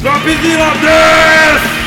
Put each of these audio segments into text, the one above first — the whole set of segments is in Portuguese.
Dropzilla 10!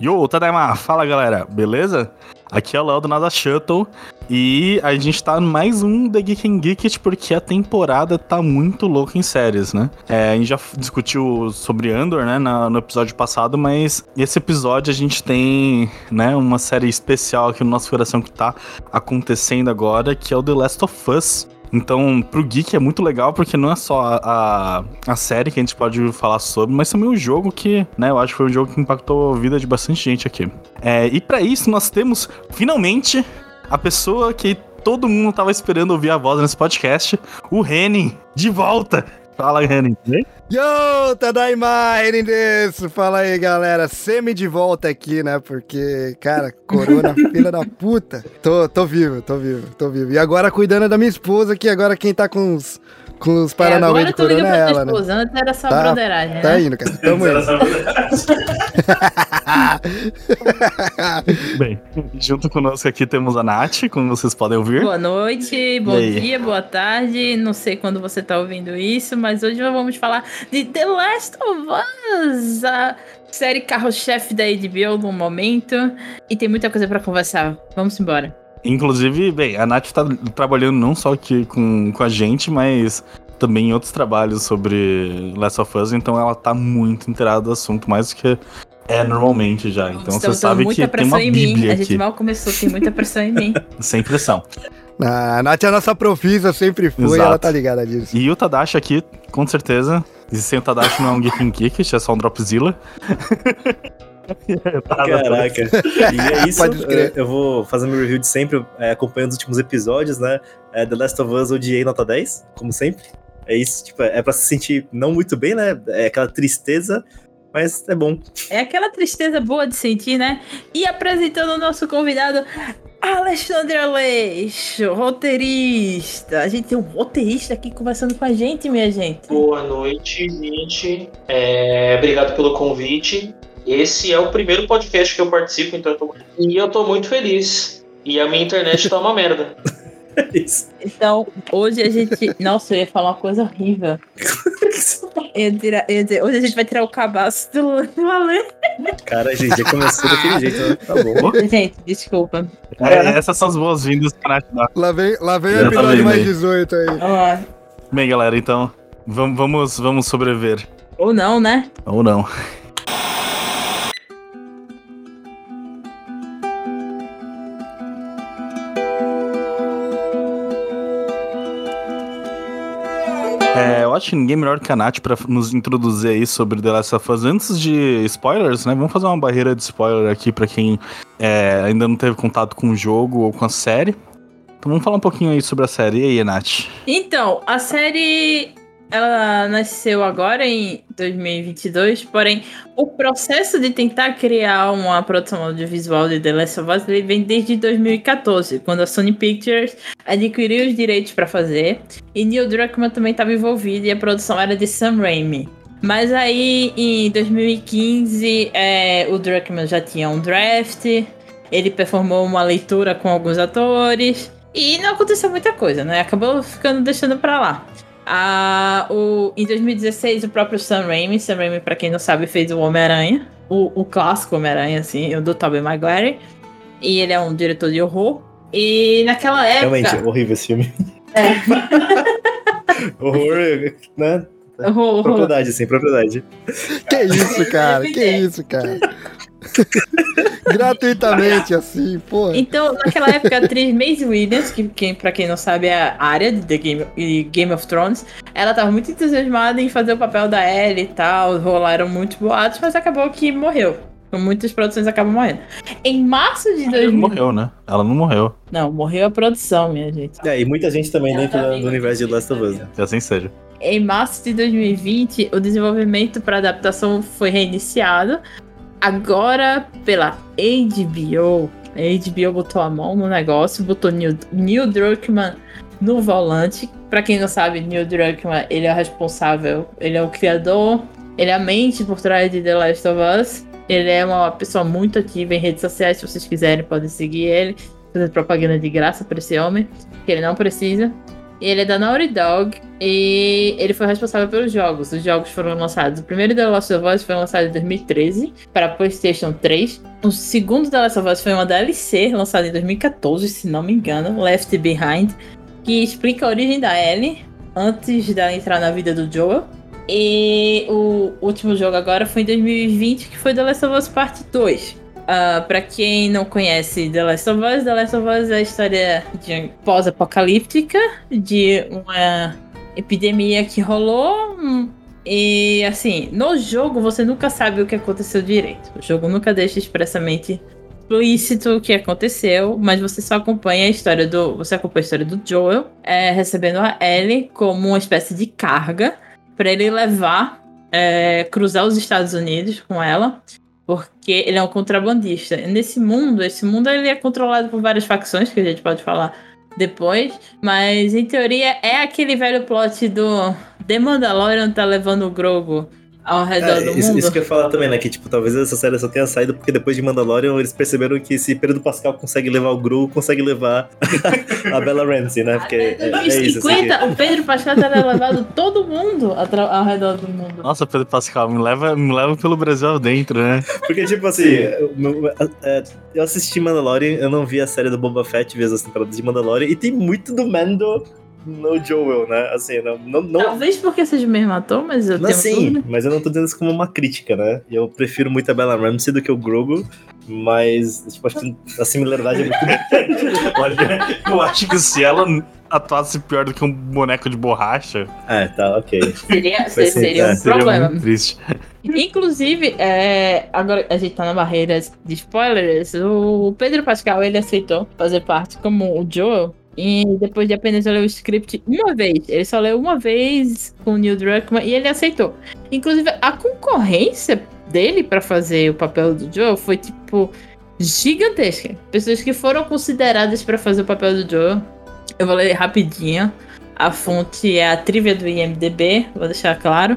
Yo, Tadaima, fala galera, beleza? Aqui é o Léo do Nada Shuttle e a gente tá mais um The Geek and Geekit porque a temporada tá muito louca em séries, né? É, a gente já discutiu sobre Andor, né, na- no episódio passado, mas esse episódio a gente tem, né, uma série especial aqui no nosso coração que tá acontecendo agora, que é o The Last of Us. Então, pro Geek é muito legal, porque não é só a, a, a série que a gente pode falar sobre, mas também o jogo que, né, eu acho que foi um jogo que impactou a vida de bastante gente aqui. É, e pra isso nós temos, finalmente, a pessoa que todo mundo tava esperando ouvir a voz nesse podcast, o Henning, de volta! Fala, Henning. Yo, Tadaima, Erin desu. Fala aí, galera. Semi de volta aqui, né? Porque, cara, corona, filha da puta. Tô, tô vivo, tô vivo, tô vivo. E agora cuidando da minha esposa, que agora quem tá com os, com os Paranauê de agora tu liga corona pra é tua ela, né? esposa, antes era só Tá- broderagem, Tá né? indo, cara. Tamo indo. Bem, junto conosco aqui temos a Nath, como vocês podem ouvir. Boa noite, bom dia, boa tarde. Não sei quando você tá ouvindo isso, mas hoje nós vamos falar de The Last of Us, a série carro-chefe da HBO no momento. E tem muita coisa pra conversar. Vamos embora. Inclusive, bem, a Nath tá trabalhando não só aqui com, com a gente, mas também em outros trabalhos sobre Last of Us, então ela tá muito inteirada do assunto, mais do que é normalmente já. Então você Estamos sabe que tem uma pressão em mim. bíblia A gente aqui, mal começou, tem muita pressão em mim. sem pressão. A Nath é a nossa profissa, sempre foi, Exato. ela tá ligada disso. E o Tadashi aqui, com certeza, e o Tadashi não é um Geek and Geek, é só um Dropzilla. Caraca. E é isso. Eu, eu vou fazer meu review de sempre, é, acompanhando os últimos episódios, né? É, The Last of Us odiei nota 10, como sempre. É isso, tipo, é pra se sentir não muito bem, né? É aquela tristeza, mas é bom. É aquela tristeza boa de sentir, né? E apresentando o nosso convidado, Alexandre Aleixo, roteirista. A gente tem um roteirista aqui conversando com a gente, minha gente. Boa noite, gente. É, obrigado pelo convite. Esse é o primeiro podcast que eu participo, então eu tô... e eu tô muito feliz. E a minha internet tá uma merda. Isso. Então, hoje a gente. Nossa, eu ia falar uma coisa horrível. Eu ia tirar- eu ia dizer, hoje a gente vai tirar o cabaço do, do Ale. Cara, gente, já começou daquele jeito, né? Tá bom. Gente, desculpa. É, essas são as boas-vindas a Nath dá. Lá vem, lá vem o tá episódio mais aí. 18 aí. Vamos lá. Bem, galera, então, vamos, vamos, vamos sobreviver. Ou não, né? Ou não. Ninguém melhor que a Nath pra nos introduzir aí sobre The Last of Us. Antes de spoilers, né? Vamos fazer uma barreira de spoiler aqui pra quem é, ainda não teve contato com o jogo ou com a série. Então vamos falar um pouquinho aí sobre a série. E aí, Nath? Então, a série ela nasceu agora em 2022, porém o processo de tentar criar uma produção audiovisual de The Last of Us vem desde 2014, quando a Sony Pictures adquiriu os direitos para fazer e Neil Druckmann também estava envolvido e a produção era de Sam Raimi. Mas aí em 2015 é, o Druckmann já tinha um draft, ele performou uma leitura com alguns atores e não aconteceu muita coisa, né? Acabou ficando deixando pra lá. Ah, o, em 2016, o próprio Sam Raimi, Sam Raimi, pra quem não sabe, fez o Homem-Aranha, o, o clássico Homem-Aranha, assim, o do Tobey Maguire. E ele é um diretor de horror. E naquela época. Realmente, horrível esse filme. É. Horror, né? horror, horror. Propriedade, sim, propriedade. Que isso, cara? Que isso, cara? Gratuitamente, assim, pô. Então, naquela época, a atriz Maisie Williams, que, que pra quem não sabe é a área de The Game, de Game of Thrones, ela tava muito entusiasmada em fazer o papel da Ellie e tal, rolaram muitos boatos, mas acabou que morreu. Muitas produções acabam morrendo. Em março de Ela 2000... não morreu, né? Ela não morreu. Não, morreu a produção, minha gente. É, e muita gente também Ela dentro tá do, universo de Last of Us. né? Que assim seja. Em março de 2020, o desenvolvimento para adaptação foi reiniciado. Agora, pela HBO. A HBO botou a mão no negócio, botou Neil, Neil Druckmann no volante. Para quem não sabe, Neil Druckmann, ele é o responsável, ele é o criador, ele é a mente por trás de The Last of Us. Ele é uma pessoa muito ativa em redes sociais, se vocês quiserem, podem seguir ele. Fazer propaganda de graça para esse homem, que ele não precisa. Ele é da Naughty Dog e ele foi responsável pelos jogos. Os jogos foram lançados. O primeiro The Last of Us foi lançado em 2013 para PlayStation 3. O segundo The Last of Us foi uma DLC lançada em 2014, se não me engano, Left Behind, que explica a origem da Ellie antes dela entrar na vida do Joel. E o último jogo agora foi em 2020, que foi The Last of Us Part 2. Uh, pra quem não conhece The Last of Us, The Last of Us é a história pós-apocalíptica de uma epidemia que rolou. hum, E assim, no jogo você nunca sabe o que aconteceu direito. O jogo nunca deixa expressamente explícito o que aconteceu, mas você só acompanha a história do. Você acompanha a história do Joel é, recebendo a Ellie como uma espécie de carga para ele levar, é, cruzar os Estados Unidos com ela, porque ele é um contrabandista. Nesse mundo, esse mundo ele é controlado por várias facções, que a gente pode falar depois, mas em teoria é aquele velho plot do The Mandalorian tá levando o Grogu ao redor É, do isso, mundo. isso que eu ia falar também, né? Que, tipo, talvez essa série só tenha saído porque depois de Mandalorian eles perceberam que se Pedro Pascal consegue levar o Gru, consegue levar a Bella Ramsey, né? Porque é, é isso. assim, 2050, o Pedro Pascal teria levado todo mundo ao redor do mundo. Nossa, Pedro Pascal, me leva, me leva pelo Brasil dentro, né? que- Porque, tipo assim, eu, é, eu assisti Mandalorian, eu não vi a série do Boba Fett, vi as temporadas de Mandalorian, e tem muito do Mando no Joel, né? Assim, não... não, não Talvez porque seja o mesmo ator, mas eu Não, tenho sim, dúvida. mas eu não tô dizendo isso como uma crítica, né? Eu prefiro muito a Bella Ramsey do que o Grogu, mas, tipo, acho que a similaridade é muito grande. Olha, eu acho que se ela atuasse pior do que um boneco de borracha, É, tá, ok. Seria, ser, seria é, um seria problema. triste. Inclusive, é, agora a gente tá na barreira de spoilers. O Pedro Pascal ele aceitou fazer parte como o Joel. E depois de apenas ler o script uma vez, ele só leu uma vez com o Neil Druckmann e ele aceitou. Inclusive, a concorrência dele pra fazer o papel do Joel foi tipo gigantesca. Pessoas que foram consideradas pra fazer o papel do Joel. Eu vou ler rapidinho. A fonte é a trivia do IMDb, vou deixar claro.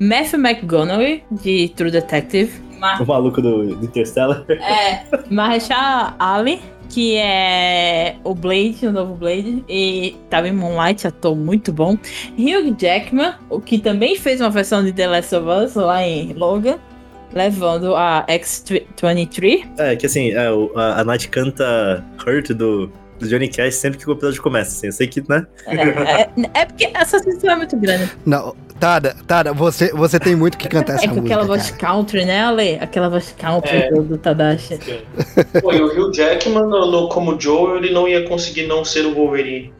Matthew McGonaghy, de True Detective. Mar O maluco do, do Interstellar. é, Mahershala Ali, que é o Blade, o novo Blade, e tava em Moonlight, ator muito bom. Hugh Jackman, o que também fez uma versão de The Last of Us lá em Logan, levando a X-23. É, que assim, é, a, a Night canta Hurt do, do Johnny Cash sempre que o episódio começa, assim. Eu sei que, né? É, é- é porque essa sensação é muito grande. Não, Tada, Tada, você, você tem muito que cantar essa é com música. aquela voz cara. country, né, Ale? Aquela voz country É. do, do Tadashi. Pô, e o Hugh Jackman, no, no- como Joel, ele não ia conseguir não ser o Wolverine.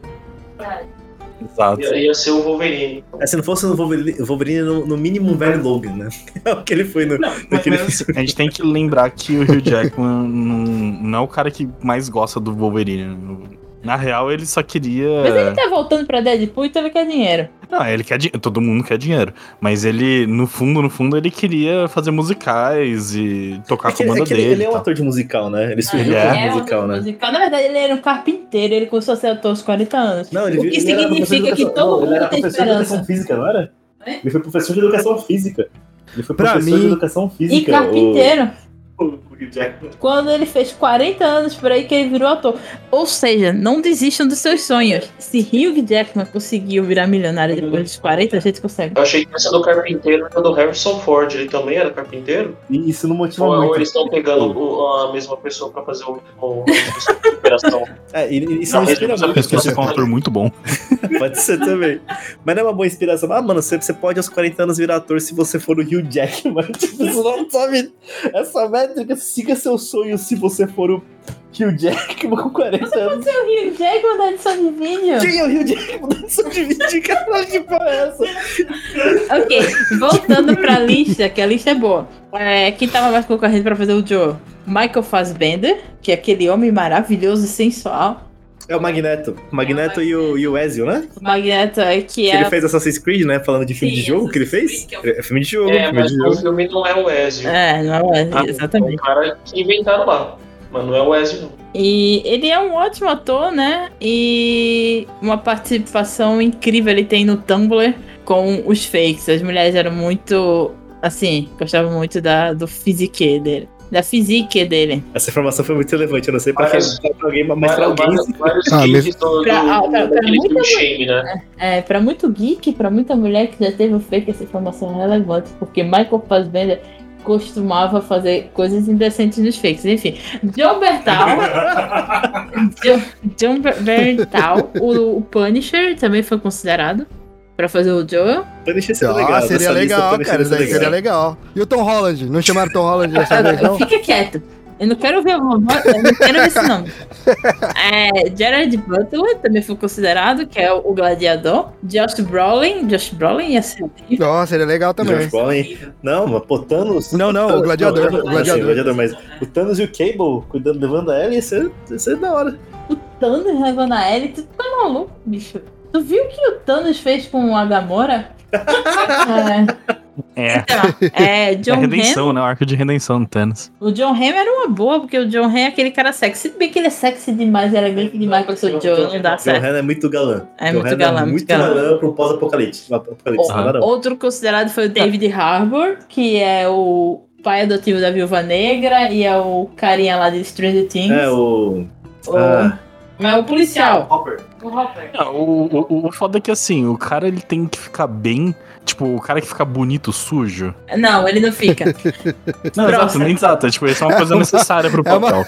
Exato. Ia, ia ser o Wolverine. É, se não fosse o Wolverine, Wolverine no, no mínimo um velho Logan, né? É o que ele foi no, naquele Mas, a gente tem que lembrar que o Hugh Jackman não, não é o cara que mais gosta do Wolverine. Na real, ele só queria. Mas ele tá voltando pra Deadpool, então ele quer dinheiro. Não, ele quer dinheiro. Todo mundo quer dinheiro. Mas ele, no fundo, no fundo, ele queria fazer musicais e tocar É que, com a é banda ele, dele. ele é e um ator de musical, né? Ele surgiu é. como um musical, né? musical. Na verdade, ele era um carpinteiro, ele começou a ser ator aos 40 anos. Não, ele, O que ele era professor de significa que educação- todo não, ele era mundo tem professor de educação esperança. física, não era? É? Ele foi professor de educação física. Ele foi Pra professor mim- de educação E física. carpinteiro. O. Quando ele fez 40 anos por aí que ele virou ator. Ou seja, não desistam dos seus sonhos. Se Hugh Jackman conseguiu virar milionário depois dos 40, a gente consegue. Eu achei que essa do carpinteiro era do Harrison Ford. Ele também era carpinteiro? E isso não motiva Ou, ou muito. eles estão pegando o- a mesma pessoa pra fazer o, o, a operação? É, e, isso Não, não inspira essa muito. Pessoa é um ator muito bom. Pode ser também. Mas não é uma boa inspiração. Ah, mano, você, você pode aos 40 anos virar ator se você for o Hugh Jackman. Tipo, isso não sabe. Essa métrica, siga seu sonho se você for o Hugh Jackman com 40 anos. O Hugh Jackman da edição de vídeo. Quem é o Hugh Jackman da edição de vídeo? Caralho, que porra é essa? Ok, voltando pra lista, que a lista é boa. É, quem tava mais concorrendo pra fazer o Joe? Michael Fassbender, que é aquele homem maravilhoso e sensual. É o Magneto. O Magneto e o, e o Ezio, né? O Magneto, é, que Que é. ele fez Assassin's Creed, né? Falando de filme Sim, de jogo que ele fez. Assassin's Creed, que É filme de jogo, É, filme mas de o jogo. filme não é o Ezio. É, não é, Ah, É exatamente. um cara que inventaram lá. Mas não é o Ezio, não. E ele é um ótimo ator, né? E uma participação incrível ele tem no Tumblr com os fakes. As mulheres eram muito. Assim, gostavam muito da, do physique dele. Da física dele. Essa informação foi muito relevante. Eu não sei pra, quem, Várias- pra alguém, mas pra alguém. Vários Ah, gays do, Pra- ah, do, pra- pra daquele muita filme Shame, né? É, pra muito geek, pra muita mulher que já teve o fake, essa informação é relevante, porque Michael Fassbender costumava fazer coisas indecentes nos fakes. Enfim, John Bertal, John, John Bertal, o, o Punisher também foi considerado pra fazer o Joel. Punisher seria Ah, legal. seria lista, legal, cara. Isso daí seria legal. E o Tom Holland? Não chamaram Tom Holland dessa vez, não? Fica quieto. Eu não quero ver o eu não quero ver esse nome. É, Jared Butler também foi considerado, que é o gladiador. Josh Brolin, Josh Brolin ia ser horrível. Nossa, seria legal também. George Brolin. Não, mas pô, Thanos. Não, não, o gladiador, Não, o gladiador. o gladiador, mas o Thanos e o Cable cuidando, levando a ela, ia ser, ia ser da hora. O Thanos levando a Ellie, tu tá maluco, bicho? Tu viu o que o Thanos fez com a Gamora? é, É. então, é É John a Hamm. redenção, né? O arco de redenção do Thanos. O John Hamm era uma boa, porque o John Hamm é aquele cara sexy. Se bem que ele é sexy demais, elegante demais pra ser o Joe, não dá John certo. Hamm é muito galã. É John muito galã, É muito galã. galã pro pós-apocalipse. Não. Outro considerado foi o David Harbour, que é o pai adotivo da Viúva Negra e é o carinha lá de Stranger Things. É, o. o... ah. É o policial. Hopper. O Hopper. Não, o, o, o foda é que assim, o cara ele tem que ficar bem. Tipo, o cara que fica bonito sujo. Não, ele não fica. Não, exato, nem exato. Tipo, isso é uma coisa necessária pro É uma- papel.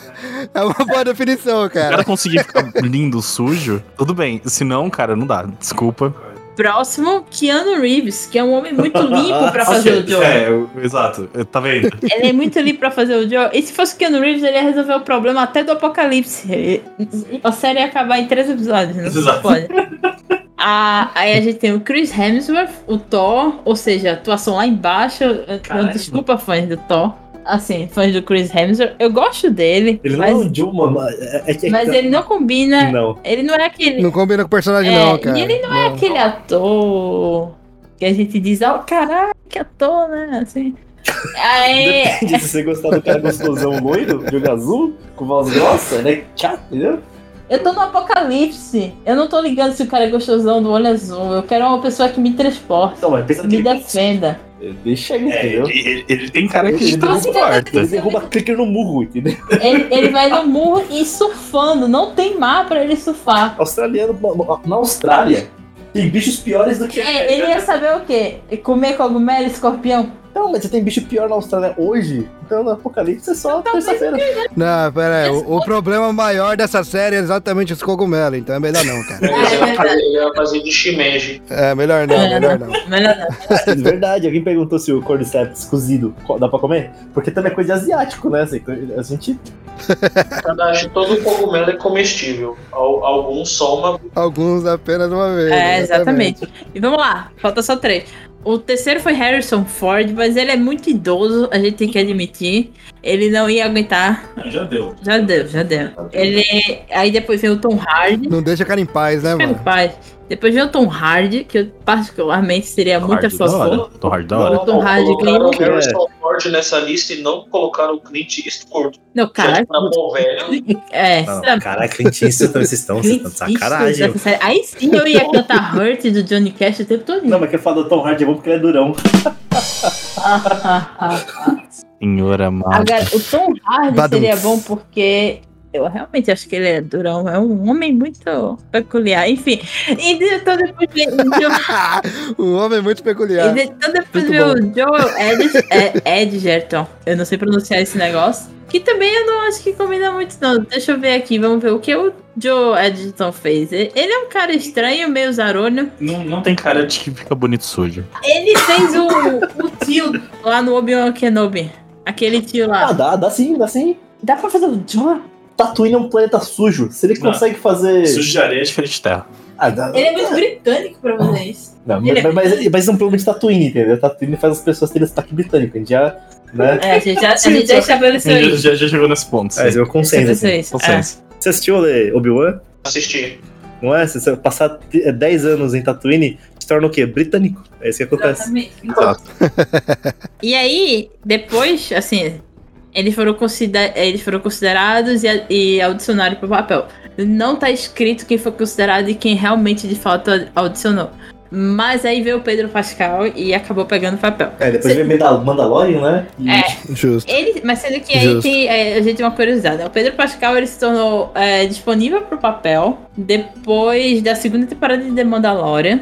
É uma boa definição, O cara cara. conseguir ficar lindo sujo, tudo bem. Se não, cara, não dá. Desculpa. Próximo, Keanu Reeves, que é um homem muito limpo pra fazer o Joe. É, eu- exato. Tá vendo? Ele é muito limpo pra fazer o Joe. E se fosse o Keanu Reeves, ele ia resolver o problema até do apocalipse. Ele- A série ia acabar em três episódios, não Exato. pode. Ah, aí a gente tem o Chris Hemsworth, o Thor, ou seja, atuação lá embaixo. Caralho. Desculpa, fãs do Thor. Assim, fãs do Chris Hemsworth. Eu gosto dele, Ele não mas, é um mano. É, é que- mas ele não combina. Não. Ele não é aquele. Não combina com o personagem, É, não, cara. E ele não é aquele ator que a gente diz, ó, caralho, que ator, né? Assim. Aí, Depende se você gostar do cara gostosão loiro, de olho azul, com voz grossa, ele é chato, entendeu? eu tô no apocalipse. Eu não tô ligando se o cara é gostosão do olho azul. Eu quero uma pessoa que me transporte, Então, mas pensa me defenda. Deixa ele, É, entendeu? ele, ele- ele tem cara que Ele derruba assim. Ele derruba clicker no murro, entendeu? Ele, ele vai no murro e surfando. Não tem mar pra ele surfar. Australiano, na Austrália, tem bichos piores do que. É, ele ia saber o quê? Comer cogumelo, escorpião? Não, mas você tem bicho pior na Austrália hoje. Então no Apocalipse é só terça-feira. Não, pera aí. O, o problema maior dessa série é exatamente os cogumelos, então é melhor não, cara. Ele ia fazer, ele ia fazer de shimeji. É, melhor não, É, melhor não. Melhor não. É verdade, alguém perguntou se o cordyceps cozido co- dá pra comer? Porque também é coisa de asiático, né? Assim, A gente. Acho que todo cogumelo é comestível. Al- Alguns só uma. Alguns apenas uma vez. É, exatamente. E vamos lá, falta só três. O terceiro foi Harrison Ford, mas ele é muito idoso, a gente tem que admitir. Ele não ia aguentar. Já deu. Já deu, já deu. Ele. Aí depois veio o Tom Hardy. Não deixa o cara em paz, né, mano? pai. Depois veio o Tom Hardy, que eu particularmente seria muito a favor. Tô hard da hora. Tom Hardy Colocaram o. Harrison Ford nessa lista e não colocaram o Clint Eastwood. Não, bom velho. É, Não, sabe? caralho, Clint Eastwood, vocês estão, vocês estão de sacanagem. Aí sim eu ia cantar Hurt do Johnny Cash o tempo todo. Não, mas quem fala do Tom Hardy é bom porque ele é durão. Senhora amada. Agora, o Tom Hardy Badum. seria bom porque eu realmente acho que ele é durão. É um homem muito peculiar. Enfim, e de- então depois Joe- Um homem muito e peculiar. de- então depois Muito o Joel Ed, é, Edgerton. Eu não sei pronunciar esse negócio. Que também eu não acho que combina muito, não. Deixa eu ver aqui, vamos ver o que o Joe Edgerton fez. E- Ele é um cara estranho, meio zarolho. Não, não tem cara de que fica bonito sujo. Ele fez o, o tio lá no Obi-Wan Kenobi. Aquele tio Ah, lá. dá, dá sim, dá sim. Dá pra fazer o Joe? Tatooine é um planeta sujo. Se ele Não. consegue fazer. Sujo de areia é diferente de terra. Ah. Ele é muito britânico pra isso. Não, ele é- mas, mas, mas é um problema de Tatooine, entendeu? Tatooine faz as pessoas terem sotaque britânico. A gente já. Né? É, a gente já, a Sim, gente já estabeleceu Já, isso. já, já chegou nesse ponto. É, sim. é o consenso. Assim. isso. É. Consenso. Você assistiu Obi-Wan? Assisti. Não é? Se você passar t- 10 anos em Tatooine, se torna o quê? Britânico. É isso que acontece. Exatamente. Exato. E aí, depois, assim, eles foram, consider eles foram considerados e, e audicionaram pro papel. Não tá escrito quem foi considerado e quem realmente de fato audicionou. Mas aí veio o Pedro Pascal e acabou pegando o papel. É, depois veio Mandal- Mandalorian, né? E É. Justo. Ele, mas sendo que aí tem, é, a gente tem uma curiosidade. né? O Pedro Pascal ele se tornou é, disponível pro papel depois da segunda temporada de The Mandalorian.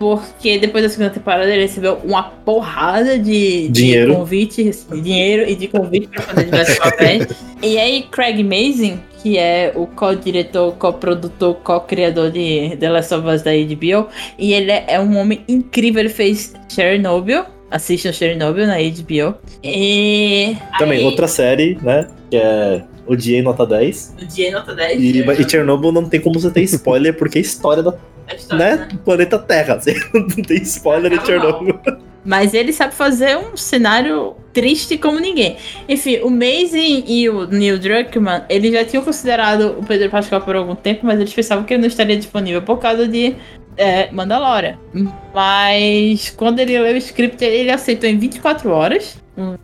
Porque depois da segunda temporada ele recebeu uma porrada de, de Dinheiro. convites, de dinheiro e de convite pra fazer diversos papéis. E aí, Craig Mazin, que é o co-diretor, co-produtor, co-criador de The Last of Us da HBO, e ele é um homem incrível. Ele fez Chernobyl. Assistam Chernobyl na HBO. E. também aí- outra série, né? Que é Odiei Nota 10. O dia nota 10. E, Chernobyl, e Chernobyl não tem como você ter spoiler, porque é história da, a história, né, né? planeta Terra. Assim, não tem spoiler de. Chernobyl. Mas ele sabe fazer um cenário triste como ninguém. Enfim, o Mazin e o Neil Druckmann, eles já tinham considerado o Pedro Pascal por algum tempo, mas eles pensavam que ele não estaria disponível por causa de é, Mandalorian. Mas quando ele leu o script, ele aceitou em 24 horas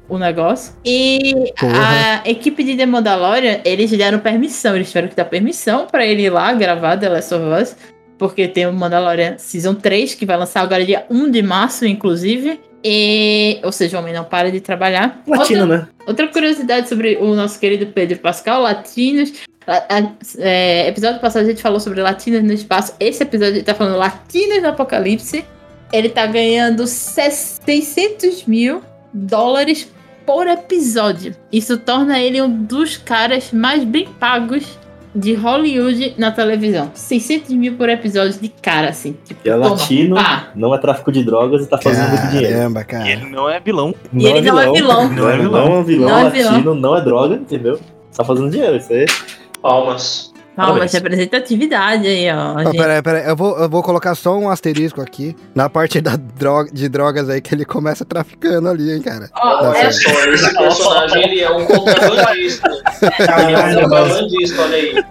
o, negócio. E Porra. a equipe de The Mandalorian, eles deram permissão, eles tiveram que dar permissão pra ele ir lá gravar The Last of Us. Porque tem o Mandalorian Season 3, que vai lançar agora dia 1 de março, inclusive. E, ou seja, o homem não para de trabalhar. Latino, outra, né? outra curiosidade sobre o nosso querido Pedro Pascal, latinos. A- a- é, episódio passado a gente falou sobre latinos no espaço. Esse episódio a gente tá falando latinos no apocalipse. Ele tá ganhando 600 mil dólares por episódio. Isso torna ele um dos caras mais bem pagos de Hollywood na televisão. 600 mil por episódio de cara, assim. Tipo, Que é toma, latino, pá. não é tráfico de drogas e tá fazendo muito dinheiro. Caramba, E cara. ele não é vilão. E ele não é vilão. Não é vilão, não é vilão, Não é vilão. latino, não é droga, entendeu? Tá fazendo dinheiro, isso aí. Palmas. Calma, Parabéns. representatividade aí, ó. Gente- peraí, peraí, eu vou, eu vou colocar só um asterisco aqui na parte da droga, de drogas aí que ele começa traficando ali, hein, cara. Ó, Olha é, só, esse personagem ele é um contrabandista. Ele é um contrabandista, olha aí.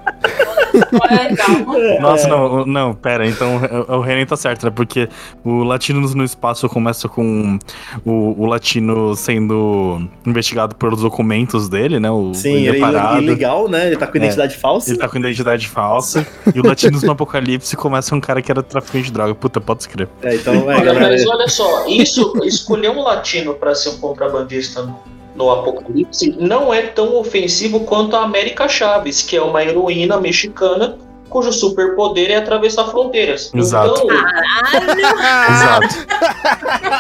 é, calma. Nossa, não, não, pera, então o o Renan tá certo, né? Porque o Latinos no Espaço começa com o, o Latino sendo investigado pelos documentos dele, né? O, Sim, ele é parado. ilegal, né? Ele tá com identidade falsa. Ele tá com identidade falsa. e o Latinos no Apocalipse começa com um cara que era traficante de droga. Puta, pode escrever. É, então, é, Olha, galera. mas olha só, isso, escolher um latino para ser um contrabandista no, no Apocalipse não é tão ofensivo quanto a América Chaves, que é uma heroína mexicana cujo superpoder é atravessar fronteiras. Exato. Então, Exato.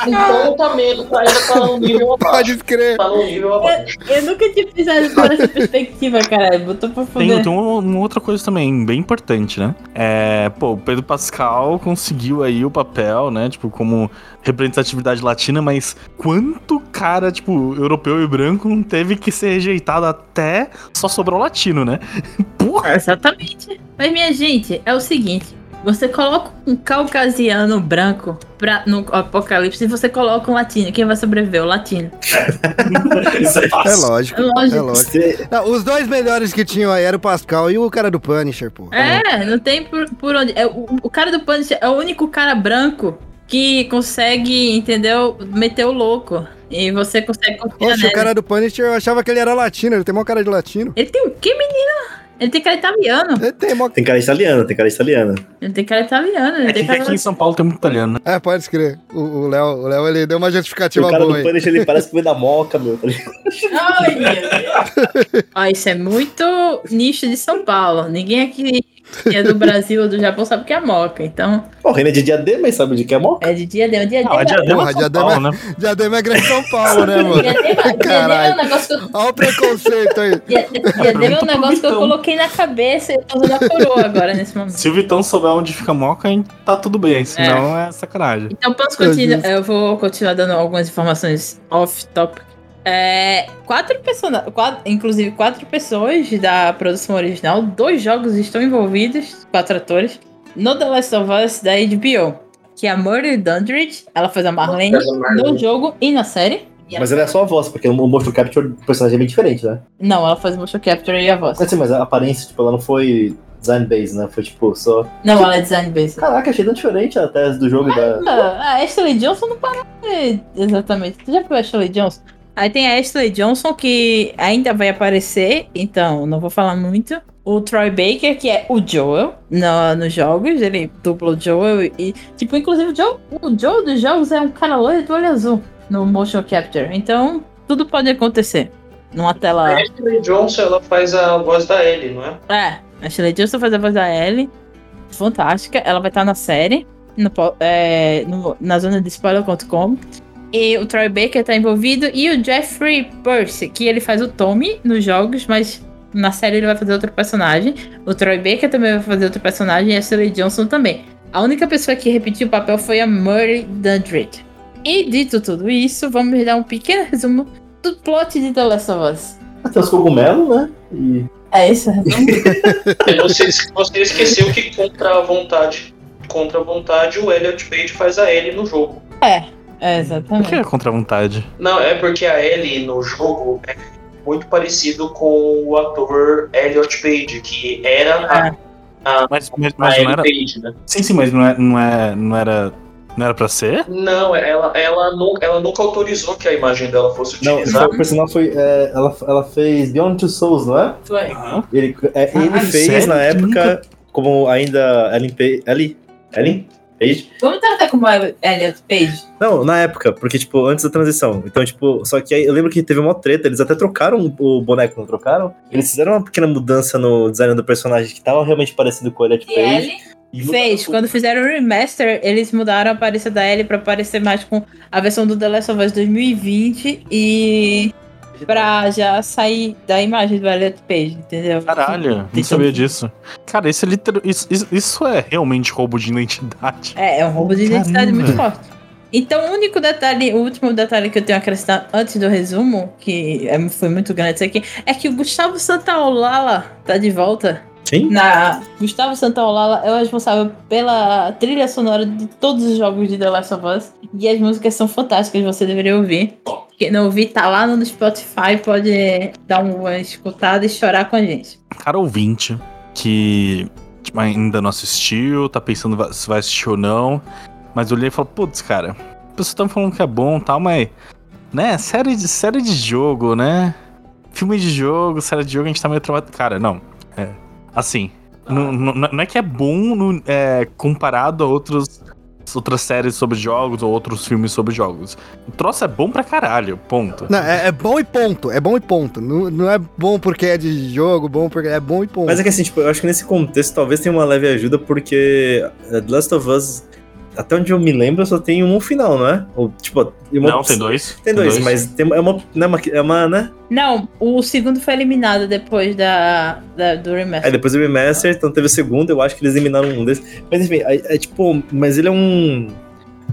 então tá medo, tá, ainda tá no nível abaixo. Pode crer. Tá no nível abaixo. Eu nunca tinha pensado por essa perspectiva, cara. Botou pra Tem, foder. tem uma, uma outra coisa também, bem importante, né? É, pô, o Pedro Pascal conseguiu aí o papel, né? Tipo, como representatividade latina, mas quanto cara, tipo, europeu e branco não teve que ser rejeitado até só sobrou latino, né? Porra! Exatamente. Mas, minha gente, é o seguinte. Você coloca um caucasiano branco pra, no apocalipse e você coloca um latino. Quem vai sobreviver? O latino. Isso é É fácil. lógico. É lógico. É lógico. Não, os dois melhores que tinham aí eram o Pascal e o cara do Punisher, pô. É, não tem por, por onde. É, o, o cara do Punisher é o único cara branco que consegue, entendeu? Meter o louco. E você consegue confiar Poxa, nele. o cara do Punisher eu achava que ele era latino, ele tem mó cara de latino. Ele tem o quê, menina? Ele tem cara italiano. Ele tem mó. Tem cara italiano, tem cara italiano. Ele tem cara italiano. Ele É tem que cara aqui em São Paulo tem muito italiano, né? É, pode escrever. O o Léo, o Léo, ele deu uma o justificativa cara do boa aí. Punisher, ele parece que da moca, meu. tá? Ai, meu Deus. Ó, isso é muito nicho de São Paulo. Ninguém aqui que é do Brasil ou do Japão sabe o que é moca. Então, o Renan é de diadema, mas sabe de que é moca? é de diadema. Diadema, Ah, a Diadema Porra, é São Diadema- Paulo, né? Diadema é grande São Paulo, né, mano? diadema, diadema é um Caralho. negócio que eu, Olha o preconceito aí. dia- diadema é um negócio que eu coloquei na cabeça e eu tô usando a coroa agora nesse momento. Se o Vitão souber onde fica moca, hein, tá tudo bem, senão é, sacanagem. Então posso continuar. Eu vou continuar dando algumas informações off-topic. É, quatro personagens, inclusive quatro pessoas da produção original, dois jogos estão envolvidos, quatro atores, no The Last of Us da HBO. Que é a Murray Dundridge, ela faz a Marlene no jogo e na série. E Mas ela é só a voz, porque o motion capture do personagem é bem diferente, né? Não, ela faz motion capture e a voz. Mas, assim, mas a aparência, tipo, ela não foi design based, né? Foi tipo, só. Não, ela é design based. Caraca, achei tão diferente a tese do jogo e da. A Ashley Johnson não parece exatamente. Tu já viu a Ashley Johnson? Aí tem a Ashley Johnson, que ainda vai aparecer, então não vou falar muito. O Troy Baker, que é o Joel no, nos jogos, ele dupla o Joel e, tipo, inclusive o Joel, o Joel dos jogos é um cara loiro do olho azul no motion capture. Então, tudo pode acontecer numa tela. A Ashley Johnson, ela faz a voz da Ellie, não é? É, a Shirley Johnson faz a voz da Ellie. Fantástica. Ela vai estar na série, no é, no- na zona de spoiler.com. E o Troy Baker tá envolvido. E o Jeffrey Percy, que ele faz o Tommy nos jogos, mas na série ele vai fazer outro personagem. O Troy Baker também vai fazer outro personagem e a Shirley Johnson também. A única pessoa que repetiu o papel foi a Murray Dundred. E dito tudo isso, vamos dar um pequeno resumo do plot de The Last of Us. Tem os cogumelos, né? E É isso, resumo. E Você, você esqueceu que contra a vontade, contra a vontade, o Elliot Page faz a Ellie no jogo. É, Por exatamente. que é contra a vontade? Não, é porque a Ellie no jogo é muito parecido com o ator Elliot Page, que era a, Mas, mas, a mas não era. Page, né? Sim, sim, mas não, é, não, é, não era. Não era pra ser? Não, ela, ela, nu- ela nunca autorizou que a imagem dela fosse Não, utilizada. o personagem foi. é, ela, ela fez Beyond Two Souls, não é? Foi. Ele, é, ele Caralho, fez sério? na época, Nunca- como ainda Ellen Page. Ellie? Ellen? Page? Vamos tratar como Elliot Page. Não, na época, porque, tipo, antes da transição. Então, tipo, só que aí eu lembro que teve uma treta, eles até trocaram o boneco, não trocaram? Eles fizeram uma pequena mudança no design do personagem que tava realmente parecido com o Elliot E Page. Ellie E fez. Quando fizeram o remaster, eles mudaram a aparência da Ellie pra parecer mais com a versão do The Last of Us 2020 e pra já sair da imagem do Elliot Page, entendeu? Caralho, não sabia disso. Cara, esse é literal, isso, isso, isso é realmente roubo de identidade. É, é um roubo de identidade Caramba. muito forte. Então, o único detalhe, o último detalhe que eu tenho a acrescentar antes do resumo, que é- foi muito grande isso aqui, é que o Gustavo Santaolala tá de volta. Quem? Na Gustavo Santaolala é o responsável pela trilha sonora de todos os jogos de The Last of Us. E as músicas são fantásticas, você deveria ouvir. Quem não ouvir, tá lá no Spotify, pode dar uma escutada e chorar com a gente. Cara ouvinte que tipo, ainda não assistiu, tá pensando se vai assistir ou não. Mas olhei e falei, putz, cara, as pessoas estão falando que é bom e tal, mas. Né, série de, série de jogo, né? Filme de jogo, série de jogo, a gente tá meio travado. Cara, não. É. Assim. Não, não, não é que é bom no- é, comparado a outros, outras séries sobre jogos ou outros filmes sobre jogos. O troço é bom pra caralho, ponto. Não, é, é bom e ponto. É bom e ponto. Não, não é bom porque é de jogo, bom porque é bom e ponto. Mas é que assim, tipo, eu acho que nesse contexto talvez tenha uma leve ajuda, porque é, The Last of Us, até onde eu me lembro, só tem um final, não é? Ou, tipo, uma- Não, tem dois. Tem dois, mas tem, é uma. Não é uma, é uma, né? Não, o segundo foi eliminado depois da, da- do Aí remaster. depois o remaster, então teve o segundo, eu acho que eles eliminaram um desses. Mas enfim, é, é tipo, mas ele é um.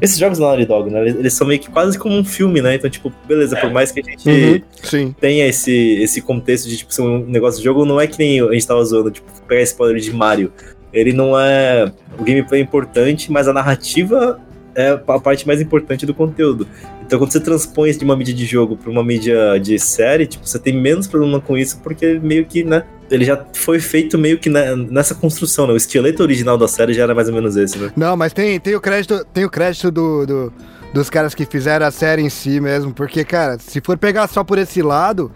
Esses jogos da Naughty Dog, né? Eles, são meio que quase como um filme, né? Então, tipo, beleza, por mais que a gente Uhum, tenha esse, esse contexto de tipo, ser um negócio de jogo, não é que nem a gente tava zoando, tipo, pegar spoiler de Mario. Ele não é. O gameplay é importante, mas a narrativa é a parte mais importante do conteúdo. Então, quando você transpõe isso de uma mídia de jogo pra uma mídia de série, tipo, você tem menos problema com isso, porque meio que, né? Ele já foi feito meio que na- nessa construção, né? O esqueleto original da série já era mais ou menos esse, né? Não, mas tem, tem o crédito, tem o crédito do, do- dos caras que fizeram a série em si mesmo. Porque, cara, se for pegar só por esse lado,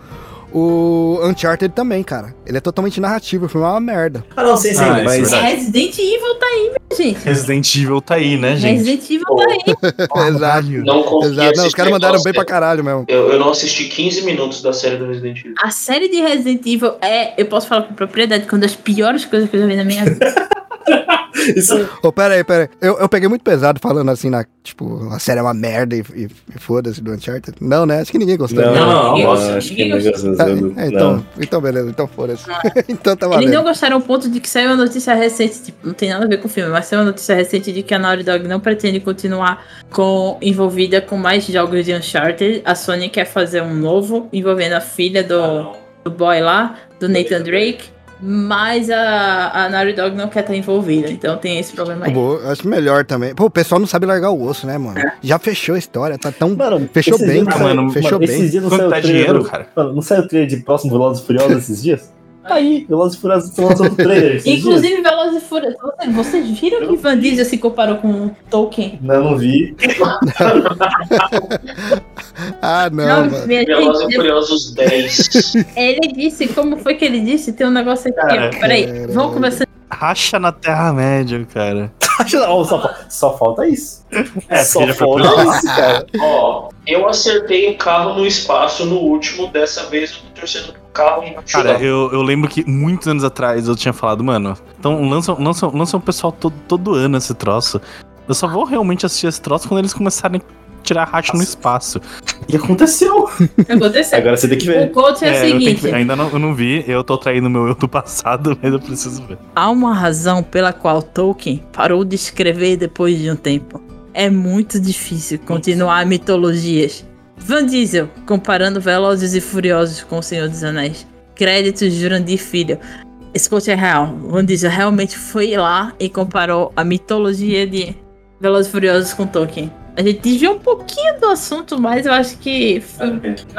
o Uncharted também, cara. Ele é totalmente narrativo, o filme é uma merda. Ah, não, sim, sim, Ah, isso é mas. Resident Evil tá aí, minha gente. Resident Evil tá aí, né, gente? Resident Evil tá aí. Exato. Não Exato. Não, os caras mandaram bem pra caralho mesmo. Eu, eu não assisti 15 minutos da série do Resident Evil. A série de Resident Evil é, eu posso falar com propriedade, uma das piores coisas que eu já vi na minha vida. Isso, pera aí, pera aí. Eu, eu peguei muito pesado falando assim, na, tipo, a série é uma merda e, e- e foda-se do Uncharted. Não, né? Acho que ninguém gostou. não? Não, não, não, acho que ninguém gostou. Ah, é, então, então, beleza, então foda-se. então tá Eles valendo. não gostaram ao ponto de que saiu uma notícia recente, tipo, não tem nada a ver com o filme, mas saiu uma notícia recente de que a Naughty Dog não pretende continuar com, envolvida com mais jogos de Uncharted. A Sony quer fazer um novo envolvendo a filha do, do boy lá, do Nathan Drake, mas a, a Naughty Dog não quer estar envolvida, então tem esse problema aí. Pô, eu acho melhor também. Pô, o pessoal não sabe largar o osso, né, mano? Já fechou a história, tá tão. Mano, Fechou esses bem, dias cara, saiu- fechou Esses bem. dias não Quanto saiu dá o trailer dinheiro, cara? Mano, não saiu o trailer de próximo Velozes Furiosos esses dias? Tá aí, Velozes e Furiosos estão lançando o trailer. Inclusive, Velozes e Furiosos, vocês, vocês viram que Van Diesel se comparou com Tolkien? Não, não vi. Ah, não, Não, Velozes e Furiosos 10. ele disse, como foi que ele disse? Tem um negócio aqui. Cara, Peraí, caralho. vamos conversar. Racha na Terra-média, cara. Só, só falta isso. É, só falta isso, cara. Ó, eu acertei um carro no espaço no último, dessa vez eu tô torcendo pro carro Cara, eu, eu lembro que muitos anos atrás eu tinha falado, mano, então lançam, lançam, lançam o pessoal todo, todo ano esse troço. Eu só vou realmente assistir esse troço quando eles começarem a tirar racha no espaço. E aconteceu. Aconteceu. Agora você tem que O ver. coach é, o eu tenho seguinte: que ainda não, eu não vi, eu tô traindo meu eu do passado, mas eu preciso ver. há uma razão pela qual Tolkien parou de escrever depois de um tempo. É muito difícil continuar mitologias. Van Diesel, comparando Velozes e Furiosos com O Senhor dos Anéis. Créditos Jurandir Filho. Esse coach é real. Van Diesel realmente foi lá e comparou a mitologia de Velozes e Furiosos com Tolkien. A gente desviou um pouquinho do assunto, mas eu acho que.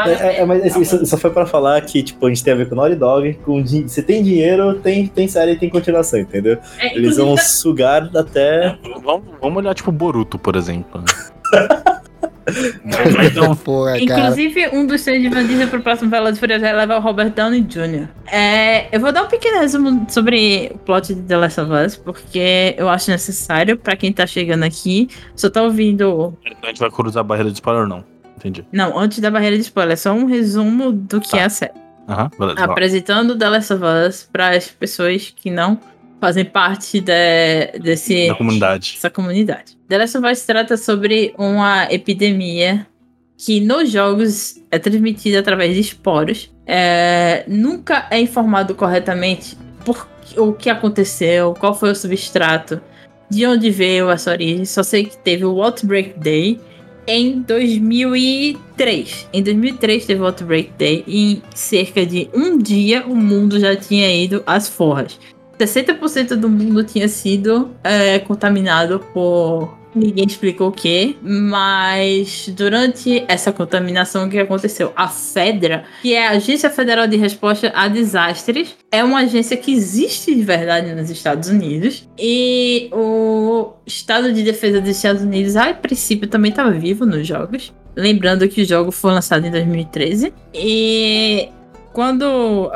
É, é, é, mas isso, isso só foi pra falar que, tipo, a gente tem a ver com Naughty Dog. Com, se tem dinheiro, tem, tem série e tem continuação, entendeu? É, Eles vão sugar até. Vamos, vamos olhar, tipo, Boruto, por exemplo. então, Porra, cara. Inclusive, um dos sonhos de Van Diesel pro próximo Velozes Furiosos é levar o Robert Downey Jr. É, eu vou dar um pequeno resumo sobre o plot de The Last of Us, porque eu acho necessário pra quem tá chegando aqui. Só tá ouvindo. então a gente vai cruzar a barreira de spoiler, não. Entendi. Não, antes da barreira de spoiler, é só um resumo do que Tá. é a série. Aham, beleza. Apresentando The Last of Us pras pessoas que não fazem parte de- desse Da comunidade. essa comunidade. The Last of Us trata sobre uma epidemia que nos jogos é transmitida através de esporos. É, nunca é informado corretamente por o que aconteceu, qual foi o substrato, de onde veio essa origem. Só sei que teve o Outbreak Day em 2003. Em 2003 teve o Outbreak Day e em cerca de um dia o mundo já tinha ido às forras. 60% do mundo tinha sido é, contaminado por. Ninguém explicou o que, mas durante essa contaminação, que aconteceu? A FEDRA, que é a Agência Federal de Resposta a Desastres, é uma agência que existe de verdade nos Estados Unidos. E o Estado de Defesa dos Estados Unidos, a princípio, também estava vivo nos jogos. Lembrando que o jogo foi lançado em 2013. E quando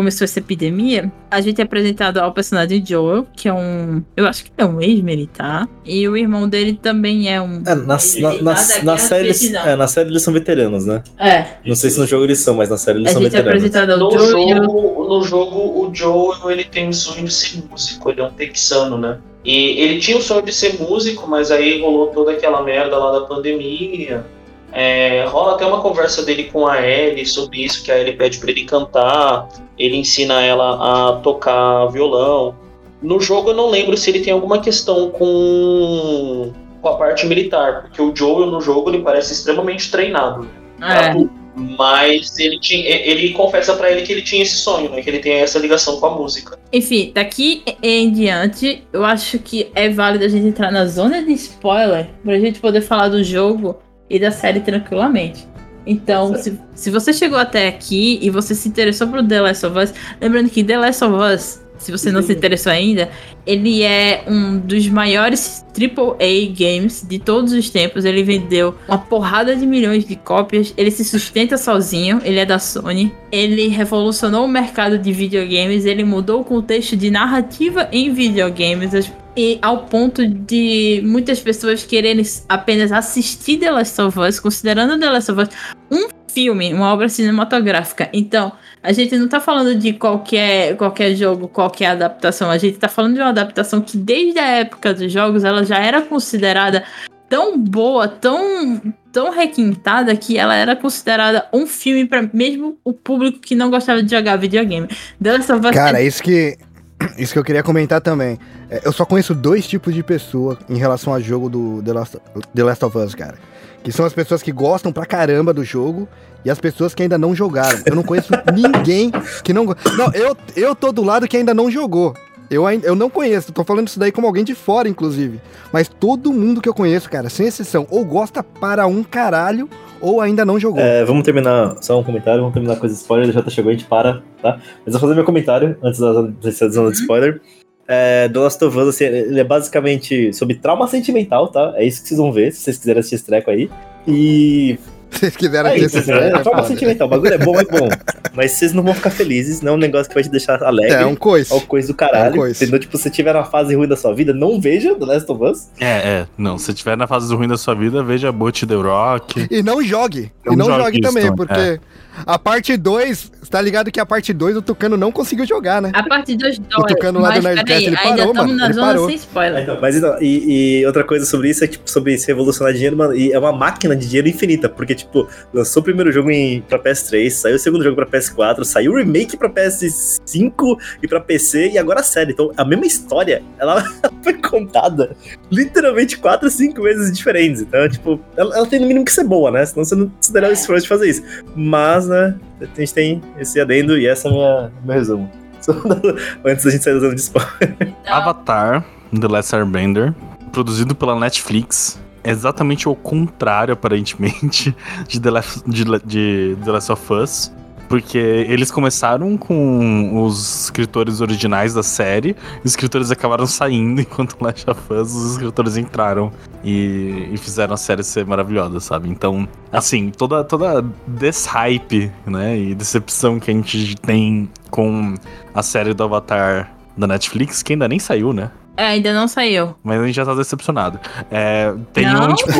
começou essa epidemia, a gente é apresentado ao personagem Joel, que é um. Eu acho que é um ex-militar. E o irmão dele também é um. É, na, na, na, na série, é, na série eles são veteranos, né? É. Não sei se no jogo eles são, mas na série eles A são gente é veteranos. apresentado ao No Joel. jogo, no jogo, o Joel ele tem o sonho de ser músico, ele é um texano, né? E ele tinha o sonho de ser músico, mas aí rolou toda aquela merda lá da pandemia. É, rola até uma conversa dele com a Ellie sobre isso, que a Ellie pede pra ele cantar, ele ensina ela a tocar violão. No jogo eu não lembro se ele tem alguma questão com, com a parte militar, porque o Joel no jogo ele parece extremamente treinado pra É. Mas ele, tinha, ele confessa pra ele que ele tinha esse sonho, né? Que ele tem essa ligação com a música. Enfim, daqui em diante, eu acho que é válido a gente entrar na zona de spoiler pra gente poder falar do jogo e da série tranquilamente. Então, se, se você chegou até aqui e você se interessou por The Last of Us, lembrando que The Last of Us, se você não se interessou ainda, ele é um dos maiores AAA games de todos os tempos. Ele vendeu uma porrada de milhões de cópias. Ele se sustenta sozinho. Ele é da Sony. Ele revolucionou o mercado de videogames. Ele mudou o contexto de narrativa em videogames. As- E ao ponto de muitas pessoas quererem apenas assistir The Last of Us, considerando The Last of Us um filme, uma obra cinematográfica. Então, a gente não tá falando de qualquer, qualquer jogo, qualquer adaptação. A gente tá falando de uma adaptação que, desde a época dos jogos, ela já era considerada tão boa, tão, tão requintada, que ela era considerada um filme para mesmo o público que não gostava de jogar videogame. The Last of Us Cara, isso que, isso que eu queria comentar também. É, Eu só conheço dois tipos de pessoa em relação ao jogo do The Last, The Last of Us, cara. Que são as pessoas que gostam pra caramba do jogo e as pessoas que ainda não jogaram. Eu não conheço ninguém que não. Não, eu, eu tô do lado que ainda não jogou. Eu, ain- eu não conheço, tô falando isso daí como alguém de fora, inclusive. Mas todo mundo que eu conheço, cara, sem exceção, ou gosta para um caralho, ou ainda não jogou. É, vamos terminar, só um comentário, vamos terminar com esse spoiler, já tá chegou, a gente para, tá? Mas vou fazer meu comentário antes da da zona de spoiler. É, The Last of Us, assim, ele é basicamente sobre trauma sentimental, tá? É isso que vocês vão ver, se vocês quiserem assistir esse treco aí. E Vocês quiseram É isso, esse é, é a forma foda. sentimental. O bagulho é bom, é bom. Mas vocês não vão ficar felizes, não é um negócio que vai te deixar alegre. É um coice. É uma coisa do caralho. É um coice. entendeu? Tipo, se você tiver uma fase ruim da sua vida, não veja The Last of Us. É, é. Não, se tiver na fase ruim da sua vida, veja Boot The Rock. E não jogue. Não e não jogue jogue isso também, também, porque a parte 2, você tá ligado que a parte 2 o Tucano não conseguiu jogar, né? A parte dos O dois. Tucano lá do Nerdcast, ele ainda parou, estamos mano, zona parou. sem spoiler. Então, mas então, e, e outra coisa sobre isso é tipo, sobre se revolucionar dinheiro, mano, e é uma máquina de dinheiro infinita, porque, tipo, lançou o primeiro jogo em, pra PS3, saiu o segundo jogo pra PS4, saiu o remake pra PS5 e pra PC, e agora a série. Então, a mesma história, ela foi contada literalmente 4, 5 vezes diferentes. Então, tipo, ela, ela tem no mínimo que ser boa, né? Senão você não se daria o esforço de fazer isso. Mas, né, a gente tem esse adendo e essa é minha, meu resumo. Antes da gente sair zona de spoiler. Avatar, The Last Airbender, produzido pela Netflix. é Exatamente o contrário, aparentemente, de The Last, de, de The Last of Us. Porque eles começaram com os escritores originais da série, os escritores acabaram saindo enquanto Last of Us, os escritores entraram e, e fizeram a série ser maravilhosa, sabe? Então, assim, toda, toda deshype, né, e decepção que a gente tem com a série do Avatar da Netflix, que ainda nem saiu, né? É, ainda não saiu. Mas a gente já tá decepcionado. É, tem não, um, tipo.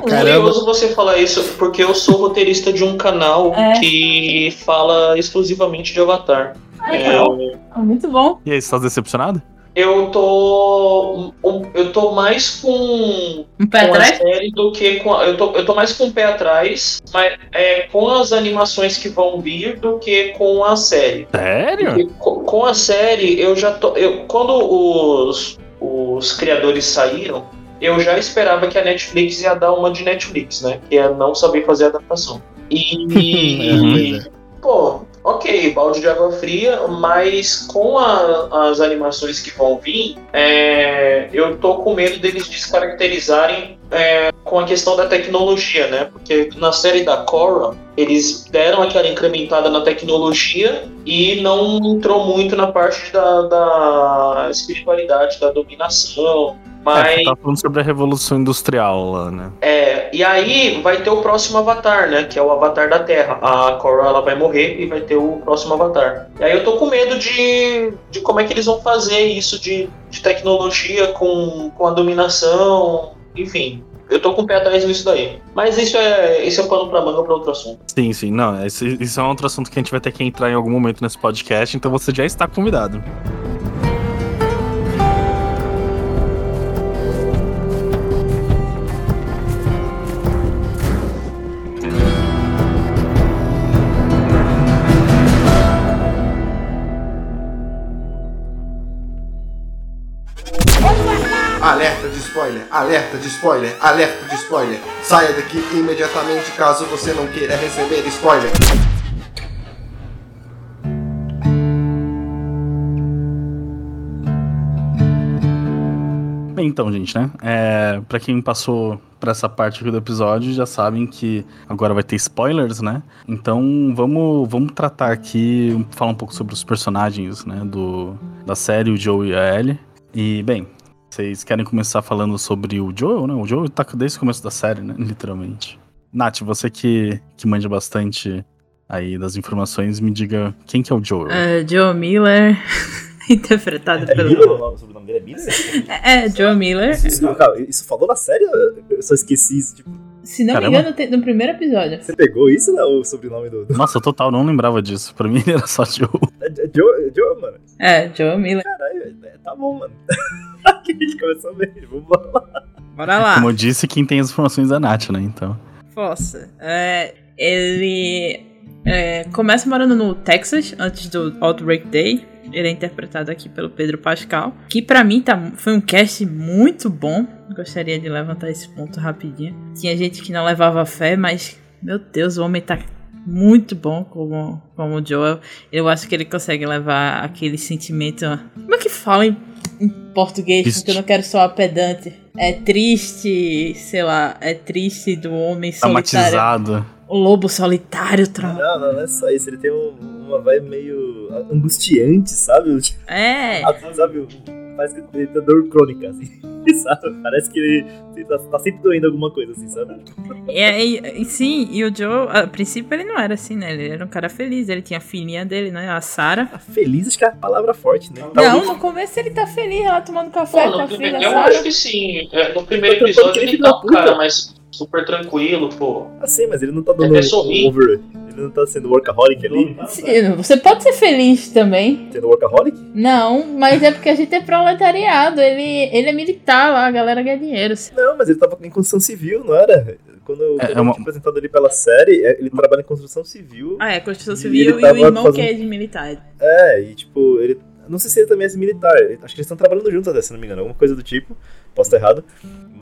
Curioso você falar isso, porque eu sou roteirista de um canal É. que fala exclusivamente de Avatar. É, Muito bom. E aí, você tá decepcionado? Eu tô. um- Eu tô mais com, Um pé com a atrás? série do que com. eu, tô, eu tô mais com o pé atrás, mas é, com as animações que vão vir do que com a série. Sério? Porque co- com a série, eu já tô. Eu, quando os, os criadores saíram, eu já esperava que a Netflix ia dar uma de Netflix, né? Que é não saber fazer adaptação. E. É, pois pô, ok, balde de água fria, mas com a- as animações que vão vir, é, eu tô com medo deles descaracterizarem é, com a questão da tecnologia, né? Porque na série da Korra, eles deram aquela incrementada na tecnologia e não entrou muito na parte da, da espiritualidade, da dominação. É, Mas você tá falando sobre a Revolução Industrial lá, né? é, e aí vai ter o próximo Avatar, né? Que é o Avatar da Terra. A Korra ela vai morrer e vai ter o próximo Avatar. E aí eu tô com medo de, de como é que eles vão fazer isso de, de tecnologia com, com a dominação, enfim. Eu tô com o pé atrás nisso daí. Mas isso é, isso é pano pra manga pra outro assunto. Sim, sim. Não, esse, isso é um outro assunto que a gente vai ter que entrar em algum momento nesse podcast, então você já está convidado. Alerta de spoiler, alerta de spoiler. Saia daqui imediatamente caso você não queira receber spoiler. Bem, então, gente, né? É, pra quem passou pra essa parte aqui do episódio, já sabem que agora vai ter spoilers, né? Então, vamos, vamos tratar aqui, falar um pouco sobre os personagens, né? Do, da série, o Joe e a Ellie. E, bem, vocês querem começar falando sobre o Joel, né? O Joel tá desde o começo da série, né? Literalmente. Nath, você que, que manja bastante aí das informações, me diga quem que é o Joel. É, Joe Miller, interpretado É pelo. Miller? O sobrenome dele é Miller? É, Joe Miller. Isso, cara, isso falou na série? Eu só esqueci isso. Tipo, Se não Caramba. me engano, tem- no primeiro episódio. você pegou isso, né? O sobrenome do. Nossa, total, não lembrava disso. Pra mim era só Joel. É Joe, é Joe, mano. É, Joe Miller. Caralho, é, tá bom, mano. Aqui a gente começou bem. Vamos lá. Bora lá. Como eu disse, quem tem as informações é a Nath, né? Então. Força. É, ele é, começa morando no Texas antes do Outbreak Day. Ele é interpretado aqui pelo Pedro Pascal, que pra mim tá, foi um cast muito bom. Gostaria de levantar esse ponto rapidinho. Tinha gente que não levava fé, mas meu Deus, o homem tá muito bom como, como o Joel. Eu acho que ele consegue levar aquele sentimento. Como é que fala em, em português? Triste. Porque eu não quero soar pedante. É triste, sei lá, é triste do homem solitário. Traumatizado. O lobo solitário, tra... Não, não, não é só isso. Ele tem um- uma vibe meio angustiante, sabe? É. Ah, Sabe? Parece que ele tem dor crônica, assim. sabe? Parece que ele tá, tá sempre doendo alguma coisa, assim, sabe? É, e- e sim, e o Joe, a princípio ele não era assim, né? Ele era um cara feliz, ele tinha a filhinha dele, né? A Sarah. Ah, Feliz acho que é a palavra forte, né? Não, Talvez- no começo ele tá feliz lá tomando café Pô, com a filha, eu Sarah. acho que sim. É, no primeiro episódio ele tá é um cara mais super tranquilo, pô. Ah, sim, mas ele não tá dando É um over. Ele não tá sendo workaholic ali? Sim, Você pode ser feliz também. Sendo workaholic? Não, mas é porque a gente é proletariado. Ele, ele é militar lá, a galera ganha dinheiro. Não, mas ele tava em construção civil, não era? Quando, É, quando é eu uma- tinha apresentado ele pela série, é, ele trabalha em construção civil. Ah, é, Constituição E Civil e, tava o irmão fazendo- que é de militar. É, e tipo, ele. Não sei se ele também é militar. Acho que eles estão trabalhando juntos até, se não me engano. Alguma coisa do tipo. Posso estar errado.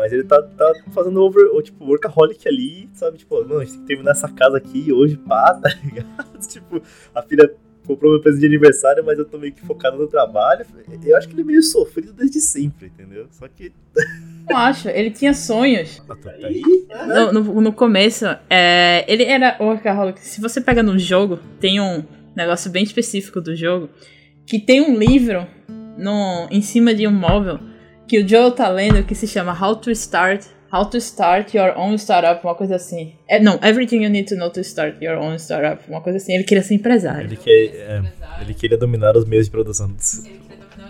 Mas ele tá, tá fazendo over, ou, tipo, workaholic ali, sabe? Tipo, não, a gente tem que terminar essa casa aqui hoje, pá, tá ligado? tipo, a filha comprou meu presente de aniversário, mas eu tô meio que focado no trabalho. Eu acho que ele é meio sofrido desde sempre, entendeu? Só que. Não acho, ele tinha sonhos. Ah, tu tá aí? No, no, no começo, é, ele era workaholic. Se você pega no jogo, tem um negócio bem específico do jogo, que tem um livro no, em cima de um móvel que o Joe tá lendo que se chama How to Start How to Start Your Own Startup, uma coisa assim. É, não, Everything You Need to Know to Start Your Own Startup, uma coisa assim. Ele queria ser empresário. Ele, quer, é, ele queria dominar os meios de produção.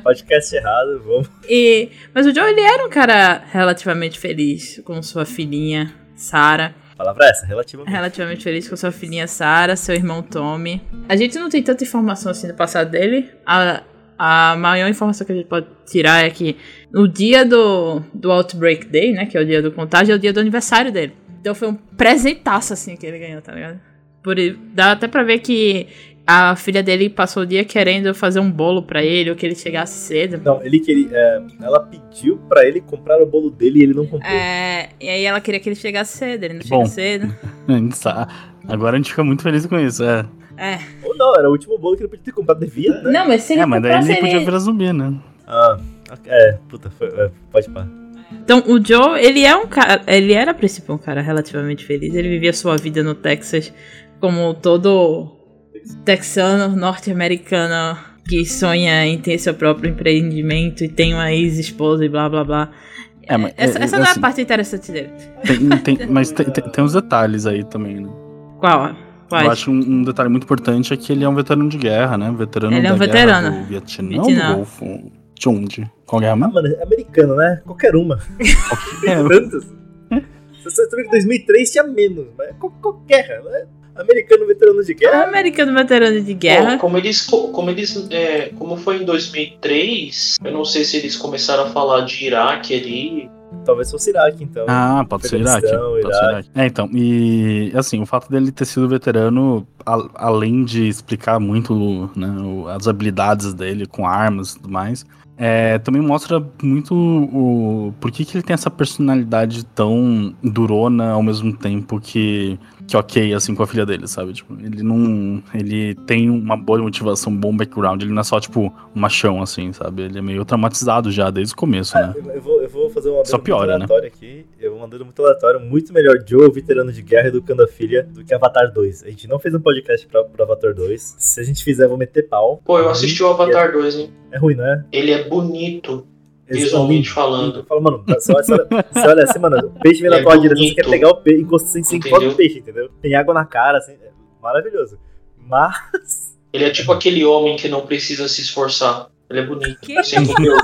Podcast errado, vamos. E, mas o Joe ele era um cara relativamente feliz com sua filhinha Sarah. Palavra é essa, relativamente. relativamente feliz com sua filhinha Sarah, seu irmão Tommy. A gente não tem tanta informação assim do passado dele. A, a maior informação que a gente pode tirar é que no dia do, do Outbreak Day, né, que é o dia do contágio, é o dia do aniversário dele. Então foi um presentaço assim que ele ganhou, tá ligado? Por, dá até pra ver que a filha dele passou o dia querendo fazer um bolo pra ele, ou que ele chegasse cedo. Não, ele queria. é, ela pediu pra ele comprar o bolo dele e ele não comprou. É, e aí ela queria que ele chegasse cedo, ele não Bom. chega cedo. Agora a gente fica muito feliz com isso, é. É. Ou não, era o último bolo que ele podia ter comprado, devia, né? Não, mas se ele É, mas daí comprasse, ele podia ele- virar zumbi, né? Ah, é, puta, foi, é, pode pá. Então, o Joe, ele é um cara. Ele era a princípio um cara relativamente feliz. Ele vivia sua vida no Texas como todo texano, norte-americano que sonha em ter seu próprio empreendimento e tem uma ex-esposa e blá blá blá. É, mas, essa é, essa é, não é a assim, parte interessante dele. tem- tem- mas tem, tem, tem uns detalhes aí também, né? Qual? Quais? Eu acho um, um detalhe muito importante é que ele é um veterano de guerra, né? Veterano Ele é um da veterano. guerra do Vietnã, Vietnã. do Golfo. De onde? Qual guerra Ah, mesmo? mano, é americano, né? Qualquer uma. É, Tantas. Você sabe que em 2003 tinha menos, mas qual- qualquer. Né? Americano veterano de É guerra. americano veterano de guerra. como eles, como eles, é, como foi em 2003, eu não sei se eles começaram a falar de Iraque ali. Talvez fosse Iraque, então. Ah, pode ser Iraque. Afeganistão, Pode ser Iraque. Iraque. É, então, e assim, o fato dele ter sido veterano, a- além de explicar muito né, o- as habilidades dele com armas e tudo mais, é, também mostra muito o por que, que ele tem essa personalidade tão durona ao mesmo tempo que, que ok, assim, com a filha dele, sabe? Tipo, ele não. Ele tem uma boa motivação, um bom background, ele não é só, tipo, um machão, assim, sabe? Ele é meio traumatizado já desde o começo, né? Eu, eu vou, eu vou fazer uma Só piora, né? aqui. Mandando muito aleatório. Muito melhor Joe, veterano de guerra, educando a filha, do que Avatar 2. A gente não fez um podcast pra, pra Avatar 2. Se a gente fizer, eu vou meter pau. Pô, eu assisti o Avatar 2, hein? É ruim, né? Ele é bonito, visualmente falando. Fala, mano, você olha, você olha- assim, mano, o peixe vem na É tua direção, você quer pegar o peixe, encosta assim, você encosta Entendeu? o peixe, entendeu? Tem água na cara, assim, é maravilhoso. Mas, Ele é tipo aquele homem que não precisa se esforçar. Ele é bonito. Que? Entendeu?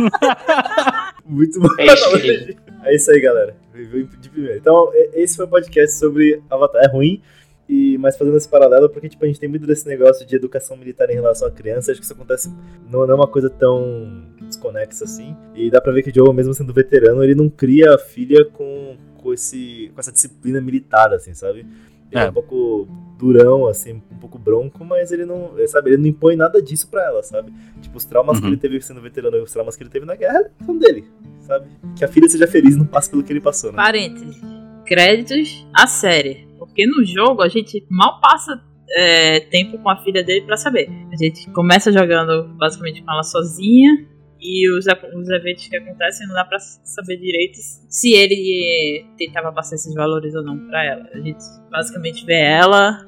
muito bom. É isso, querido. É isso aí, galera. Viveu de primeiro. Então, esse foi o podcast sobre Avatar. É ruim, e, mas fazendo esse paralelo, porque tipo, a gente tem muito desse negócio de educação militar em relação à criança. Acho que isso acontece. Não, não é uma coisa tão desconexa assim. E dá pra ver que o Joe, mesmo sendo veterano, ele não cria a filha com, com, esse, com essa disciplina militar, assim, sabe? Ele é. É. um pouco durão, assim, um pouco bronco, mas ele não, sabe, ele não impõe nada disso pra ela, sabe? Tipo, os traumas que Uhum. ele teve sendo veterano e os traumas que ele teve na guerra são dele, sabe? Que a filha seja feliz e não passe pelo que ele passou, né? Parênteses. Créditos à série. Porque no jogo a gente mal passa é, tempo com a filha dele pra saber. A gente começa jogando basicamente com ela sozinha. E os, os eventos que acontecem não dá pra saber direito se ele tentava passar esses valores ou não pra ela. A gente basicamente vê ela,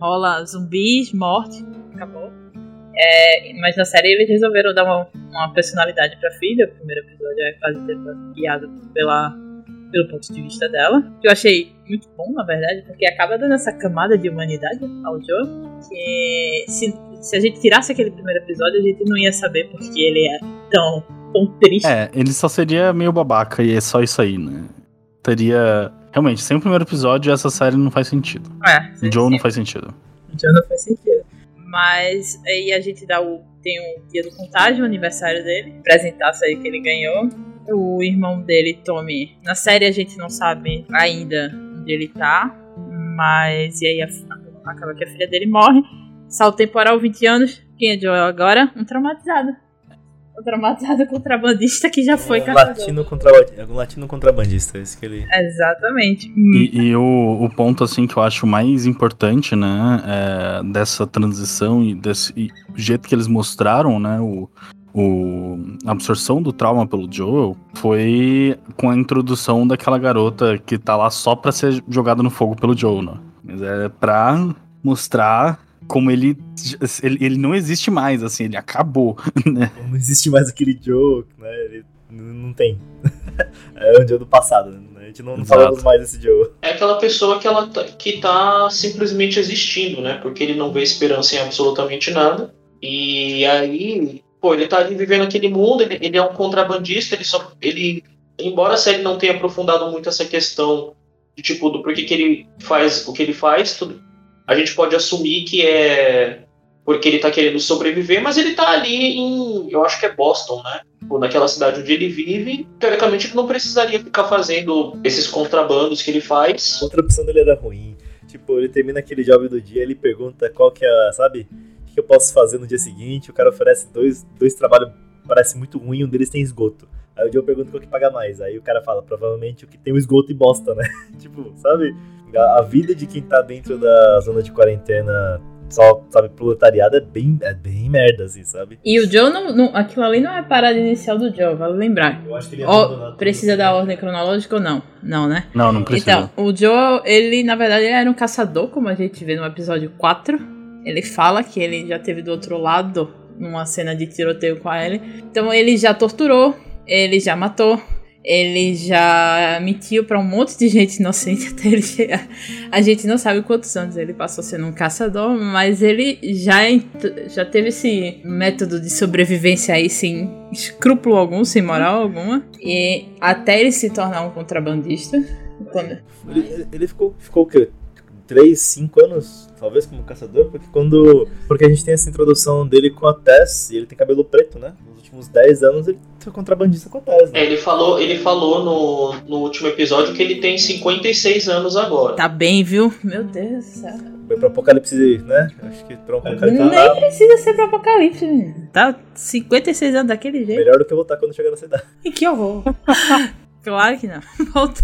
rola zumbis, morte, acabou. É, mas na série eles resolveram dar uma, uma personalidade pra filha. O primeiro episódio é quase guiado pela, pelo ponto de vista dela. Que eu achei muito bom, na verdade, porque acaba dando essa camada de humanidade ao Joe. Que se, se a gente tirasse aquele primeiro episódio, a gente não ia saber porque ele é tão, tão triste. É, ele só seria meio babaca e é só isso aí, né? Teria. Realmente, sem o primeiro episódio, essa série não faz sentido. É, O Joe não faz sentido. Já não faz sentido. Mas aí a gente dá o. Tem o dia do contágio, o aniversário dele. Apresentasse aí que ele ganhou. O irmão dele, Tommy. Na série a gente não sabe ainda onde ele tá. Mas. E aí a- acaba que a filha dele morre. Salto temporal 20 anos. Quem é Joel agora? Um traumatizado. Um traumatizado contrabandista que já foi um caçador. latino, contra, um latino contrabandista, esse que ele. Exatamente. E, e o, o ponto, assim, que eu acho mais importante, né, é, dessa transição e desse e jeito que eles mostraram, né, o, o, a absorção do trauma pelo Joel foi com a introdução daquela garota que tá lá só pra ser jogada no fogo pelo Joel, né? Mas é pra mostrar como ele, ele, ele não existe mais, assim, ele acabou, né? Não existe mais aquele Joe, né? Ele não tem. é um Joe do passado, né? A gente não, não falamos mais desse Joe. É aquela pessoa que ela tá, que tá simplesmente existindo, né? Porque ele não vê esperança em absolutamente nada. E aí, pô, ele tá ali vivendo aquele mundo, ele, ele é um contrabandista, ele só. Ele. Embora a série não tenha aprofundado muito essa questão de tipo do porquê que ele faz o que ele faz, tudo, a gente pode assumir que é porque ele tá querendo sobreviver, mas ele tá ali em. Eu acho que é Boston, né? Ou naquela cidade onde ele vive, teoricamente ele não precisaria ficar fazendo esses contrabandos que ele faz. Outra opção dele era ruim. Tipo, ele termina aquele job do dia, ele pergunta qual que é, a- sabe? O que eu posso fazer no dia seguinte? O cara oferece dois, dois trabalhos, parece muito ruim, um deles tem esgoto. Aí o Joe pergunta qual que paga mais. Aí o cara fala, provavelmente o que tem o esgoto e bosta, né? tipo, sabe? A, a vida de quem tá dentro da zona de quarentena, só, sabe, proletariado é bem, é bem merda, assim, sabe? E o Joe, não, não- aquilo ali não é a parada inicial do Joe, vale lembrar. Eu acho que ele Ó, precisa da ordem cronológica ou não? Não, né? Não, não precisa. Então, o Joe, ele, na verdade, ele era um caçador, como a gente vê no episódio 4. Ele fala que ele já teve do outro lado numa cena de tiroteio com a Ellie. Então, ele já torturou, ele já matou, ele já mentiu pra um monte de gente inocente até ele chegar. A gente não sabe quantos anos ele passou sendo um caçador, mas ele já, já teve esse método de sobrevivência aí sem escrúpulo algum, sem moral alguma. E até ele se tornar um contrabandista. Quando... Ele- ele ficou, ficou o quê? 3, 5 anos, talvez, como caçador, porque quando. Porque a gente tem essa introdução dele com a Tess, e ele tem cabelo preto, né? Nos últimos 10 anos ele foi contrabandista com a Tess, É, né? ele falou, ele falou no, no último episódio que ele tem 56 anos agora. Tá bem, viu? Meu Deus do céu. Foi pro Apocalipse, né? Acho que pro Apocalipse Nem tá precisa ser pro apocalipse, menino. Tá 56 anos daquele jeito. melhor do que eu voltar quando chegar na cidade. Que horror. claro que não. Volta.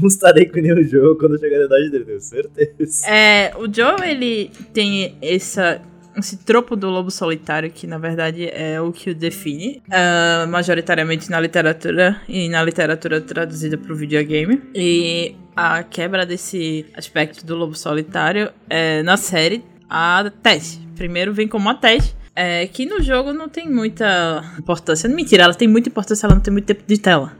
Não estarei com nenhum jogo quando chegar na idade dele, tenho certeza. É, o Joe, ele tem essa, esse tropo do lobo solitário que, na verdade, é o que o define, ah, majoritariamente na literatura e na literatura traduzida para o videogame. E a quebra desse aspecto do lobo solitário é na série a Tess. Primeiro vem como a Tess. É, que no jogo não tem muita importância. Mentira, ela tem muita importância, ela não tem muito tempo de tela.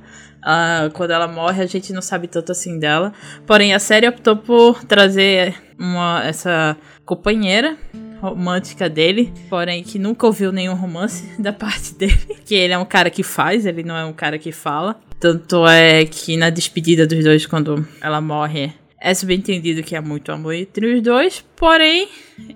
Ah, quando ela morre, a gente não sabe tanto assim dela. Porém, a série optou por trazer uma, essa companheira romântica dele, porém que nunca ouviu nenhum romance da parte dele. Que ele é um cara que faz, ele não é um cara que fala. Tanto é que na despedida dos dois, quando ela morre, é subentendido que há muito amor entre os dois, porém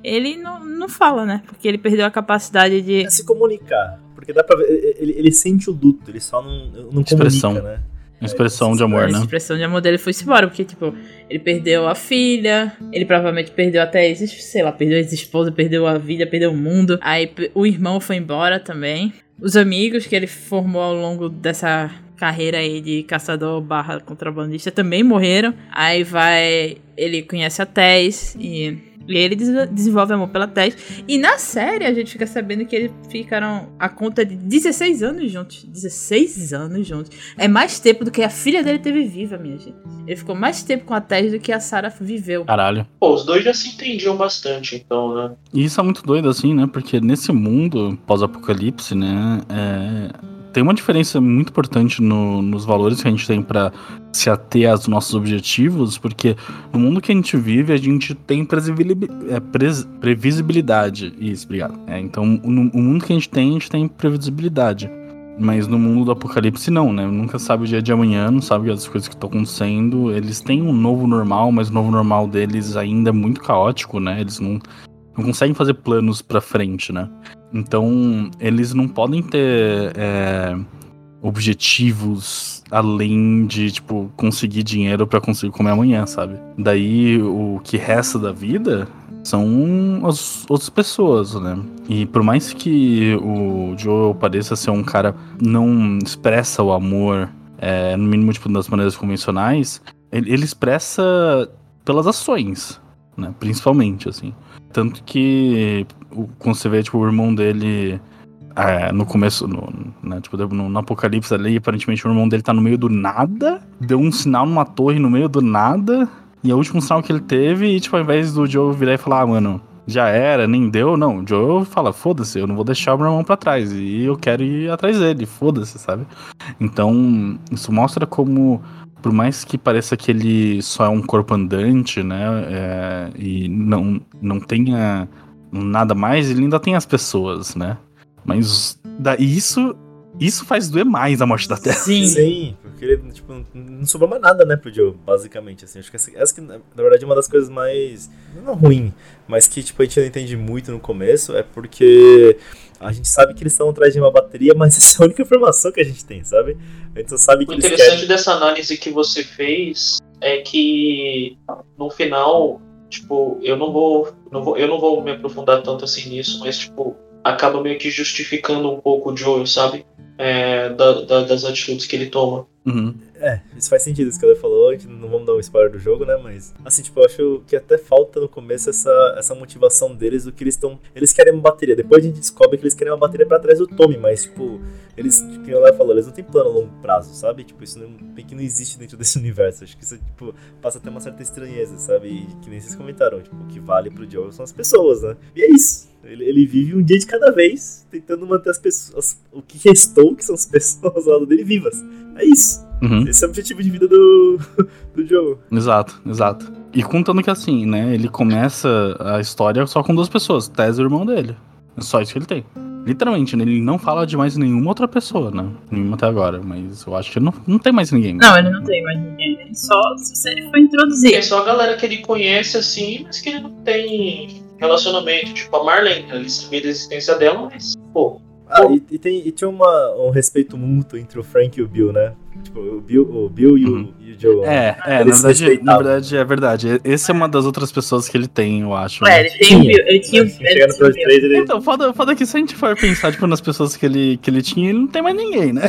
ele não, não fala, né? Porque ele perdeu a capacidade de. É se comunicar. Porque dá pra ver, ele, ele sente o luto, ele só não, não Expressão. comunica, né? Expressão de amor, A né? expressão de amor dele foi-se embora, porque, tipo, ele perdeu a filha, ele provavelmente perdeu até, sei lá, perdeu a ex-esposa, perdeu a vida, perdeu o mundo. Aí o irmão foi embora também. Os amigos que ele formou ao longo dessa carreira aí de caçador barra contrabandista também morreram. Aí vai, ele conhece a Tess e E ele des- desenvolve amor pela Tess. E na série a gente fica sabendo que eles ficaram a conta de 16 anos juntos. 16 anos juntos. É mais tempo do que a filha dele teve viva, minha gente. Ele ficou mais tempo com a Tess do que a Sarah viveu. Caralho. Pô, os dois já se entendiam bastante, então, né? E isso é muito doido, assim, né? Porque nesse mundo pós-apocalipse, né? é, Tem uma diferença muito importante no- nos valores que a gente tem pra se ater aos nossos objetivos, porque no mundo que a gente vive, a gente tem é, previsibilidade. Isso, obrigado. É, então, no o mundo que a gente tem, a gente tem previsibilidade. Mas no mundo do apocalipse, não, né? Nunca sabe o dia de amanhã, não sabe as coisas que estão acontecendo. Eles têm um novo normal, mas o novo normal deles ainda é muito caótico, né? Eles não, não conseguem fazer planos pra frente, né? Então, eles não podem ter é, objetivos além de, tipo, conseguir dinheiro pra conseguir comer amanhã, sabe? Daí, o que resta da vida são as outras pessoas, né? E por mais que o Joel pareça ser um cara não expressa o amor, é, no mínimo, tipo, das maneiras convencionais, ele, ele expressa pelas ações, né? Principalmente, assim. Tanto que quando você vê, tipo, o irmão dele é, no começo, no, né, tipo, no, no apocalipse ali, aparentemente o irmão dele tá no meio do nada, deu um sinal numa torre no meio do nada, e é o último sinal que ele teve, e tipo, ao invés do Joe virar e falar, ah, mano, já era, nem deu, não, o Joe fala, foda-se, eu não vou deixar o meu irmão pra trás, e eu quero ir atrás dele, foda-se, sabe? Então, isso mostra como por mais que pareça que ele só é um corpo andante, né? é, e não, não tenha nada mais, ele ainda tem as pessoas, né? Mas daí isso, isso faz doer mais a morte da Terra. Sim. Sim, porque ele, tipo, não- sobrou mais nada, né, pro Joe, basicamente, assim. Acho que essa, essa que, na na verdade, é uma das coisas mais, não ruim, mas que, tipo, a gente não entende muito no começo, é porque a gente sabe que eles estão atrás de uma bateria, mas essa é a única informação que a gente tem, sabe? A gente só sabe que O eles interessante querem... dessa análise que você fez é que no final, tipo, eu não vou, não vou, eu não vou me aprofundar tanto assim nisso, mas tipo, acaba meio que justificando um pouco o Joel, sabe? É, da- da- das atitudes que ele toma. Uhum. É, isso faz sentido isso que ela falou, a gente não vamos dar um spoiler do jogo, né, mas... Assim, tipo, eu acho que até falta no começo essa, essa motivação deles, do que eles estão... Eles querem uma bateria, depois a gente descobre que eles querem uma bateria pra trás do Tommy, mas, tipo... Eles, o Léo falou, eles não têm plano a longo prazo, sabe? Tipo, isso não, que não existe dentro desse universo. Acho que isso, tipo, passa até uma certa estranheza, sabe? E que nem vocês comentaram, tipo, o que vale pro Joel são as pessoas, né? E é isso. Ele, ele vive um dia de cada vez, tentando manter as pessoas, o que restou, que são as pessoas ao lado dele, vivas. É isso. Uhum. Esse é o objetivo de vida do, do Joel. Exato, exato. E contando que assim, né? Ele começa a história só com duas pessoas, Tess e o irmão dele. É só isso que ele tem. Literalmente, né, ele não fala de mais nenhuma outra pessoa, né? Nenhuma até agora, mas eu acho que não, não tem mais ninguém. Não, ele não tem mais ninguém. Ele só se ele foi introduzir. É só a galera que ele conhece assim, mas que ele não tem relacionamento. Tipo, a Marlene, ele sabia da existência dela, mas, pô, Ah, e, e tem, e tinha uma, um respeito mútuo entre o Frank e o Bill, né? Tipo, o Bill, o Bill e, o, Uhum. e o Joel. É, é, na verdade, na verdade, é verdade. Essa é uma das outras pessoas que ele tem, eu acho. Ué, né? ele tem o Tinha. Bill. Ele tinha o Bill. 3, ele... Então, foda, foda que se a gente for pensar, tipo, nas pessoas que ele, que ele tinha, ele não tem mais ninguém, né?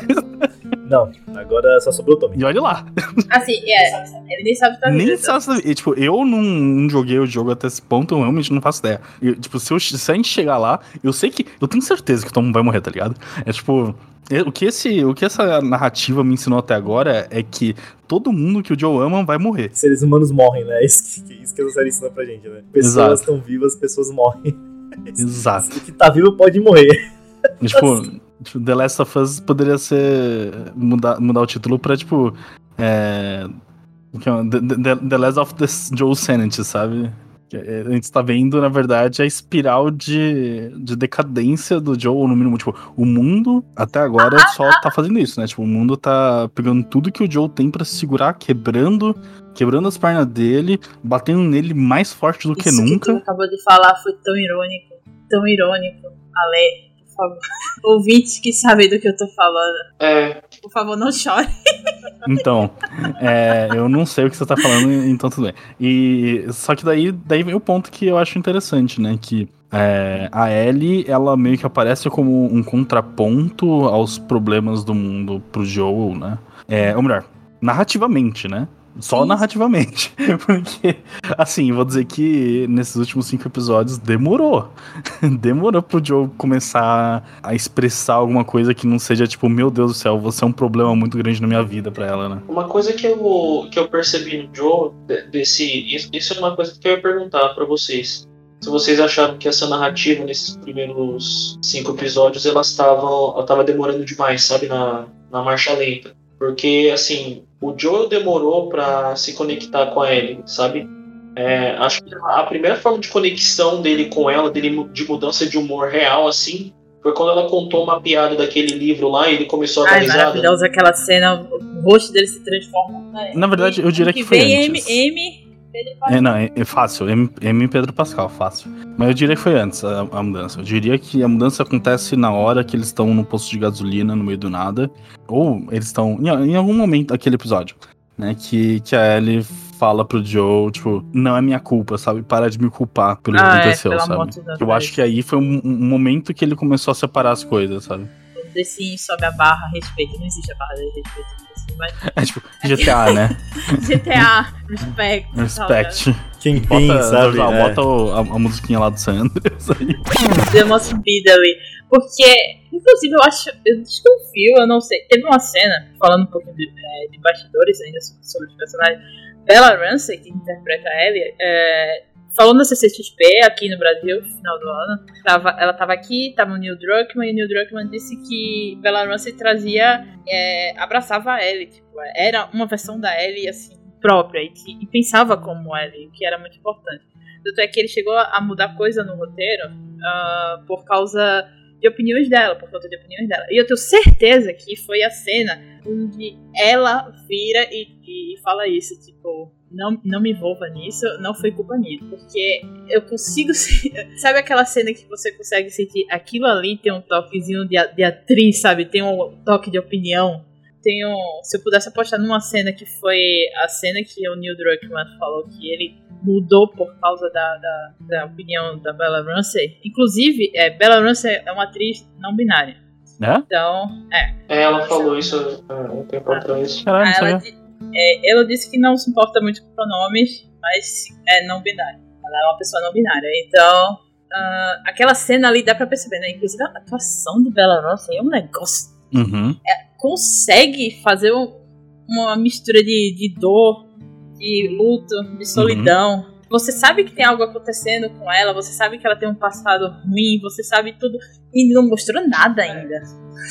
Não, agora só sobrou o Tommy. E olha lá. Assim, é. Ele nem sabe o que tá Nem sabe se- e, tipo, eu não, não joguei o jogo até esse ponto, eu realmente não faço ideia. E, tipo, se, eu- se a gente chegar lá, eu sei que. Eu tenho certeza que o Tom vai morrer, tá ligado? É tipo. é- O que, esse, o que essa narrativa me ensinou até agora é que todo mundo que o Joe ama vai morrer. Seres humanos morrem, né? Isso que, isso que essa série ensina pra gente, né? Pessoas estão vivas, pessoas morrem. Exato. O que tá vivo pode morrer. Tipo, tipo, The Last of Us poderia ser. mudar, mudar o título pra, tipo. É. que The, The- The Last of the Joe Sanity, sabe? Que é- A gente tá vendo, na verdade, a espiral de, de decadência do Joe, ou no mínimo, tipo, o mundo até agora só tá fazendo isso, né? Tipo, o mundo tá pegando tudo que o Joe tem pra se segurar, quebrando, quebrando as pernas dele, batendo nele mais forte do que Isso nunca. tu acabou de falar foi tão irônico. Tão irônico. Ale, favor. Ouvintes que sabem do que eu tô falando. é, Por favor, não chore. Então, é, eu não sei o que você tá falando, então tudo bem. E só que daí, daí vem o ponto que eu acho interessante, né? Que é, a Ellie, ela meio que aparece como um contraponto aos problemas do mundo pro Joel, né? É, ou melhor, narrativamente, né? Só narrativamente. Porque, assim, vou dizer que nesses últimos cinco episódios demorou. demorou pro Joe começar a expressar alguma coisa que não seja tipo, meu Deus do céu, você é um problema muito grande na minha vida pra ela, né? Uma coisa que eu, que eu percebi no Joe, de- desse, isso, isso é uma coisa que eu ia perguntar pra vocês. Se vocês acharam que essa narrativa nesses primeiros cinco episódios ela estava ela tava demorando demais, sabe, na, na marcha lenta. Porque, assim, o Joel demorou pra se conectar com a Ellie, sabe? É, acho que a primeira forma de conexão dele com ela, dele de mudança de humor real, assim, foi quando ela contou uma piada daquele livro lá e ele começou a dar risada. maravilhosa aquela cena, o rosto dele se transforma. Na verdade, eu diria que que foi vem M, antes. M, ele faz É, não, é, é fácil. M, M Pedro Pascal, fácil. Mas eu diria que foi antes a, a mudança. Eu diria que a mudança acontece na hora que eles estão no posto de gasolina, no meio do nada. Ou eles estão. Em, em algum momento daquele episódio. Né? Que, que a Ellie fala pro Joe, tipo, não é minha culpa, sabe? Para de me culpar pelo que Ah, é, aconteceu, pelo sabe? de Eu acho que aí foi um, um momento que ele começou a separar as coisas, sabe? Desci, sobe a barra, respeito. Não existe a barra de respeito. Mas É tipo, GTA, né? GTA, respect. Respect. Quem Bota, sabe? Bota, É. bota o- a, a musiquinha lá do San Andreas aí. The Most Speed ali. Porque, inclusive, eu acho, eu desconfio, eu não sei. Teve uma cena, falando um pouquinho de, é, de bastidores ainda so- sobre os personagens. Bella Ramsey, que interpreta a Ellie, é, falou na CCXP aqui no Brasil, no final do ano. Tava, ela tava aqui, tava o Neil Druckmann, e o Neil Druckmann disse que Bella Ramsey trazia, é, abraçava a Ellie, tipo, era uma versão da Ellie, assim, própria, e, e pensava como Ellie, o que era muito importante. Tanto é que ele chegou a mudar coisa no roteiro ah, por causa de opiniões dela, por conta de opiniões dela. E eu tenho certeza que foi a cena onde ela vira e, e fala isso, tipo, não, não me envolva nisso, não foi culpa minha. Porque eu consigo Sabe aquela cena que você consegue sentir aquilo ali tem um toquezinho de, de atriz, sabe? Tem um toque de opinião. Tem um, se eu pudesse apostar numa cena que foi a cena que o Neil Druckmann falou que ele mudou por causa da, da, da opinião da Bella Ramsey. Inclusive, é, Bella Ramsey é uma atriz não binária. Né? Então, é. É, ela falou isso há um tempo atrás. Caralho, Ela, é, ela disse que não se importa muito com pronomes, mas é não binária. Ela é uma pessoa não binária. Então, ah, aquela cena ali dá pra perceber, né? Inclusive, a atuação de Bella Ramsey é um negócio. Uhum. Consegue fazer um- uma mistura de, de dor, de luto, de solidão. Você sabe que tem algo acontecendo com ela, você sabe que ela tem um passado ruim, você sabe tudo. E não mostrou nada ainda,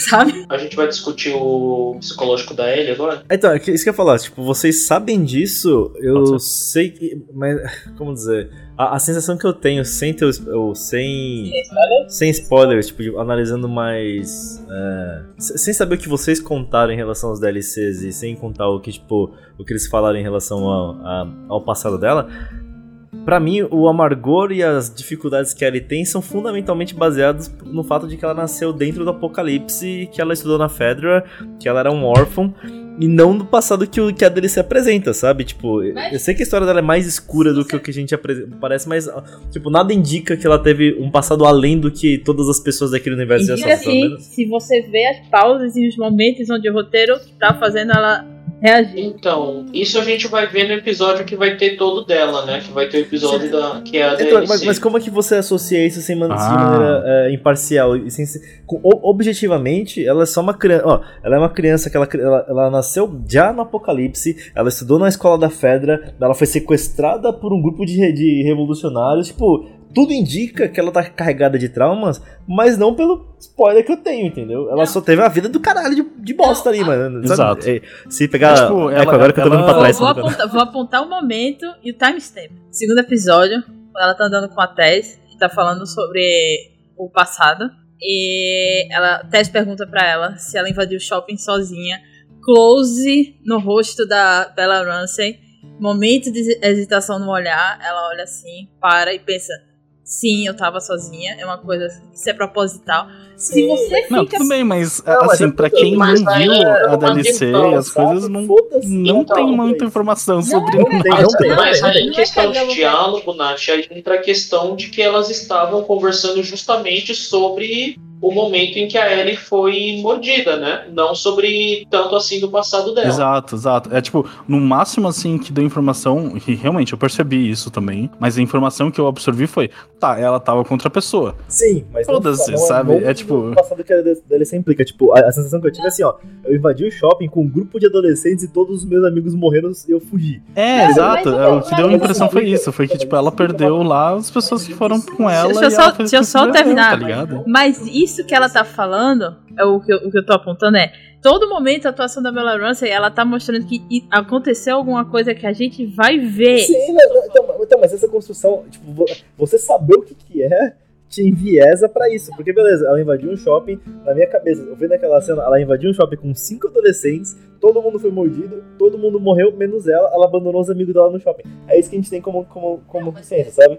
sabe? A gente vai discutir o psicológico da Ellie agora? Então, é que- isso que eu ia falar, tipo, vocês sabem disso, eu sei que. Mas, como dizer? A, a sensação que eu tenho sem ter ou sem. Sem spoilers, tipo, de- analisando mais. é, se- sem saber o que vocês contaram em relação aos DLCs e sem contar o que, tipo, o que eles falaram em relação ao, a- ao passado dela. Pra mim, o amargor e as dificuldades que ela tem são fundamentalmente baseados no fato de que ela nasceu dentro do apocalipse, que ela estudou na Fedra, que ela era um órfão, e não do passado que, o, que a DLC apresenta, sabe? Tipo, Mas- eu sei que a história dela é mais escura do que o que a gente parece, mas, tipo, nada indica que ela teve um passado além do que todas as pessoas daquele universo já E pelo assim, se você vê as pausas e os momentos onde o roteiro tá fazendo ela reagir. Então, isso a gente vai ver no episódio que vai ter todo dela, né? Que vai ter o episódio da, que é a Então, DLC. mas, mas como é que você associa isso sem man- de Ah. maneira é, imparcial? E sem com- objetivamente, ela é só uma criança. Ó, ela é uma criança que ela, ela, ela nasceu já no apocalipse, ela estudou na escola da Fedra, ela foi sequestrada por um grupo de, de revolucionários. Tipo, tudo indica que ela tá carregada de traumas, mas não pelo spoiler que eu tenho, entendeu? Ela Não. só teve a vida do caralho de, de bosta ali, mano. sabe? Exato. É, se pegar. Mas, tipo, é, ela- agora que eu tô olhando pra ela- trás. vou, sabe? apontar, vou apontar o momento e o timestamp. Segundo episódio, quando ela tá andando com a Tess e tá falando sobre o passado. E ela, a Tess pergunta pra ela se ela invadiu o shopping sozinha. Close no rosto da Bella Ramsey. Momento de hesitação no olhar. Ela olha assim, para e pensa: sim, eu tava sozinha. É uma coisa. Isso é proposital. Se você fica. Não, tudo bem, mas Não, assim, é pra quem não viu é a uma DLC, questão, as coisas não, não Então, tem muita informação sobre Não, nada. Não tem, mas não em questão de diálogo, Nath, aí entra a questão de que elas estavam conversando justamente sobre o momento em que a Ellie foi mordida, né? Não sobre tanto assim do passado dela. Exato, exato. É tipo, no máximo assim que deu informação, e realmente eu percebi isso também, mas a informação que eu absorvi foi, tá, ela tava contra a pessoa. Sim, mas não- Foda-se, não, sabe? não É tipo- no passado que a DLC implica. Tipo, a, a sensação que eu tive é assim, ó. Eu invadi o shopping com um grupo de adolescentes e todos os meus amigos morreram e eu fugi. É, Não, exato. É, o que não, deu a impressão assim, foi isso. Foi que, tipo, ela perdeu lá as pessoas que foram com ela. Deixa eu e só- ela deixa eu o só terminar. Tá ligado? Mas isso que ela tá falando, é o que, eu, o que eu tô apontando é. Todo momento a atuação da Bella Ramsey, ela tá mostrando que aconteceu alguma coisa que a gente vai ver. Sim, mas, então, então, mas essa construção, tipo, vo- você saber o que, que é, te enviesa pra isso. Porque, beleza, ela invadiu um shopping, na minha cabeça, eu vendo aquela cena, ela invadiu um shopping com cinco adolescentes, todo mundo foi mordido, todo mundo morreu, menos ela, ela abandonou os amigos dela no shopping. É isso que a gente tem como, como, como consciência, sabe?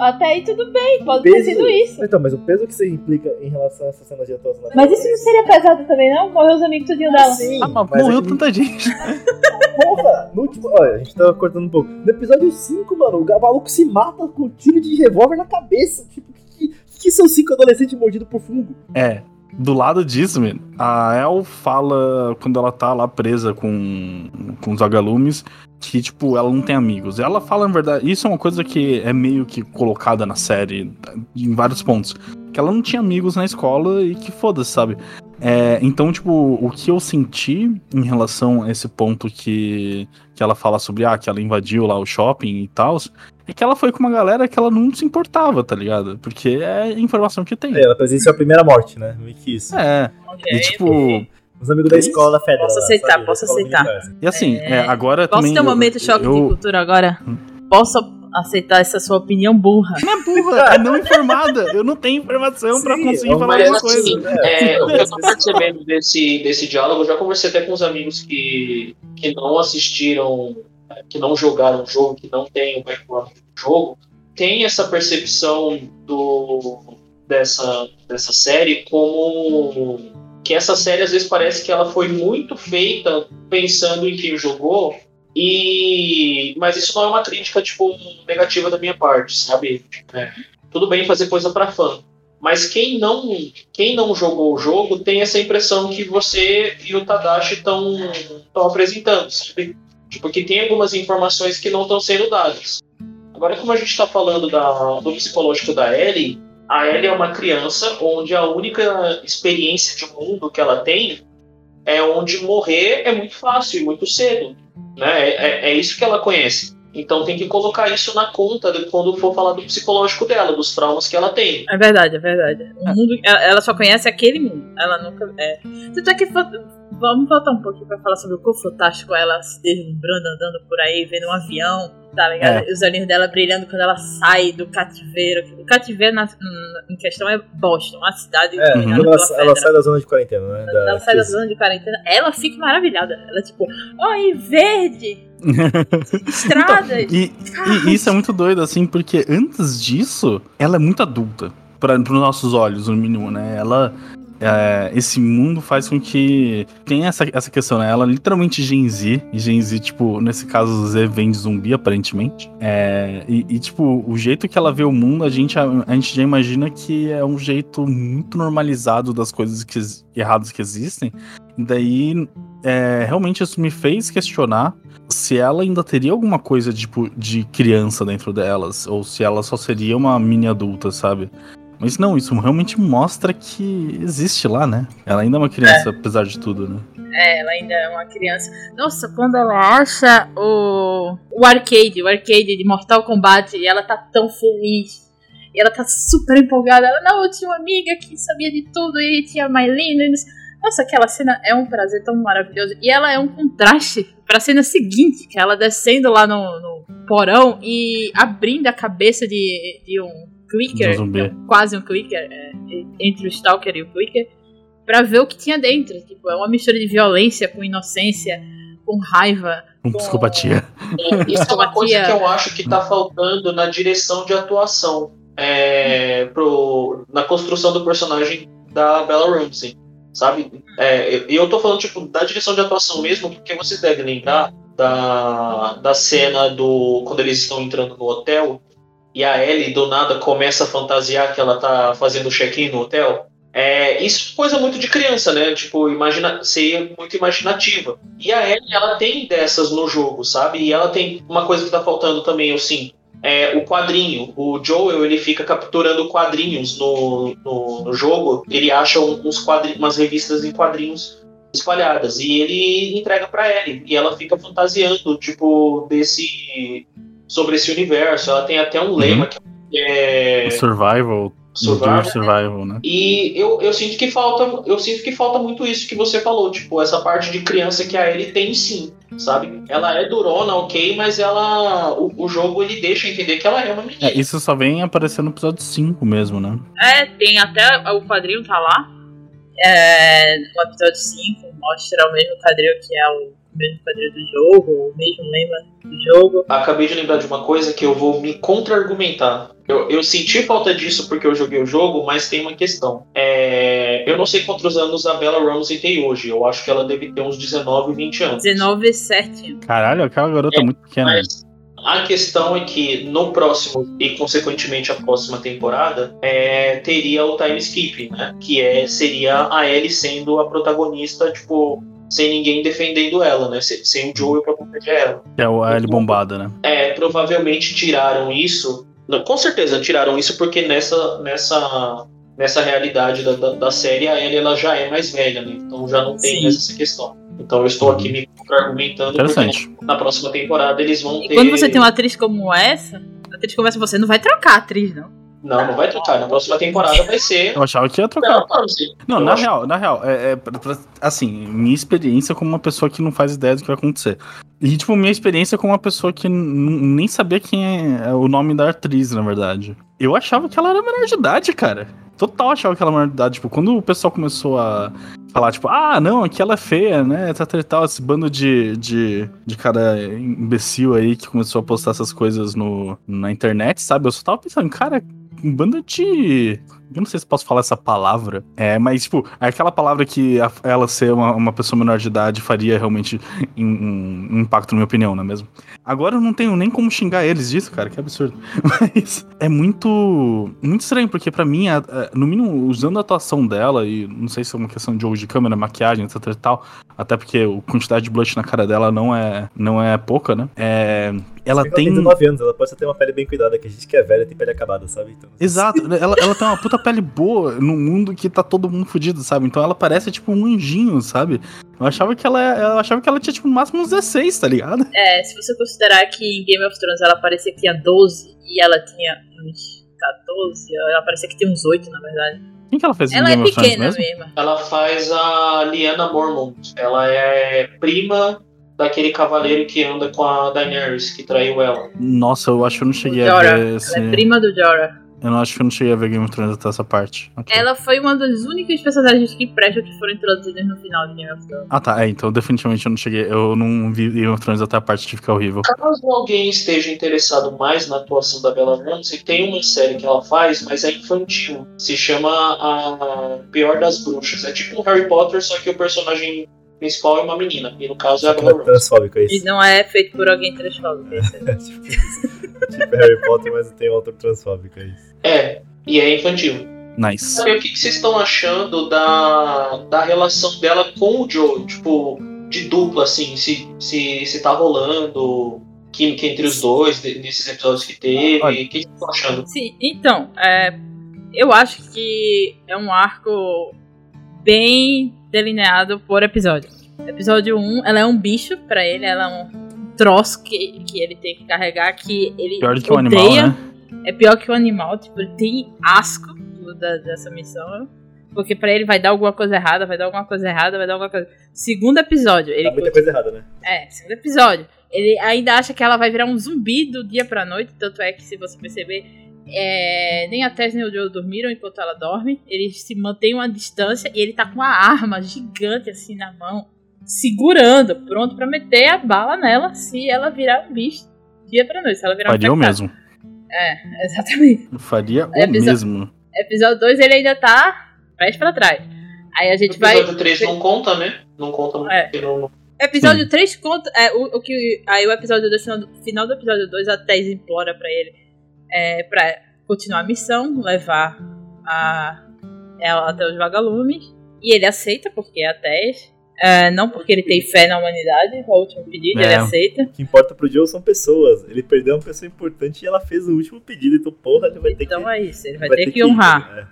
Até aí tudo bem, pode Peso- ter sido isso. Então, mas o peso que você implica em relação a essa cena de atuação na Mas isso não seria pesado também, não? Morreu os amigos tudinho dela. Sim, Ah, mas mas morreu é que- tanta gente. Porra, no último. Olha, a gente tava cortando um pouco. No episódio 5, mano, o maluco se mata com um tiro de revólver na cabeça. Tipo, que, que, que são cinco adolescentes mordidos por fungo? É. Do lado disso, mano, a El fala quando ela tá lá presa com, com os vagalumes que, tipo, ela não tem amigos. Ela fala, na verdade, isso é uma coisa que é meio que colocada na série em vários pontos. Que ela não tinha amigos na escola e que foda-se, sabe? É, então, tipo, o que eu senti em relação a esse ponto que, que ela fala sobre, ah, que ela invadiu lá o shopping e tal, é que ela foi com uma galera que ela não se importava, tá ligado? Porque é a informação que tem. É, ela presenciou a primeira morte, né? Meio que isso. É, e tipo, Os amigos da escola federal. Posso aceitar, posso aceitar. e assim, é, agora Posso também. ter um eu- momento de choque de eu, cultura agora? Hum. Posso aceitar essa sua opinião burra? Não é burra, é não informada. Eu não tenho informação pra Sim, conseguir falar Mas alguma coisa. assim, é, o que eu tô percebendo desse, desse diálogo, eu já conversei até com os amigos que, que não assistiram, que não jogaram o jogo, que não têm o background do jogo, tem essa percepção do, dessa, dessa série como que essa série às vezes parece que ela foi muito feita pensando em quem jogou e mas isso não é uma crítica tipo negativa da minha parte, sabe? É, tudo bem fazer coisa para fã, mas quem não quem não jogou o jogo tem essa impressão que você e o Tadashi estão apresentando, sabe? Tipo, que tem algumas informações que não estão sendo dadas. Agora, como a gente está falando da, do psicológico da Ellie, a Ellie é uma criança onde a única experiência de mundo que ela tem é onde morrer é muito fácil e muito cedo. Né? É, é- é isso que ela conhece. Então tem que colocar isso na conta de quando for falar do psicológico dela, dos traumas que ela tem. É verdade, é verdade. O mundo, ela, só conhece aquele mundo. Ela nunca. É. Tanto é que. Vamos voltar um pouquinho pra falar sobre o quão fantástico ela se deslumbrando, andando por aí, vendo um avião, tá ligado? E os olhinhos dela brilhando quando ela sai do cativeiro. O cativeiro na- em questão é Boston, a cidade É, quando ela, ela sai da zona de quarentena, né? Da, Ela sai da zona de quarentena, ela fica maravilhada. Ela, tipo, oi, verde! Estradas! E, e isso é muito doido, assim, porque antes disso, ela é muito adulta. Para os nossos olhos, no mínimo, né? Ela. É, esse mundo faz com que tem essa, essa questão, né? Ela é literalmente Gen Z. E Gen Z, tipo, nesse caso, Z vem de zumbi, aparentemente. É, e, e, tipo, o jeito que ela vê o mundo, a gente, a, a gente já imagina que é um jeito muito normalizado das coisas que, erradas que existem. Daí, é, realmente, isso me fez questionar se ela ainda teria alguma coisa tipo de criança dentro delas, ou se ela só seria uma mini adulta, sabe? Mas não, isso realmente mostra que existe lá, né? Ela ainda é uma criança, apesar de tudo, né? É, ela ainda é uma criança. Nossa, quando ela acha o, o arcade, o arcade de Mortal Kombat, e ela tá tão feliz. E ela tá super empolgada. Ela, não, eu tinha uma amiga que sabia de tudo e tinha e não sei- Nossa, aquela cena é um prazer tão maravilhoso. E ela é um contraste pra cena seguinte, que é ela descendo lá no, no porão e abrindo a cabeça de, de um clicker, um quase um clicker, é, entre o Stalker e o clicker, pra ver o que tinha dentro. Tipo, é uma mistura de violência com inocência, com raiva. Com psicopatia. É, Isso é uma coisa que eu acho que tá faltando na direção de atuação. é, pro, na construção do personagem da Bella Ramsey. Sabe? É, E eu tô falando, tipo, da direção de atuação mesmo, porque vocês devem lembrar da, da cena do. quando eles estão entrando no hotel e a Ellie do nada começa a fantasiar que ela tá fazendo check-in no hotel. É, isso é coisa muito de criança, né? Tipo, imagina, ser muito imaginativa. E a Ellie, ela tem dessas no jogo, sabe? E ela tem uma coisa que tá faltando também, eu sinto. É, o quadrinho. O Joel, ele fica capturando quadrinhos no, no, no jogo. Ele acha uns quadrinhos, umas revistas em quadrinhos espalhadas. E ele entrega para Ellie. E ela fica fantasiando, tipo, desse... Sobre esse universo. Ela tem até um lema que é... Survival. Survival. Survival, né? E eu, eu sinto que falta, eu sinto que falta muito isso que você falou, tipo, essa parte de criança que a Ellie tem sim, sabe? Ela é durona, ok, mas ela. O, o jogo ele deixa entender que ela é uma menina. É, isso só vem aparecer no episódio 5 mesmo, né? É, tem até o quadrinho tá lá. É, no episódio 5 mostra o mesmo quadrinho que é o mesmo quadrinho do jogo, o mesmo lema do jogo. Acabei de lembrar de uma coisa que eu vou me contra-argumentar. Eu, eu senti falta disso porque eu joguei o jogo, mas tem uma questão. É, eu não sei quantos anos a Bella Ramsey tem hoje. Eu acho que ela deve ter uns 19, 20 anos. 19 certinho. Caralho, aquela garota é, muito pequena. Mas a questão é que no próximo e consequentemente a próxima temporada é, teria o time skip, né? Que é, seria a Ellie sendo a protagonista, tipo, sem ninguém defendendo ela, né? Sem, sem o Joel pra proteger ela. É a Ellie bombada, né? É, provavelmente tiraram isso. Não, com certeza tiraram isso porque nessa, nessa, nessa realidade da, da, da série a Ellie ela já é mais velha, né? Então já não tem Sim. mais essa questão. Então eu estou aqui me argumentando Interessante. porque na próxima temporada eles vão E ter. quando você tem uma atriz como essa, a atriz como essa, você não vai trocar a atriz, não. Não, não vai trocar. Na próxima temporada vai ser. Eu achava que ia trocar. Não, Eu na acho- real, na real, é, é assim, minha experiência como uma pessoa que não faz ideia do que vai acontecer. E, tipo, minha experiência como uma pessoa que nem sabia quem é o nome da atriz, na verdade. Eu achava que ela era menor de idade, cara. Total achava que ela era menor de idade. Tipo, quando o pessoal começou a falar, tipo, ah, não, aqui ela é feia, né, etc e tal, esse bando de, de, de cara imbecil aí que começou a postar essas coisas no, na internet, sabe? Eu só tava pensando, cara, um bando de. Eu não sei se posso falar essa palavra. É, mas, tipo, aquela palavra que a- ela ser uma, uma pessoa menor de idade faria realmente um, um impacto, na minha opinião, não é mesmo? Agora eu não tenho nem como xingar eles disso, cara, que absurdo. Mas é muito. Muito estranho, porque pra mim, no mínimo, usando a atuação dela, e não sei se é uma questão de jogo de câmera, maquiagem, etc e tal, até porque a quantidade de blush na cara dela não é, não é pouca, né? É, ela tem. Ela tem 19 anos, ela pode ter uma pele bem cuidada, que a gente que é velha tem pele acabada, sabe? Então, Exato, ela, ela tem uma puta pele boa num mundo que tá todo mundo fudido, sabe? Então ela parece tipo um anjinho, sabe? Eu achava que ela, eu achava que ela tinha tipo no máximo uns 16, tá ligado? É, se você considerar que em Game of Thrones ela parecia que tinha 12 e ela tinha uns 14, ela parecia que tinha uns 8, na verdade. Quem que ela fez em Ela é pequena mesmo? mesmo. Ela faz a Lyanna Mormont. Ela é prima daquele cavaleiro que anda com a Daenerys, que traiu ela. Nossa, eu acho que eu não cheguei a Jorah. ver esse. Ela é prima do Jorah. Eu não acho que eu não cheguei a ver Game of Thrones até essa parte. Ok. Ela foi uma das únicas personagens que prestam que foram introduzidas no final de Game of Thrones. Ah tá, é, então definitivamente eu não cheguei. Eu não vi Game of Thrones até a parte de ficar horrível. Caso alguém esteja interessado mais na atuação da Bella Ramsey, tem uma série que ela faz, mas é infantil. Se chama A Pior das Bruxas. É tipo um Harry Potter, só que o personagem principal é uma menina. E no caso é a Bella é Ramsey. transfóbico, é E isso. não é feito por alguém transfóbico. é isso tipo tipo Harry Potter, mas tem autor transfóbico, é isso. É, e é infantil. Nice. Sabe o que, que vocês estão achando da, da relação dela com o Joe? Tipo, de dupla, assim, se, se, se tá rolando química entre os dois, de- nesses episódios que teve. O que que vocês estão achando? Sim, então, é, eu acho que é um arco bem delineado por episódio. Episódio 1, ela é um bicho pra ele, ela é um troço que, que ele tem que carregar, que ele Pior do que odeia. animal, né? É pior que o animal, tipo, ele tem asco do- da- dessa missão. Porque pra ele vai dar alguma coisa errada, vai dar alguma coisa errada, vai dar alguma coisa. Segundo episódio, ele Tá muita coisa errada, né? é, segundo episódio. Ele ainda acha que ela vai virar um zumbi do dia pra noite. Tanto é que, se você perceber, é, nem a Tess nem o Joe dormiram enquanto ela dorme. Eles se mantêm uma distância e ele tá com uma arma gigante assim na mão, segurando, pronto pra meter a bala nela se ela virar um bicho dia pra noite. Se ela virar um Faria o infectado. mesmo. Exatamente. Faria É, o episódio- mesmo. Episódio 2 ele ainda tá pés pra trás. Aí a O gente vai. episódio 3 não conta, né? Não conta muito. É. porque não- Episódio 3 conta. É, o, o que, aí o episódio 2, final, do- final do episódio 2, a Tess implora pra ele é, pra continuar a missão, levar a, ela até os vagalumes. E ele aceita, porque é a Tess. É, não porque ele tem fé na humanidade, o último pedido, É. ele aceita. O que importa pro Joe são pessoas. Ele perdeu uma pessoa importante e ela fez o último pedido, então porra, ele vai ter Então que. é isso, ele vai, ter, que honrar. É.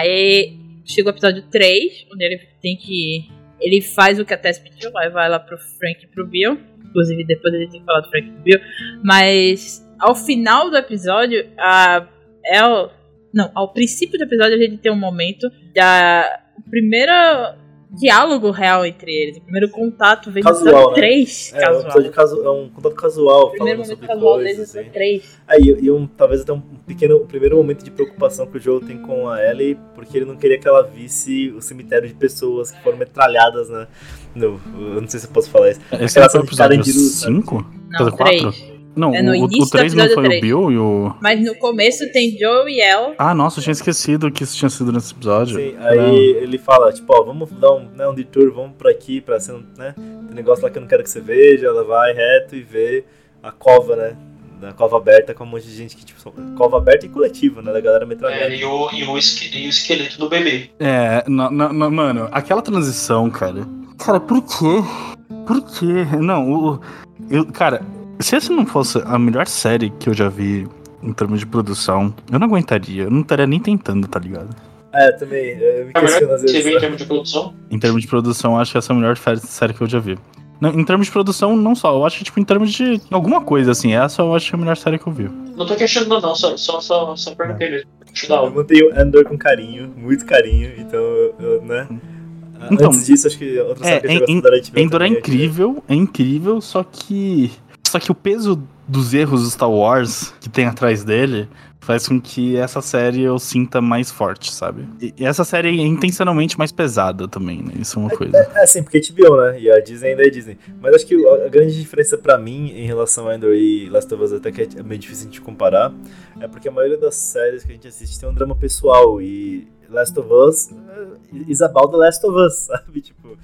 Aí chega o episódio 3, onde ele tem que. Ele faz o que a Tess pediu, vai lá pro Frank e pro Bill. Inclusive, depois ele tem que falar do Frank e do Bill. Mas ao final do episódio, a El. Não, ao princípio do episódio a gente tem um momento da. O primeiro diálogo real entre eles. O primeiro contato vem casual, né? três. É, casual. Um, casu... é um contato casual. O primeiro momento casual coisas, o assim. três. aí e, e, um, talvez até um pequeno um primeiro momento de preocupação que o Joel tem com a Ellie, porque ele não queria que ela visse o cemitério de pessoas que foram metralhadas, né? No, eu não sei se eu posso falar isso. Esse é o episódio 5? Não, 4? Não, É no o, o do 3 não foi três. o Bill e o. Mas no começo tem Joe e El. Ah, nossa, eu tinha esquecido que isso tinha sido nesse episódio. Sim, aí ele fala, tipo, ó, vamos dar um, né, um detour, vamos por aqui pra ser, um, né? Tem negócio lá que eu não quero que você veja, ela vai reto e vê a cova, né? Da cova aberta com um monte de gente que, tipo, são- cova aberta e coletiva, né? Da galera É, metralhada. e, o, e, o esque- e o esqueleto do bebê. É, na- na- na- mano, aquela transição, cara. Cara, por quê? Por quê? Não, o. Eu, cara, se essa não fosse a melhor série que eu já vi em termos de produção, eu não aguentaria. Eu não estaria nem tentando, tá ligado? É, também, eu me questiono às que você vê em termos de produção? Em termos de produção, eu acho que essa é a melhor série que eu já vi. Não, em termos de produção, não só. Eu acho que, tipo, em termos de alguma coisa, assim, essa eu acho que é a melhor série que eu vi. Não tô questionando, não, só, só, só, só perguntei mesmo. Eu mantenho Andor com carinho, muito carinho, então, eu, né? Então, Antes disso, acho que outra é, série que eu em- gosto da HBO Endor é incrível, é incrível, só que. Só que o peso dos erros do Star Wars que tem atrás dele faz com que essa série eu sinta mais forte, sabe? E, essa série é intencionalmente mais pesada também, né? Isso é uma coisa. É, sim, porque é HBO, né? E a Disney ainda é Disney. Mas acho que a grande diferença pra mim em relação a Endor e Last of Us, até que é meio difícil de comparar, é porque a maioria das séries que a gente assiste tem um drama pessoal. E Last of Us é, is about the Last of Us, sabe? Tipo,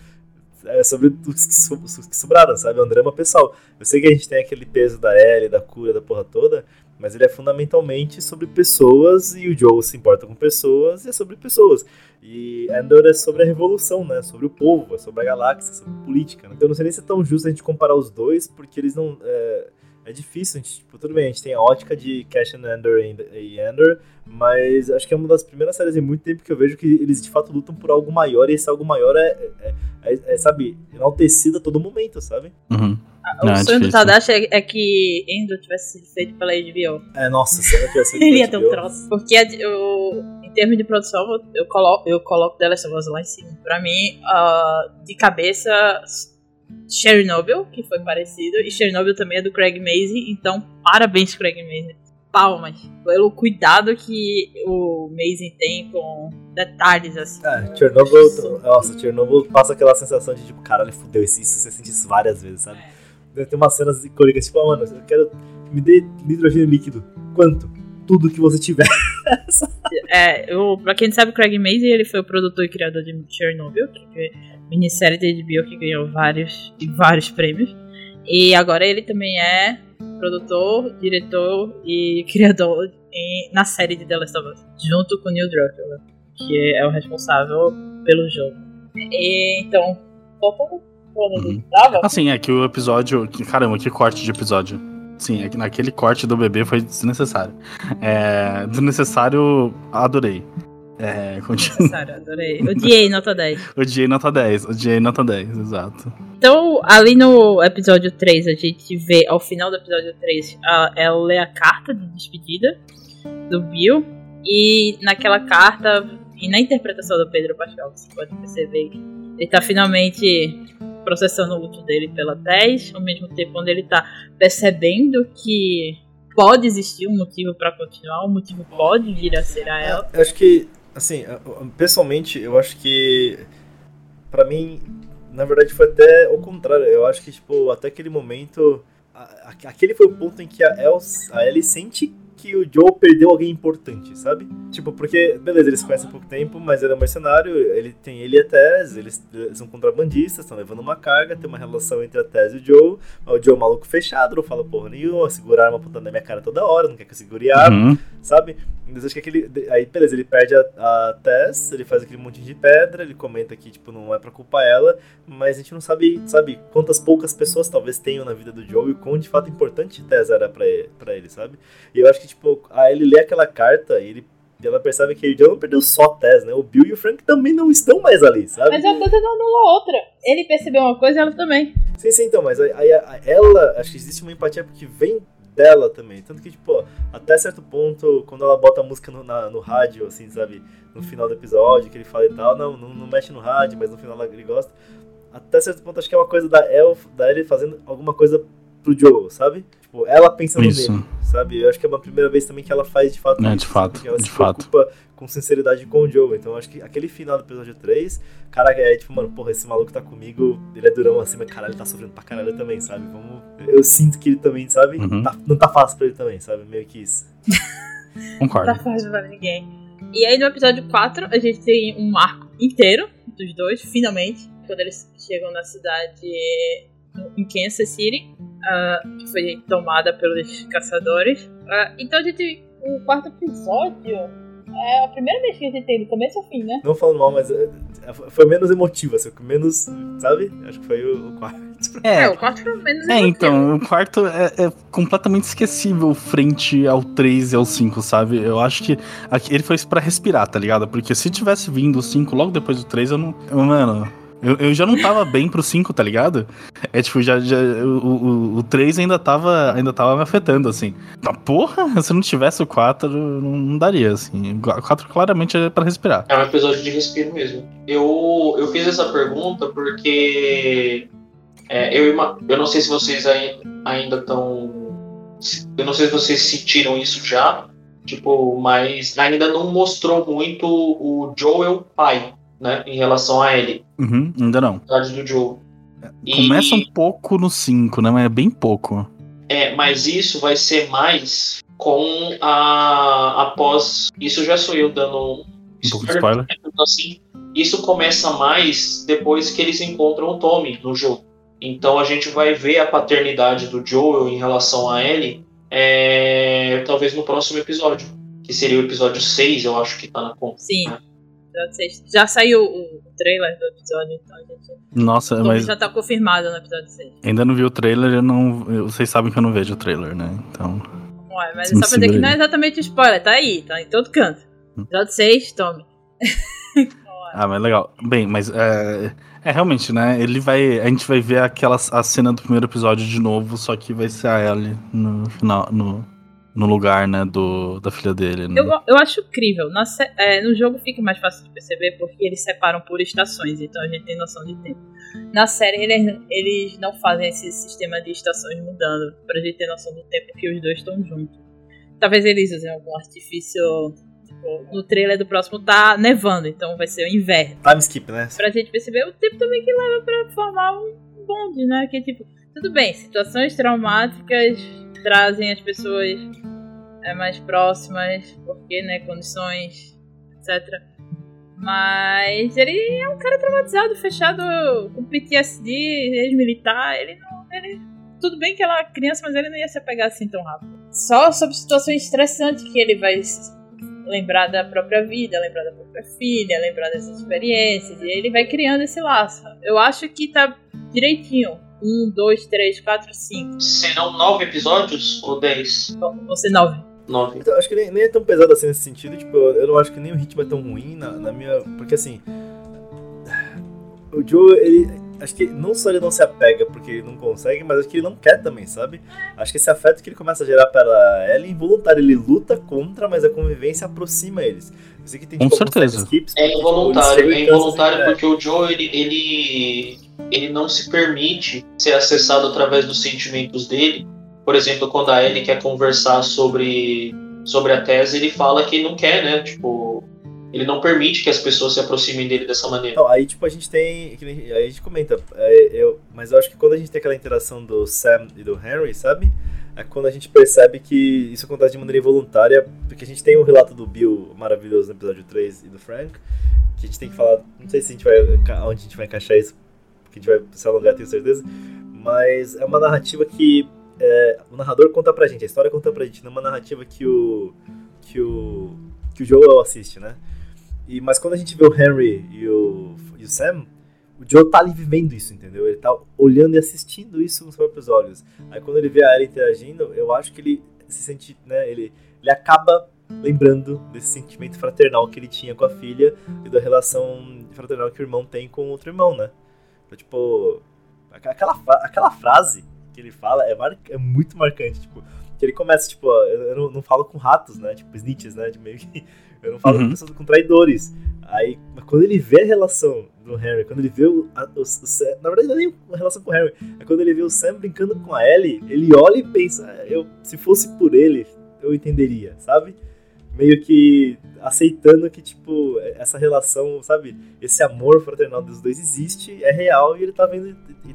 é sobre os que, sobraram, sabe? É um drama pessoal. Eu sei que a gente tem aquele peso da Ellie, da cura, da porra toda, mas ele é fundamentalmente sobre pessoas e o Joe se importa com pessoas e é sobre pessoas. E Endor é sobre a revolução, né? Sobre o povo, é sobre a galáxia, sobre política. né? Então eu não sei nem se é tão justo a gente comparar os dois, porque eles não. É, é difícil, a gente, tipo, tudo bem, a gente tem a ótica de Cash and Endor e Endor, mas acho que é uma das primeiras séries em muito tempo que eu vejo que eles de fato lutam por algo maior, e esse algo maior é, é, é- é, sabe, enaltecido a todo momento, sabe? Uhum. O Não, é sonho do difícil. Tadashi é, é que Endor tivesse sido feito pela HBO. É, nossa, se ela tivesse feito Ele ia ter um HBO, troço. Porque a- eu, em termos de produção, eu coloco, eu coloco The Last of Us lá em cima. Pra mim, ah, de cabeça, Chernobyl, que foi parecido. E Chernobyl também é do Craig Mazin. Então, parabéns, Craig Mazin. Palmas. Pelo cuidado que o Mazin tem com detalhes, assim. É, Chernobyl, nossa, Chernobyl passa aquela sensação de tipo, caralho, fudeu isso, isso você sente isso várias vezes, sabe? Tem umas cenas icônicas, tipo, ah, mano, eu quero. Me dê hidrogênio líquido. Quanto? Tudo que você tiver. É, eu, pra quem não sabe, o Craig Mazin ele foi o produtor e criador de Chernobyl, que é minissérie da HBO que ganhou vários vários prêmios. E agora ele também é produtor, diretor e criador em- na série de The Last of Us, junto com Neil Druckmann, que é o responsável pelo jogo. E, então, voltando Uhum. tava, Assim, é que o episódio. Caramba, que corte de episódio. Sim, é que naquele corte do bebê foi desnecessário. É, desnecessário, adorei. É, continua. necessário, adorei. Odiei, nota 10. Odiei nota 10, odiei nota 10, exato. Então, ali no episódio 3, a gente vê, ao final do episódio 3, a, ela lê a carta de despedida do Bill. E naquela carta, e na interpretação do Pedro Pascal, você pode perceber que ele tá finalmente processando o luto dele pela Tess, ao mesmo tempo onde ele tá percebendo que pode existir um motivo pra continuar, um motivo pode vir a ser a ela. Eu acho que, assim, pessoalmente, eu acho que, pra mim, na verdade foi até o contrário. Eu acho que, tipo, até aquele momento, a- aquele foi o ponto em que a, Els, a Ellie sente que o Joe perdeu alguém importante, sabe? Tipo, porque, beleza, eles conhecem há pouco tempo, mas ele é um mercenário, ele tem ele e a Tess, eles eh, são contrabandistas, estão levando uma carga, tem uma relação entre a Tess e o Joe, o Joe é um maluco fechado, não fala porra nenhuma, segura a arma apontando na minha cara toda hora, não quer que eu segure a arma, Uhum. sabe? Acho que aquele. Aí, beleza, ele perde a, a Tess, ele faz aquele monte de pedra, ele comenta que, tipo, não é pra culpar ela, mas a gente não sabe, sabe, quantas poucas pessoas talvez tenham na vida do Joe e quão de fato importante Tess era pra ele, pra ele, sabe? E eu acho que, tipo, a ele lê aquela carta e ele. e ela percebe que o Joe não perdeu só a Tess, né? O Bill e o Frank também não estão mais ali, sabe? Mas coisa não anula a outra. Ele percebeu uma coisa, ela também. Sim, sim, então, mas aí, aí ela, acho que existe uma empatia porque vem dela também. Tanto que, tipo, até certo ponto, quando ela bota a música no, na- no rádio, assim, sabe, no final do episódio, que ele fala e tal, não, não, não mexe no rádio, mas no final ele gosta. Até certo ponto, acho que é uma coisa da Elf, da Ellie fazendo alguma coisa pro Joe, sabe? Tipo, ela pensando Isso. nele, sabe? Eu acho que é uma primeira vez também que ela faz de fato É, de fato, Que ela de se fato. preocupa com sinceridade com o Joe. Então, eu acho que aquele final do episódio 3, caraca, é tipo, mano, porra, esse maluco tá comigo, ele é durão assim, mas caralho, ele tá sofrendo pra caralho também, sabe? Vamos. Eu sinto que ele também, sabe? Uhum. Tá- não tá fácil pra ele também, sabe? Meio que isso. Concordo. Tá fácil pra ninguém. E aí no episódio 4 a gente tem um arco inteiro dos dois, finalmente. Quando eles chegam na cidade em Kansas City, ah, que foi tomada pelos caçadores. Ah, então a gente. O quarto episódio é a primeira vez que a gente tem do começo ao fim, né? Não falando mal, mas é, é, foi menos emotivo, assim, menos, sabe? Acho que foi o, quarto. É, É, o quarto foi menos é emotivo. então, o quarto é, é completamente esquecível frente ao 3 e ao 5, sabe? Eu acho que aqui- ele foi pra respirar, tá ligado? Porque se tivesse vindo o 5 logo depois do 3, eu não. eu- mano. Eu, eu já não tava bem pro 5, tá ligado? É tipo, já, já o, o, o 3 ainda tava, ainda tava me afetando, assim. Tá, porra, se não tivesse o 4, não, não daria, assim. O 4 claramente é pra respirar. É um episódio de respiro mesmo. Eu, eu fiz essa pergunta porque é, eu, eu não sei se vocês ai- ainda estão. Eu não sei se vocês sentiram isso já, tipo, mas ainda não mostrou muito o Joel pai, né, em relação a ele, Uhum, ainda não. do Joel. E- Começa um pouco no 5, né? Mas é bem pouco. É, mas isso vai ser mais com a após. Isso já sou eu dando Um pouco de spoiler. Então, assim, isso começa mais depois que eles encontram o Tommy no jogo. Então a gente vai ver a paternidade do Joel em relação a Ellie, é, talvez no próximo episódio. Que seria o episódio 6, eu acho que tá na conta. Sim. Episódio seis. Já saiu o trailer do episódio, então a gente. Nossa, Tommy mas já tá confirmado no episódio 6. ainda não vi o trailer, eu não. vocês sabem que eu não vejo o trailer, né? Então. Ué, mas é só pra dizer que não é exatamente spoiler, tá aí, tá em todo canto. Hum. Episódio 6, Tommy. Ah, mas legal. Bem, mas é, é realmente, né? Ele vai. A gente vai ver aquela a cena do primeiro episódio de novo, só que vai ser a Ellie no final. No, no lugar, né? Do, da filha dele. né? Eu, eu acho incrível. Na é, no jogo fica mais fácil de perceber porque eles separam por estações, então a gente tem noção de tempo. Na série, eles, eles não fazem esse sistema de estações mudando, pra gente ter noção do tempo que os dois estão juntos. Talvez eles usem algum artifício. Tipo, no trailer do próximo tá nevando, então vai ser o inverno. Time skip, né? Pra gente perceber o tempo também que leva pra formar um bonde, né? Que tipo, tudo bem, situações traumáticas trazem as pessoas é, mais próximas, porque, né, condições, etc. Mas ele é um cara traumatizado, fechado com PTSD, ex-militar, ele não. Ele, tudo bem que ela é criança, mas ele não ia se apegar assim tão rápido. Só sobre situações estressantes que ele vai lembrar da própria vida, lembrar da própria filha, lembrar das experiências, e ele vai criando esse laço. Eu acho que tá direitinho. Um, dois, três, quatro, cinco. Serão nove episódios ou dez? Bom, Você nove. Nove. Então, acho que nem, nem é tão pesado assim nesse sentido, tipo, eu eu não acho que nem o ritmo é tão ruim na, na minha. Porque assim. O Joe, ele. Acho que não só ele não se apega porque ele não consegue, mas acho que ele não quer também, sabe? Acho que esse afeto que ele começa a gerar pela ela é involuntário. Ele luta contra, mas a convivência aproxima eles. Eu sei que tem, Com tipo, alguns certeza. skips, É tipo, eles involuntário, é involuntário porque o Joe ele, ele, ele não se permite ser acessado através dos sentimentos dele. Por exemplo, quando a Ellie quer conversar sobre, sobre a tese, ele fala que não quer, né? Tipo, ele não permite que as pessoas se aproximem dele dessa maneira. Não, aí tipo a gente tem. Aí a gente comenta. é, eu, mas eu acho que quando a gente tem aquela interação do Sam e do Henry, sabe? É quando a gente percebe que isso acontece de maneira involuntária. Porque a gente tem o relato do Bill maravilhoso no episódio 3 e do Frank. Que a gente tem que falar. Não sei se a gente vai. onde a gente vai encaixar isso. Porque a gente vai se alongar, tenho certeza. Mas é uma narrativa que. É, o narrador conta pra gente, a história conta pra gente, numa narrativa que o. que o, que o Joel assiste, né? E, mas quando a gente vê o Henry e o, e o Sam, o Joe tá ali vivendo isso, entendeu? Ele tá olhando e assistindo isso com os próprios olhos. Aí quando ele vê a Ellie interagindo, eu acho que ele se sente, né? Ele, ele acaba lembrando desse sentimento fraternal que ele tinha com a filha e da relação fraternal que o irmão tem com outro irmão, né? Então, tipo, aquela, aquela frase que ele fala é, mar- é muito marcante, tipo, que ele começa, tipo, ó, eu, não, não falo com ratos, né? Tipo, snitches, né? De meio que, eu não falo Uhum. com pessoas com traidores. Aí, mas quando ele vê a relação do Harry, quando ele vê o, a- o- o Sam, na verdade não é nem a relação com o Harry, é quando ele vê o Sam brincando com a Ellie, ele olha e pensa, "Ah, eu, se fosse por ele, eu entenderia, sabe? Meio que aceitando que, tipo, essa relação, sabe? Esse amor fraternal dos dois existe, é real e ele tá vendo, e- e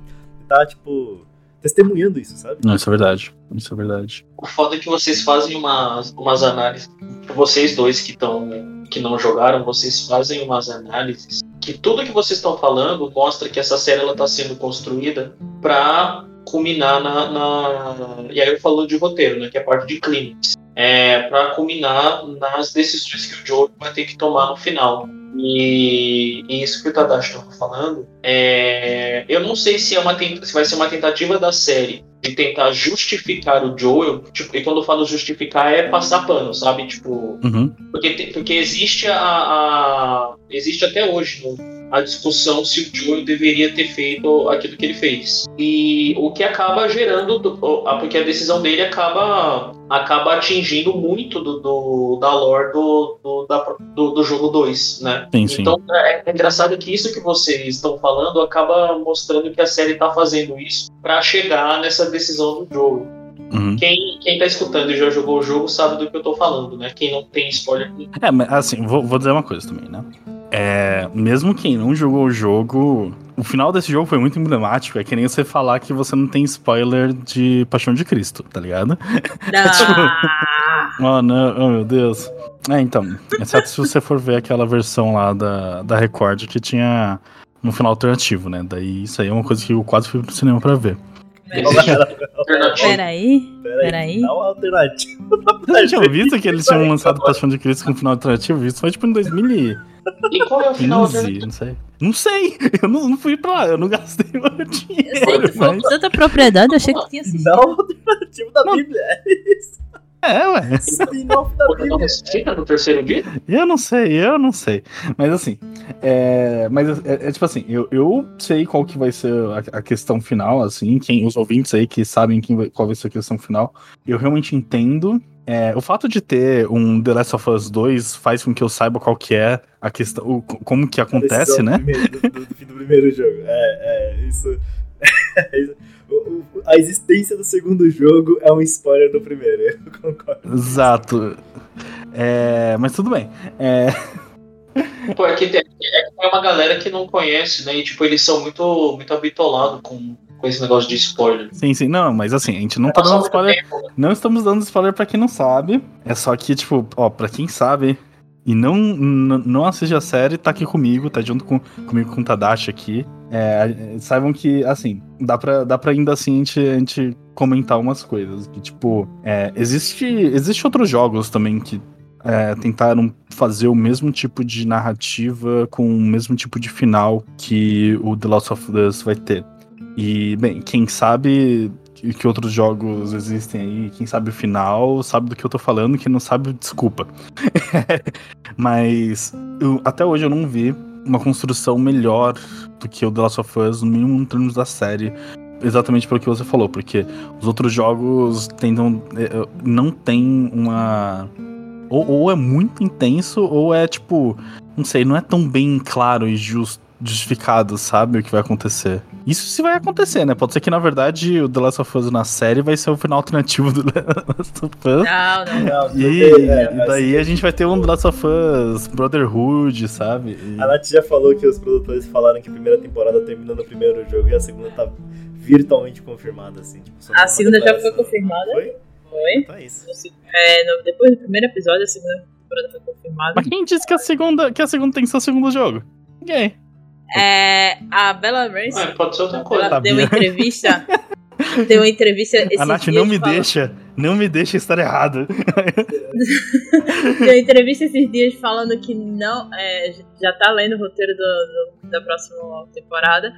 tá, tipo, testemunhando isso, sabe? Não, isso é verdade. Isso é verdade. O foda é que vocês fazem umas, umas análises. Vocês dois que estão que não jogaram, vocês fazem umas análises que tudo que vocês estão falando mostra que essa série ela tá sendo construída para culminar na, na- e aí eu falo de roteiro, né, que é a parte de clímax, é para culminar nas decisões que o Joe vai ter que tomar no final. E, e isso que o Tadashi estava falando, é, eu não sei se é uma se vai ser uma tentativa da série de tentar justificar o Joel, tipo, e quando eu falo justificar é passar pano, sabe? Tipo, Uhum. porque, porque existe a, a- existe até hoje né, a discussão se o Joel deveria ter feito aquilo que ele fez. E o que acaba gerando, porque a decisão dele acaba, acaba atingindo muito do, do- da lore do, do, da- do, do jogo 2, né? Sim, sim. Então é, é engraçado que isso que vocês estão falando acaba mostrando que a série está fazendo isso para chegar nessa decisão do jogo. Uhum. Quem, quem tá escutando e já jogou o jogo sabe do que eu tô falando, né? Quem não tem spoiler. É, mas assim, vou, vou dizer uma coisa também, né? É, mesmo quem não jogou o jogo, o final desse jogo foi muito emblemático. É que nem você falar que você não tem spoiler de Paixão de Cristo, tá ligado? Ah, Oh, não, oh meu Deus. É, então, exceto se você for ver aquela versão lá da, da Record que tinha um final alternativo, né? Daí isso aí é uma coisa que eu quase fui pro cinema pra ver. Alternativo. peraí. Peraí, Peraí. Final alternativo. Você tinha visto que eles tinham lançado Paixão de Cristo com final alternativo? Isso foi tipo em 2015, E qual é o final alternativo? não sei. Não sei, eu não, não fui pra lá, eu não gastei meu Eu dinheiro. sei que foi com mas- tanta propriedade, eu achei que tinha assistido. Final alternativo da Não. Bíblia. É isso. É, ué. Spin-off da Bíblia. no terceiro dia? Eu não sei, eu não sei. Mas assim, é, mas é, é tipo assim, eu, eu sei qual que vai ser a, a questão final, assim, quem os ouvintes aí que sabem quem vai- qual vai ser a questão final, eu realmente entendo. É, o fato de ter um The Last of Us 2 faz com que eu saiba qual que é a questão, o- como que acontece, Decisão né? Do, primeiro- do- do- do fim do primeiro jogo. É, é, isso. é a existência do segundo jogo é um spoiler do primeiro, eu concordo. Exato. É, mas tudo bem. É, Pô, é que tem, é que tem uma galera que não conhece, né? E tipo, eles são muito, muito habitolados com, com esse negócio de spoiler. sim, sim, não, mas assim, a gente não tá Passou dando spoiler tempo, né? Não estamos dando spoiler pra quem não sabe. É só que, tipo, ó, pra quem sabe e não, não assiste a série, tá aqui comigo, tá junto com, comigo com o Tadashi aqui. É, saibam que, assim, dá pra, dá pra ainda assim a gente, a gente comentar umas coisas. Que, tipo, é, existe, existe outros jogos também que é, tentaram fazer o mesmo tipo de narrativa com o mesmo tipo de final que o The Last of Us vai ter. E, bem, quem sabe que, que outros jogos existem aí, quem sabe o final, sabe do que eu tô falando, quem não sabe, desculpa. Mas eu- até hoje eu não vi uma construção melhor do que o The Last of Us, no mínimo em termos da série. Exatamente pelo que você falou, porque os outros jogos tentam. eh, eh, não tem uma. Ou, ou é muito intenso, ou é tipo. Não sei, não é tão bem claro e just, justificado, sabe, o que vai acontecer. Isso se vai acontecer, né? Pode ser que, na verdade, o The Last of Us na série vai ser o final alternativo do The Last of Us. Não, não. Não, E, é, e daí a gente vai ter um The Last of Us Brotherhood, sabe? E- A Nath já falou que os produtores falaram que a primeira temporada termina no primeiro jogo e a segunda tá virtualmente confirmada, assim. Tipo, A segunda já foi confirmada. Foi? Foi. Então é isso. É, no- depois do primeiro episódio, a segunda temporada foi confirmada. Mas quem disse que a segunda, que a segunda tem que ser o segundo jogo? Ninguém. É, a Bella Ramsey, Ah, pode ser outra coisa. ela deu uma entrevista. deu uma entrevista esses a Nath dias não me falando- deixa. Não me deixe estar errado. Deu entrevista esses dias falando que não. é, já tá lendo o roteiro do- do- da próxima temporada.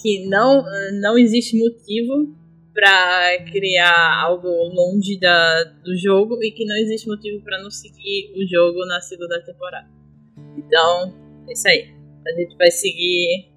Que não, não existe motivo pra criar algo longe da, do jogo e que não existe motivo pra não seguir o jogo na segunda temporada. Então, é isso aí. A gente vai seguir.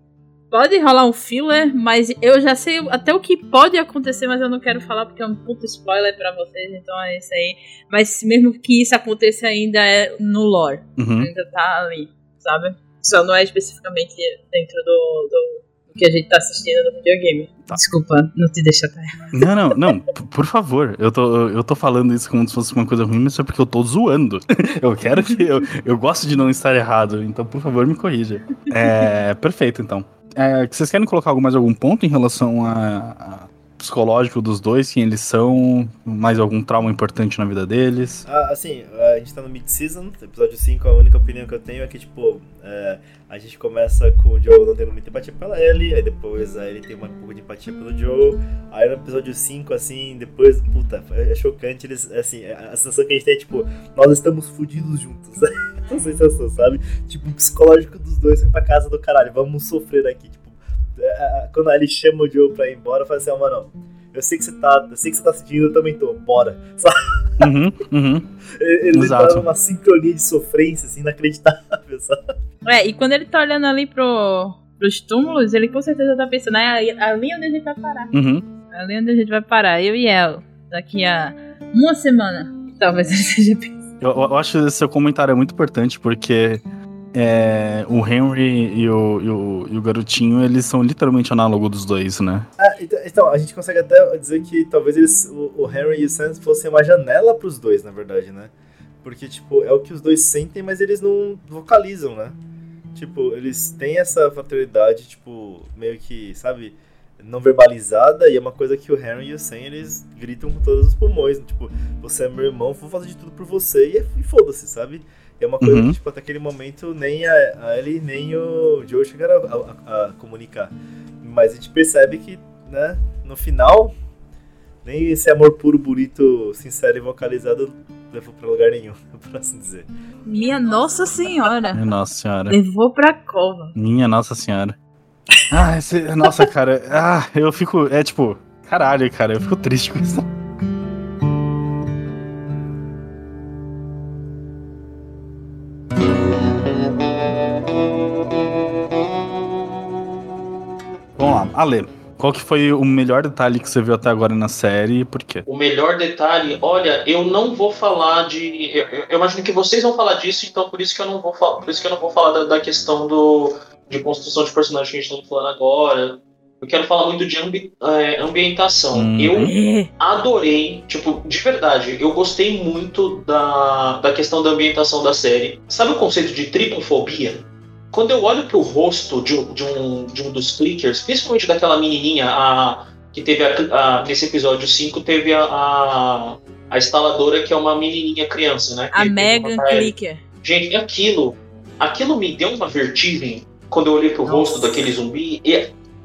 Pode rolar um filler, mas eu já sei até o que pode acontecer, mas eu não quero falar porque é um puto spoiler pra vocês, então é isso aí. Mas mesmo que isso aconteça ainda é no lore. Uhum. Ainda tá ali, sabe? Só não é especificamente dentro do, do que a gente tá assistindo no videogame. Tá. Desculpa, não te deixa até. Não, não, não, por favor. Eu tô, eu tô falando isso como se fosse uma coisa ruim, mas é porque eu tô zoando. Eu quero que. Eu, eu gosto de não estar errado, então por favor me corrija. É. Perfeito, então. É, vocês querem colocar mais algum ponto em relação a, a psicológico dos dois, quem eles são, mais algum trauma importante na vida deles? Ah, assim, a gente tá no mid-season, episódio 5, a única opinião que eu tenho é que, tipo, é, a gente começa com o Joe não tendo muita empatia pela Ellie, aí depois a Ellie tem uma- um pouco de empatia pelo Joe, aí no episódio 5, assim, depois, puta, é chocante, eles, assim, a sensação que a gente tem é, tipo, nós estamos fudidos juntos, essa sensação, sabe? Tipo, o psicológico dos dois foi pra casa do caralho, vamos sofrer aqui, tipo, é, quando a Ellie chama o Joe pra ir embora, eu falo assim, ó, mano, eu sei que você tá, eu sei que você tá sentindo, eu também tô, bora, sabe? Uhum, uhum. Ele Exato. tá numa sincronia de sofrência, assim, inacreditável, sabe? É, e quando ele tá olhando ali pro, pros túmulos, ele com certeza tá pensando, é ali- ali onde a gente vai parar. Uhum. Ali onde a gente vai parar, eu e ela. Daqui a uma semana. Talvez ele seja pensando. Eu, eu acho esse seu comentário é muito importante, porque é, o Henry e o, e, o, e o garotinho, eles são literalmente análogo dos dois, né? Ah, então, então, a gente consegue até dizer que talvez eles, o, o Henry e o Sans fossem uma janela pros dois, na verdade, né? Porque, tipo, é o que os dois sentem, mas eles não vocalizam, né? Tipo, eles têm essa fraternidade, tipo, meio que, sabe, não verbalizada, e é uma coisa que o Henry e o Sam, eles gritam com todos os pulmões, tipo, você é meu irmão, vou fazer de tudo por você, e, é- e foda-se, sabe? É uma coisa Uhum. que, tipo, até aquele momento, nem a, a Ellie, nem o Joe chegaram a, a- a comunicar. Mas a gente percebe que, né, no final, nem esse amor puro, bonito, sincero e vocalizado levou pra lugar nenhum, por assim dizer. Minha Nossa Senhora. Nossa senhora. Levou pra cova. Minha Nossa Senhora. Ah, esse, nossa, cara. Ah, eu fico. É tipo. Caralho, cara, eu fico triste com isso. Ale. Qual que foi o melhor detalhe que você viu até agora na série e por quê? O melhor detalhe, olha, eu não vou falar de. Eu, eu- imagino que vocês vão falar disso, então por isso que eu não vou falar. Por isso que eu não vou falar da, da questão do, de construção de personagem que a gente está falando agora. Eu quero falar muito de ambi- é, ambientação. Uhum. Eu adorei, tipo, de verdade, eu gostei muito da, da questão da ambientação da série. Sabe o conceito de tripofobia? Quando eu olho pro rosto de, um- de um, de um dos clickers, principalmente daquela menininha, a, que teve a, a- nesse episódio 5, teve a, a, a instaladora que é uma menininha criança, né? A Megan é, Clicker. Gente, e aquilo, aquilo me deu uma vertigem quando eu olhei pro rosto Nossa. daquele zumbi. E,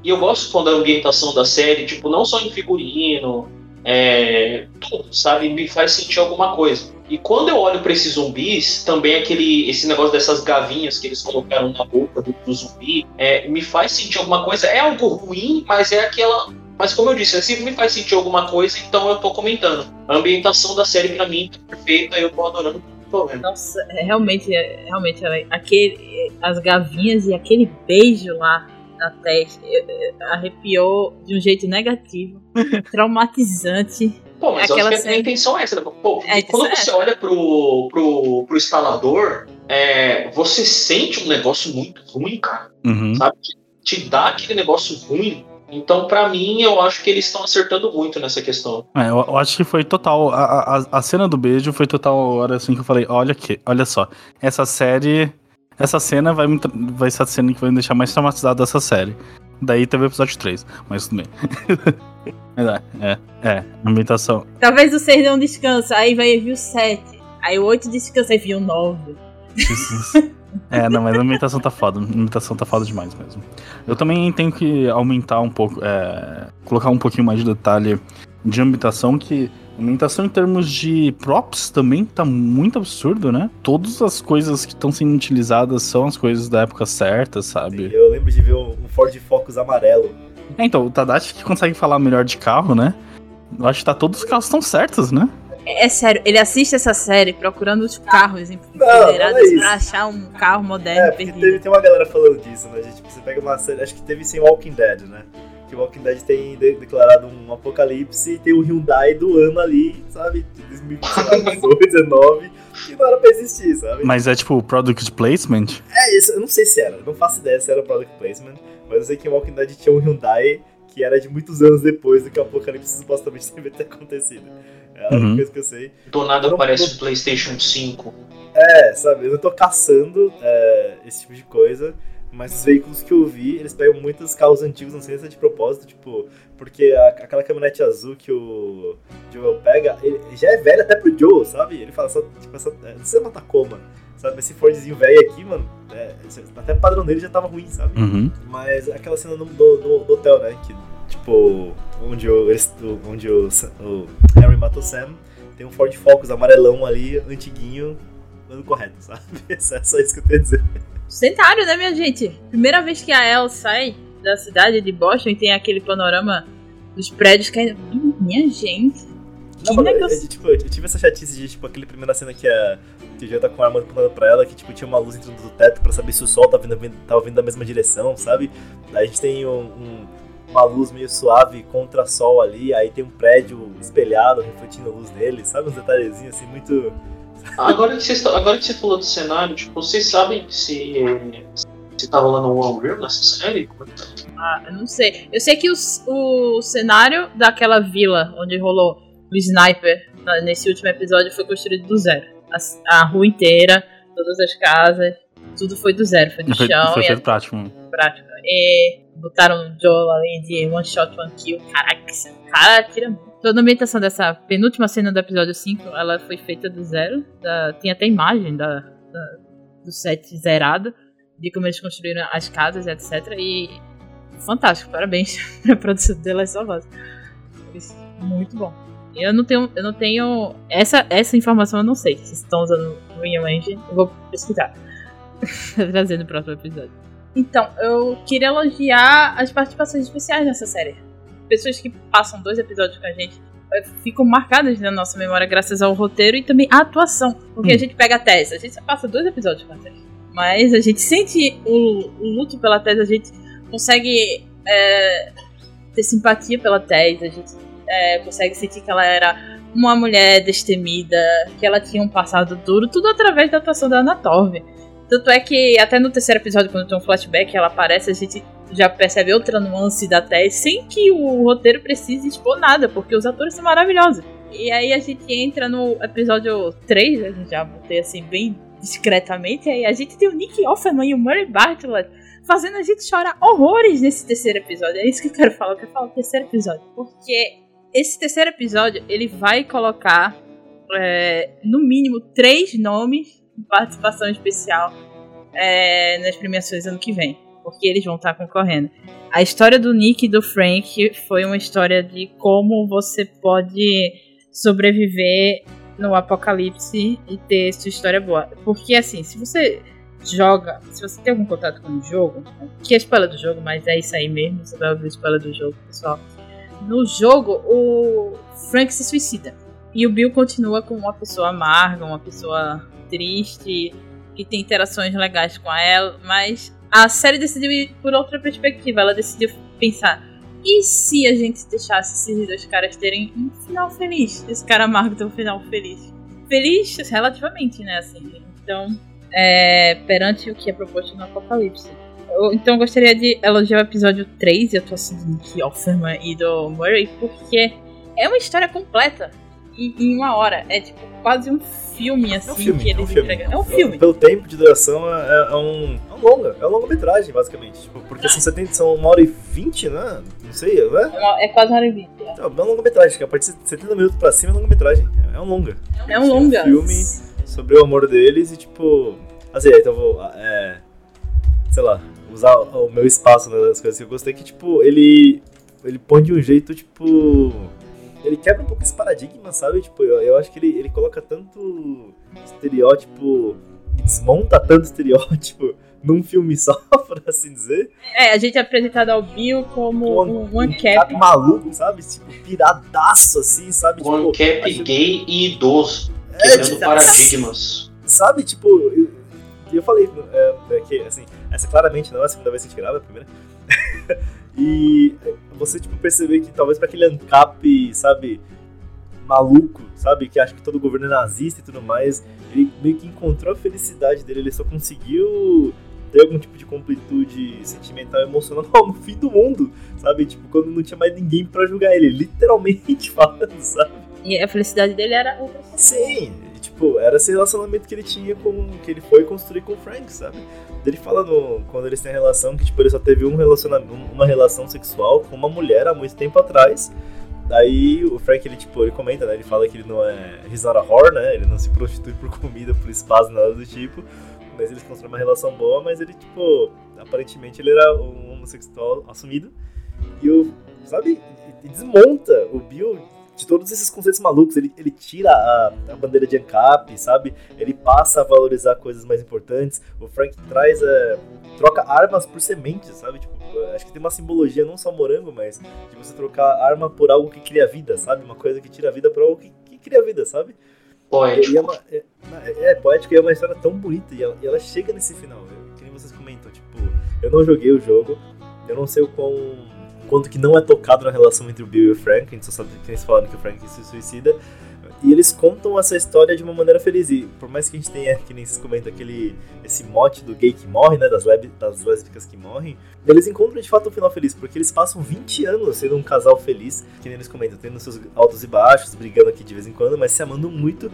e eu gosto quando a ambientação da série, tipo, não só em figurino, é, tudo, sabe, me faz sentir alguma coisa. E quando eu olho pra esses zumbis, também aquele esse negócio dessas gavinhas que eles colocaram na boca do, do zumbi, é, me faz sentir alguma coisa. É algo ruim, mas é aquela. Mas como eu disse, assim me faz sentir alguma coisa, então eu tô comentando. A ambientação da série pra mim tá perfeita, eu tô adorando tô vendo. Nossa, é realmente, é, realmente, ela- aquele, as gavinhas e aquele beijo lá na testa é, é, arrepiou de um jeito negativo, traumatizante. Pô, mas Aquela eu acho que a cena- intenção é essa. né? Pô, É, quando isso é. você olha pro, pro, pro instalador, é, você sente um negócio muito ruim, cara. Uhum. Sabe? Te dá aquele negócio ruim. Então, pra mim, eu acho que eles estão acertando muito nessa questão. É, eu, eu acho que foi total. A, a, a cena do beijo foi total a hora assim que eu falei: olha aqui, olha só. Essa série. Essa cena vai, me vai ser a cena que vai me deixar mais traumatizado dessa série. Daí teve o episódio 3, mas tudo bem. mas é, é, é, ambientação. Talvez o 6 dê um descanso, aí vai vir o 7. Aí o 8 descansa, aí vir o 9. É, não, mas a ambientação tá foda. A ambientação tá foda demais mesmo. Eu também tenho que aumentar um pouco, é, colocar um pouquinho mais de detalhe de ambientação que A aumentação em termos de props também tá muito absurdo, né? Todas as coisas que estão sendo utilizadas são as coisas da época certa, sabe? Eu lembro de ver um Ford Focus amarelo. É, então, o Tadashi que consegue falar melhor de carro, né? Eu acho que tá todos os carros estão certos, né? É sério, ele assiste essa série procurando os carros não empoderados é isso. pra achar um carro moderno É, porque perdido. teve, tem uma galera falando disso, né? gente? Tipo, você pega uma série, acho que teve sem Walking Dead, né? Que o Walking Dead tem de- declarado um apocalipse e tem o Hyundai do ano ali, sabe? De 2018, 19, e não era pra existir, sabe? Mas é tipo product placement. É isso, eu não sei se era, não faço ideia se era product placement, mas eu sei que em Walking Dead tinha um Hyundai que era de muitos anos depois do que o apocalipse supostamente deve ter acontecido. É a única Uhum. coisa que eu sei. Do nada Não- aparece o PlayStation 5. É, sabe, eu não tô caçando é, esse tipo de coisa, mas os veículos que eu vi, eles pegam muitos carros antigos, não sei se é de propósito, tipo, porque a- aquela caminhonete azul que o Joel pega, ele já é velho até pro Joel, sabe? Ele fala só, tipo, essa, é, não precisa matar coma, sabe? Esse Fordzinho velho aqui, mano, é, até o padrão dele já tava ruim, sabe? Uhum. Mas aquela cena do, do, do- hotel, né? Que, tipo, onde o, onde o, o Henry matou Sam, tem um Ford Focus amarelão ali, antiguinho, dando correto, sabe? É só isso que eu tenho a dizer. Cenário, né, minha gente? Primeira vez que a El sai da cidade de Boston e tem aquele panorama dos prédios caindo. Minha gente. Não, Que mano, eu, eu, tipo, eu tive essa chatice de, tipo, aquele primeira cena que a que o Joe tá com a arma apontando pra ela, que, tipo, tinha uma luz entrando do teto pra saber se o sol tava vindo, vindo- tava vindo da mesma direção, sabe? Aí a gente tem um- um- uma luz meio suave contra sol ali, aí tem um prédio espelhado, refletindo a luz dele, sabe? Uns detalhezinhos, assim, muito... Agora que, vocês, agora que você falou do cenário, tipo, vocês sabem se, se tá rolando um Unreal nessa série? Ah, eu não sei. Eu sei que o, o cenário daquela vila onde rolou o sniper nesse último episódio foi construído do zero. A, a rua inteira, todas as casas, tudo foi do zero. Foi do Foi, chão foi feito prático. mano. prática. E botaram o Joel além de one shot, one kill. Caraca, esse cara tira muito. Toda a ambientação dessa penúltima cena do episódio 5, ela foi feita do zero. Da, tem até imagem da, da- do set zerado, de como eles construíram as casas, etc. E fantástico, parabéns pra produção de The Last of Us. Muito bom. Eu não tenho, eu não tenho essa, essa informação eu não sei. Se estão usando o Unreal Engine, eu vou pesquisar. Trazer no próximo episódio. Então, eu queria elogiar as participações especiais nessa série. Pessoas que passam dois episódios com a gente eh, ficam marcadas na nossa memória graças ao roteiro e também à atuação. Porque Hum. a gente pega a Tess, a gente só passa dois episódios com a Tess. Mas a gente sente o, o luto pela Tess, a gente consegue eh, ter simpatia pela Tess, a gente eh, consegue sentir que ela era uma mulher destemida, que ela tinha um passado duro, tudo através da atuação da Ana Torv. Tanto é que até no terceiro episódio, quando tem um flashback, ela aparece, a gente já percebe outra nuance da Tess, sem que o roteiro precise expor nada, porque os atores são maravilhosos. E aí a gente entra no episódio 3, a gente já botei assim bem discretamente, aí a gente tem o Nick Offerman e o Murray Bartlett fazendo a gente chorar horrores nesse terceiro episódio. É isso que eu quero falar, eu quero falar do terceiro episódio. Porque esse terceiro episódio, ele vai colocar, é, no mínimo, três nomes de participação especial é, nas premiações ano que vem. Porque eles vão estar concorrendo. A história do Nick e do Frank foi uma história de como você pode sobreviver no apocalipse e ter sua história boa. Porque assim, se você joga, se você tem algum contato com o jogo, que é spoiler do jogo, mas é isso aí mesmo, você vai ouvir spoiler do jogo, pessoal. No jogo, o Frank se suicida. E o Bill continua como uma pessoa amarga, uma pessoa triste, que tem interações legais com ela, mas a série decidiu ir por outra perspectiva. Ela decidiu pensar: e se a gente deixasse esses dois caras terem um final feliz? Esse cara amargo ter um final feliz. Feliz relativamente, né? Assim. Então, é, perante o que é proposto no Apocalipse. Eu, então, eu gostaria de elogiar o episódio 3 e a atuação do Nick Offerman e do Murray, porque é uma história completa em, em uma hora. É tipo quase um filme assim É um filme, que é um eles filme. entregam. É um filme. Pelo tempo de duração, é, é um, é um longa. É uma longa-metragem, basicamente. Tipo, porque são 70, são uma hora e 20, né? Não sei, né? É, é quase uma hora e vinte. é. É uma longa-metragem, que a partir de 70 minutos pra cima é longa-metragem. É um longa. É um longa. filme sobre o amor deles e, tipo... Assim, então eu vou... É, sei lá, usar o meu espaço né, nas coisas que eu gostei, que, tipo, ele... Ele põe de um jeito, tipo... ele quebra um pouco esse paradigma, sabe? Tipo, eu, eu acho que ele, ele coloca tanto estereótipo desmonta tanto estereótipo num filme só, por assim dizer. É, a gente é apresentado ao Bill como um, um ancap. cara maluco, sabe? Tipo, piradaço, assim, sabe? Um tipo, ancap acho- gay e idoso, É, quebrando tipo, paradigmas. Sabe, tipo, eu, eu falei é, é que, assim, essa claramente não é a segunda vez que a gente grava, é a primeira. e você, tipo, perceber que talvez pra aquele ANCAP, sabe, maluco, sabe, que acha que todo governo é nazista e tudo mais, ele meio que encontrou a felicidade dele, ele só conseguiu ter algum tipo de completude sentimental e emocional no fim do mundo, sabe? Tipo, quando não tinha mais ninguém pra julgar ele, literalmente falando, sabe? E a felicidade dele era outra Sim, tipo, era esse relacionamento que ele tinha com. que ele foi construir com o Frank, sabe? Ele fala no, quando eles têm relação que tipo, ele só teve um relacionamento, uma relação sexual com uma mulher há muito tempo atrás. Daí o Frank, ele, tipo, ele comenta, né? Ele fala que ele não é. He's not a whore, né? Ele não se prostitui por comida, por espaço, nada do tipo. Mas eles constroem uma relação boa, mas ele, tipo, aparentemente ele era um homossexual assumido. E o. Sabe? E desmonta o Bill de todos esses conceitos malucos. Ele, ele tira a, a bandeira de ANCAP, sabe? Ele passa a valorizar coisas mais importantes. O Frank traz. É, troca armas por sementes, sabe? Tipo, acho que tem uma simbologia, não só morango, mas de você trocar arma por algo que cria vida, sabe? Uma coisa que tira a vida por algo que, que cria vida, sabe? Poético. é, uma, é, é, é poético e é uma história tão bonita. E ela, e ela chega nesse final, eu- que nem vocês comentam. Tipo, eu não joguei o jogo, eu não sei o quão. Quanto que não é tocado na relação entre o Bill e o Frank. A gente só sabe que eles falaram que o Frank se suicida. E eles contam essa história de uma maneira feliz. E por mais que a gente tenha, que nem vocês comentam, aquele, esse mote do gay que morre, né? Das, leb, das lésbicas que morrem, eles encontram de fato um final feliz, porque eles passam 20 anos sendo um casal feliz, que nem eles comentam, tendo seus altos e baixos, brigando aqui de vez em quando, mas se amando muito.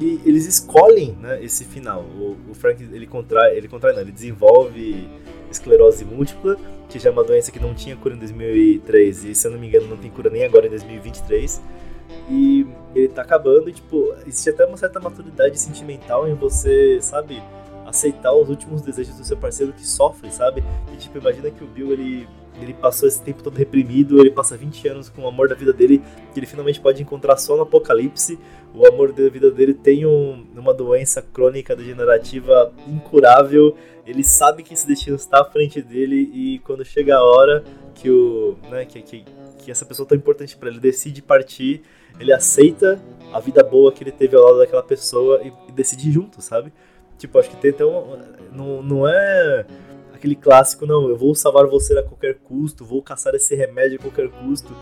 E eles escolhem né, esse final. O, o Frank, ele contrai, ele contrai, não, ele desenvolve esclerose múltipla, que já é uma doença que não tinha cura em 2003, e se eu não me engano não tem cura nem agora em 2023. E ele tá acabando e, tipo, existe até uma certa maturidade sentimental em você, sabe, aceitar os últimos desejos do seu parceiro que sofre, sabe? E, tipo, imagina que o Bill, ele, ele passou esse tempo todo reprimido, ele passa 20 anos com o amor da vida dele, que ele finalmente pode encontrar só no apocalipse. O amor da vida dele tem um, uma doença crônica degenerativa incurável. Ele sabe que esse destino está à frente dele e quando chega a hora que o, né, que, que, que essa pessoa tão importante para ele decide partir, ele aceita a vida boa que ele teve ao lado daquela pessoa e, e decide junto, sabe? Tipo, acho que tem até um, não, não é aquele clássico, não, eu vou salvar você a qualquer custo, vou caçar esse remédio a qualquer custo.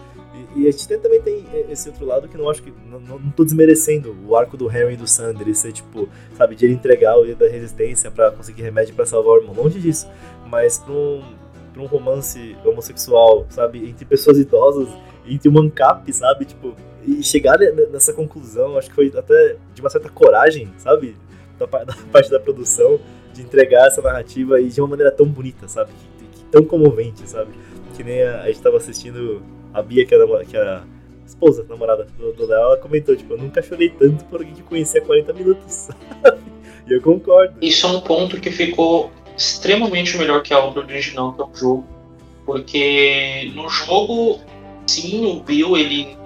E, e a gente também tem esse outro lado que não acho que. Não, não, não tô desmerecendo o arco do Harry e do Sander, ser tipo, sabe, de ele entregar o dedo da resistência pra conseguir remédio pra salvar o irmão. Longe disso. Mas pra um, pra um romance homossexual, sabe, entre pessoas idosas, entre um ancap, sabe, tipo, e chegar nessa conclusão, acho que foi até de uma certa coragem, sabe, da parte da produção, de entregar essa narrativa e de uma maneira tão bonita, sabe, que, que tão comovente, sabe, que nem a, a gente tava assistindo a Bia, que é a, que é a esposa, namorada do, do Léo, ela comentou, tipo, eu nunca chorei tanto por alguém que conhecia há 40 minutos, sabe? E eu concordo. Isso é um ponto que ficou extremamente melhor que a obra original, que é o jogo. Porque no jogo, sim, o Bill, ele,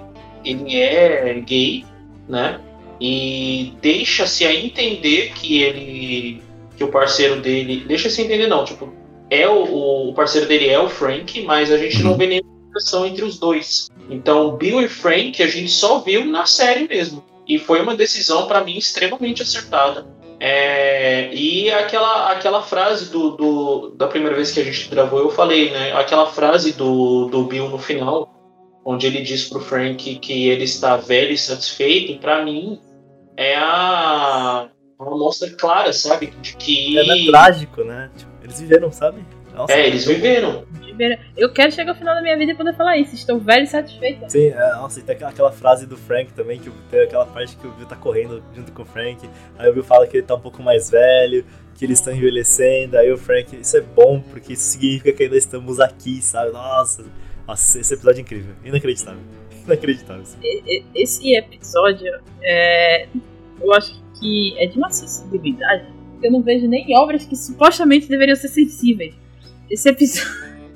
ele é gay, né? E deixa-se a entender que ele... que o parceiro dele... Deixa-se entender não, tipo, é o, o parceiro dele é o Frank, mas a gente não vê nenhuma ligação entre os dois. Então, Bill e Frank a gente só viu na série mesmo. E foi uma decisão, para mim, extremamente acertada. É, e aquela, aquela frase do, do, da primeira vez que a gente gravou, eu falei, né? Aquela frase do, do Bill no final, onde ele diz pro Frank que ele está velho e satisfeito, para mim é a uma mostra clara, sabe? De que. É, né, trágico, né? Tipo, eles viveram, sabe? Nossa, é, eles viveram. Eu quero chegar ao final da minha vida e poder falar isso. Estou velho e satisfeito. Sim, é, nossa, e tem aquela frase do Frank também, que tem aquela parte que o Bill tá correndo junto com o Frank. Aí o Bill fala que ele tá um pouco mais velho, que eles estão envelhecendo. Aí o Frank, isso é bom, porque isso significa que ainda estamos aqui, sabe? Nossa, nossa esse episódio é incrível. Inacreditável. Inacreditável. Esse episódio, é, eu acho que é de uma sensibilidade que eu não vejo nem em obras que supostamente deveriam ser sensíveis. Esse episódio,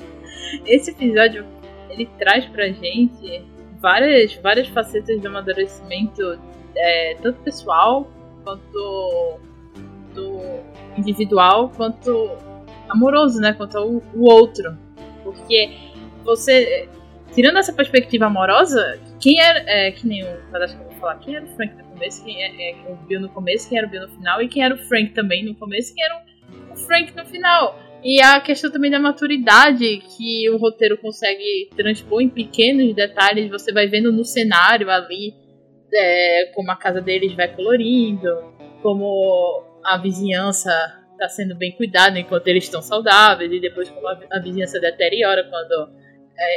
esse episódio ele traz pra gente várias, várias facetas de amadurecimento, é, tanto pessoal quanto do individual, quanto amoroso, né? Quanto o, o outro. Porque você, tirando essa perspectiva amorosa, quem era, é, que nem o vou falar, quem era o Frank no começo, quem é, é, o Bill no começo, quem era o Bill no final, e quem era o Frank também no começo, quem era o Frank no final. E a questão também da maturidade que o roteiro consegue transpor em pequenos detalhes, você vai vendo no cenário ali é, como a casa deles vai colorindo, como a vizinhança está sendo bem cuidada enquanto eles estão saudáveis, e depois como a, a vizinhança deteriora quando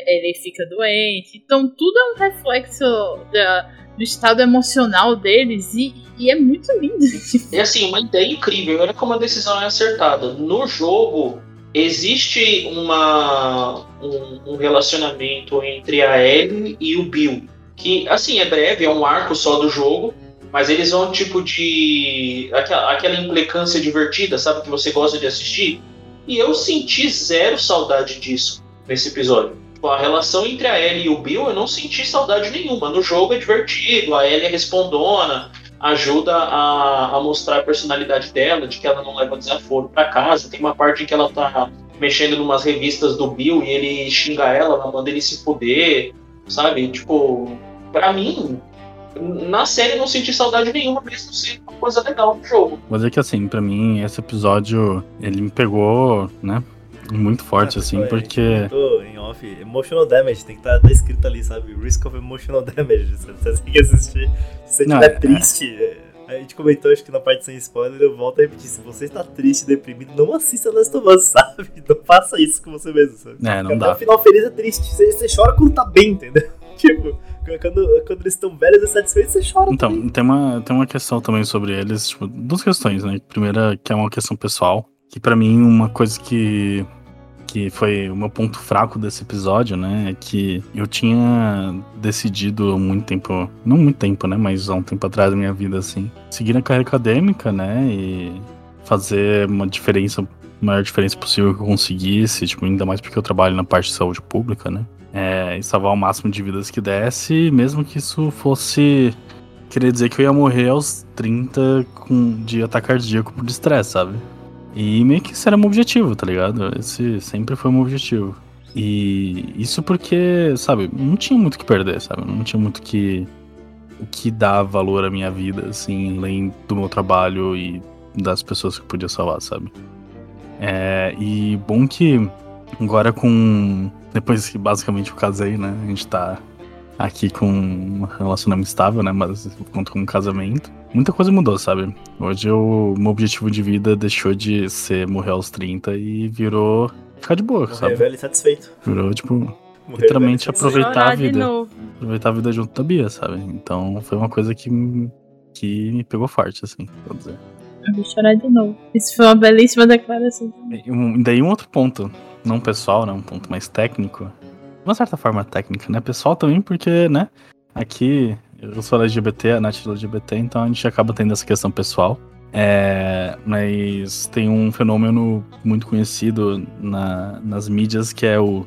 ele fica doente. Então tudo é um reflexo da, do estado emocional deles e, e, é muito lindo. É assim, uma ideia incrível. Olha como a decisão é acertada. No jogo existe uma, um, um relacionamento entre a Ellie e o Bill. Que, assim, é breve, é um arco só do jogo, mas eles vão tipo de. aquela, aquela implicância divertida, sabe? Que você gosta de assistir. E eu senti zero saudade disso nesse episódio. Tipo, a relação entre a Ellie e o Bill, eu não senti saudade nenhuma. No jogo é divertido, a Ellie é respondona, ajuda a, a mostrar a personalidade dela, de que ela não leva desaforo para casa. Tem uma parte em que ela tá mexendo em umas revistas do Bill e ele xinga ela, ela manda ele se foder, sabe? Tipo, para mim, na série não senti saudade nenhuma, mesmo sendo uma coisa legal do jogo. Mas é que assim, para mim, esse episódio, ele me pegou, né? Muito forte, assim, porque. Em off. Emotional damage, tem que estar tá, escrito ali, sabe? Risk of emotional damage. Você, você tem que assistir. Se você estiver é- triste. é, A gente comentou, acho que na parte sem spoiler, eu volto a repetir. Se você está triste, deprimido, não assista Last of Us, sabe? Não faça isso com você mesmo, sabe? É, não Até dá. o final feliz é triste. Você, você chora quando tá bem, entendeu? Tipo, quando, quando eles estão velhos e satisfeitos, você chora. também. Então, tem uma, tem uma questão também sobre eles, tipo, duas questões, né? Primeira, que é uma questão pessoal, que pra mim uma coisa que que foi o meu ponto fraco desse episódio, né, é que eu tinha decidido há muito tempo, não muito tempo, né, mas há um tempo atrás da minha vida assim, seguir a carreira acadêmica, né, e fazer uma diferença, a maior diferença possível que eu conseguisse, tipo, ainda mais porque eu trabalho na parte de saúde pública, né? É, e salvar o máximo de vidas que desse, mesmo que isso fosse queria dizer que eu ia morrer aos 30 com, de ataque cardíaco por estresse, sabe? E meio que isso era meu objetivo, tá ligado? Esse sempre foi meu objetivo. E isso porque, sabe, não tinha muito que perder, sabe? Não tinha muito que, o que dar valor à minha vida, assim, além do meu trabalho e das pessoas que eu podia salvar, sabe? É, e bom que agora com. Depois que basicamente eu casei, né? A gente tá aqui com um relacionamento estável, né? Mas conto com um casamento. Muita coisa mudou, sabe? Hoje o meu objetivo de vida deixou de ser morrer aos 30 e virou ficar de boa, Morrer sabe? velho e satisfeito. Virou, tipo, Morrer Literalmente aproveitar a vida. novo. aproveitar a vida junto da Bia, sabe? Então foi uma coisa que, me- que me pegou forte, assim, vou dizer. Eu vou chorar de novo. Isso foi uma belíssima declaração. E um- daí um outro ponto, não pessoal, né? Um ponto mais técnico. Uma certa forma técnica, né? Pessoal também, porque, né? Aqui eu sou LGBT, a Nath é LGBT, então a gente acaba tendo essa questão pessoal. É, mas tem um fenômeno muito conhecido na- nas mídias que é o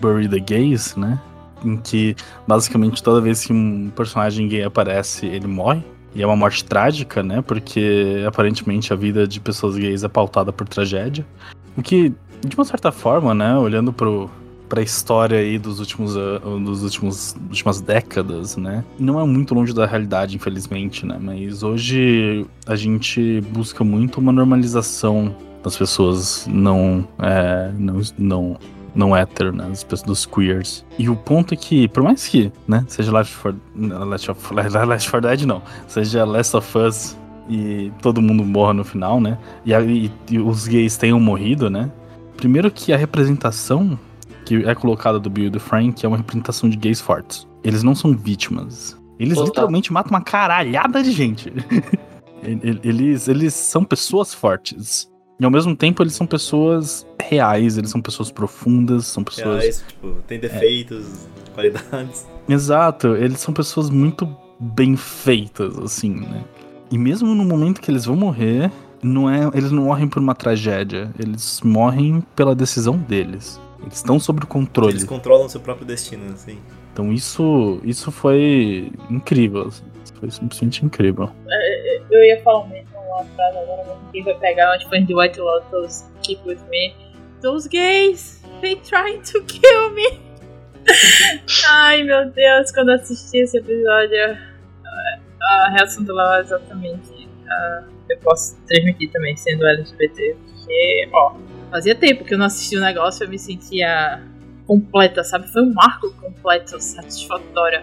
Bury the Gays, né? Em que basicamente toda vez que um personagem gay aparece, ele morre. E é uma morte trágica, né? Porque aparentemente a vida de pessoas gays é pautada por tragédia. O que, de uma certa forma, né? Olhando pro, pra história aí dos últimos, dos últimos últimas décadas, né? Não é muito longe da realidade, infelizmente, né? Mas hoje a gente busca muito uma normalização das pessoas não, é, não, não, não hétero, né? Das pessoas dos queers. E o ponto é que, por mais que, né, seja Last for, Last, of, Last for Dead, não, seja Last of Us e todo mundo morra no final, né? E, a- e- e os gays tenham morrido, né? Primeiro que a representação que é colocada do Bill e do Frank é uma representação de gays fortes. Eles não são vítimas. Eles Total. literalmente matam uma caralhada de gente. Ele- Eles, eles são pessoas fortes. E ao mesmo tempo eles são pessoas reais, eles são pessoas profundas, são pessoas. Reais, tipo, tem defeitos, qualidades. Exato, eles são pessoas muito bem feitas, assim, né? E mesmo no momento que eles vão morrer, não é, eles não morrem por uma tragédia, eles morrem pela decisão deles. Eles estão sob o controle. Eles controlam seu próprio destino, assim. Então isso, isso foi incrível. assim. Isso Foi simplesmente incrível. Eu ia falar mesmo uma frase agora, mas ninguém vai pegar umas fãs de White Lotus, Keep With Me. Those gays, they trying to kill me. Ai meu Deus, quando assisti esse episódio, a- reação do Léo é exatamente. a- eu posso transmitir também, sendo LGBT, porque, ó, fazia tempo que eu não assistia o negócio, eu me sentia completa, sabe? Foi um marco completo, satisfatório.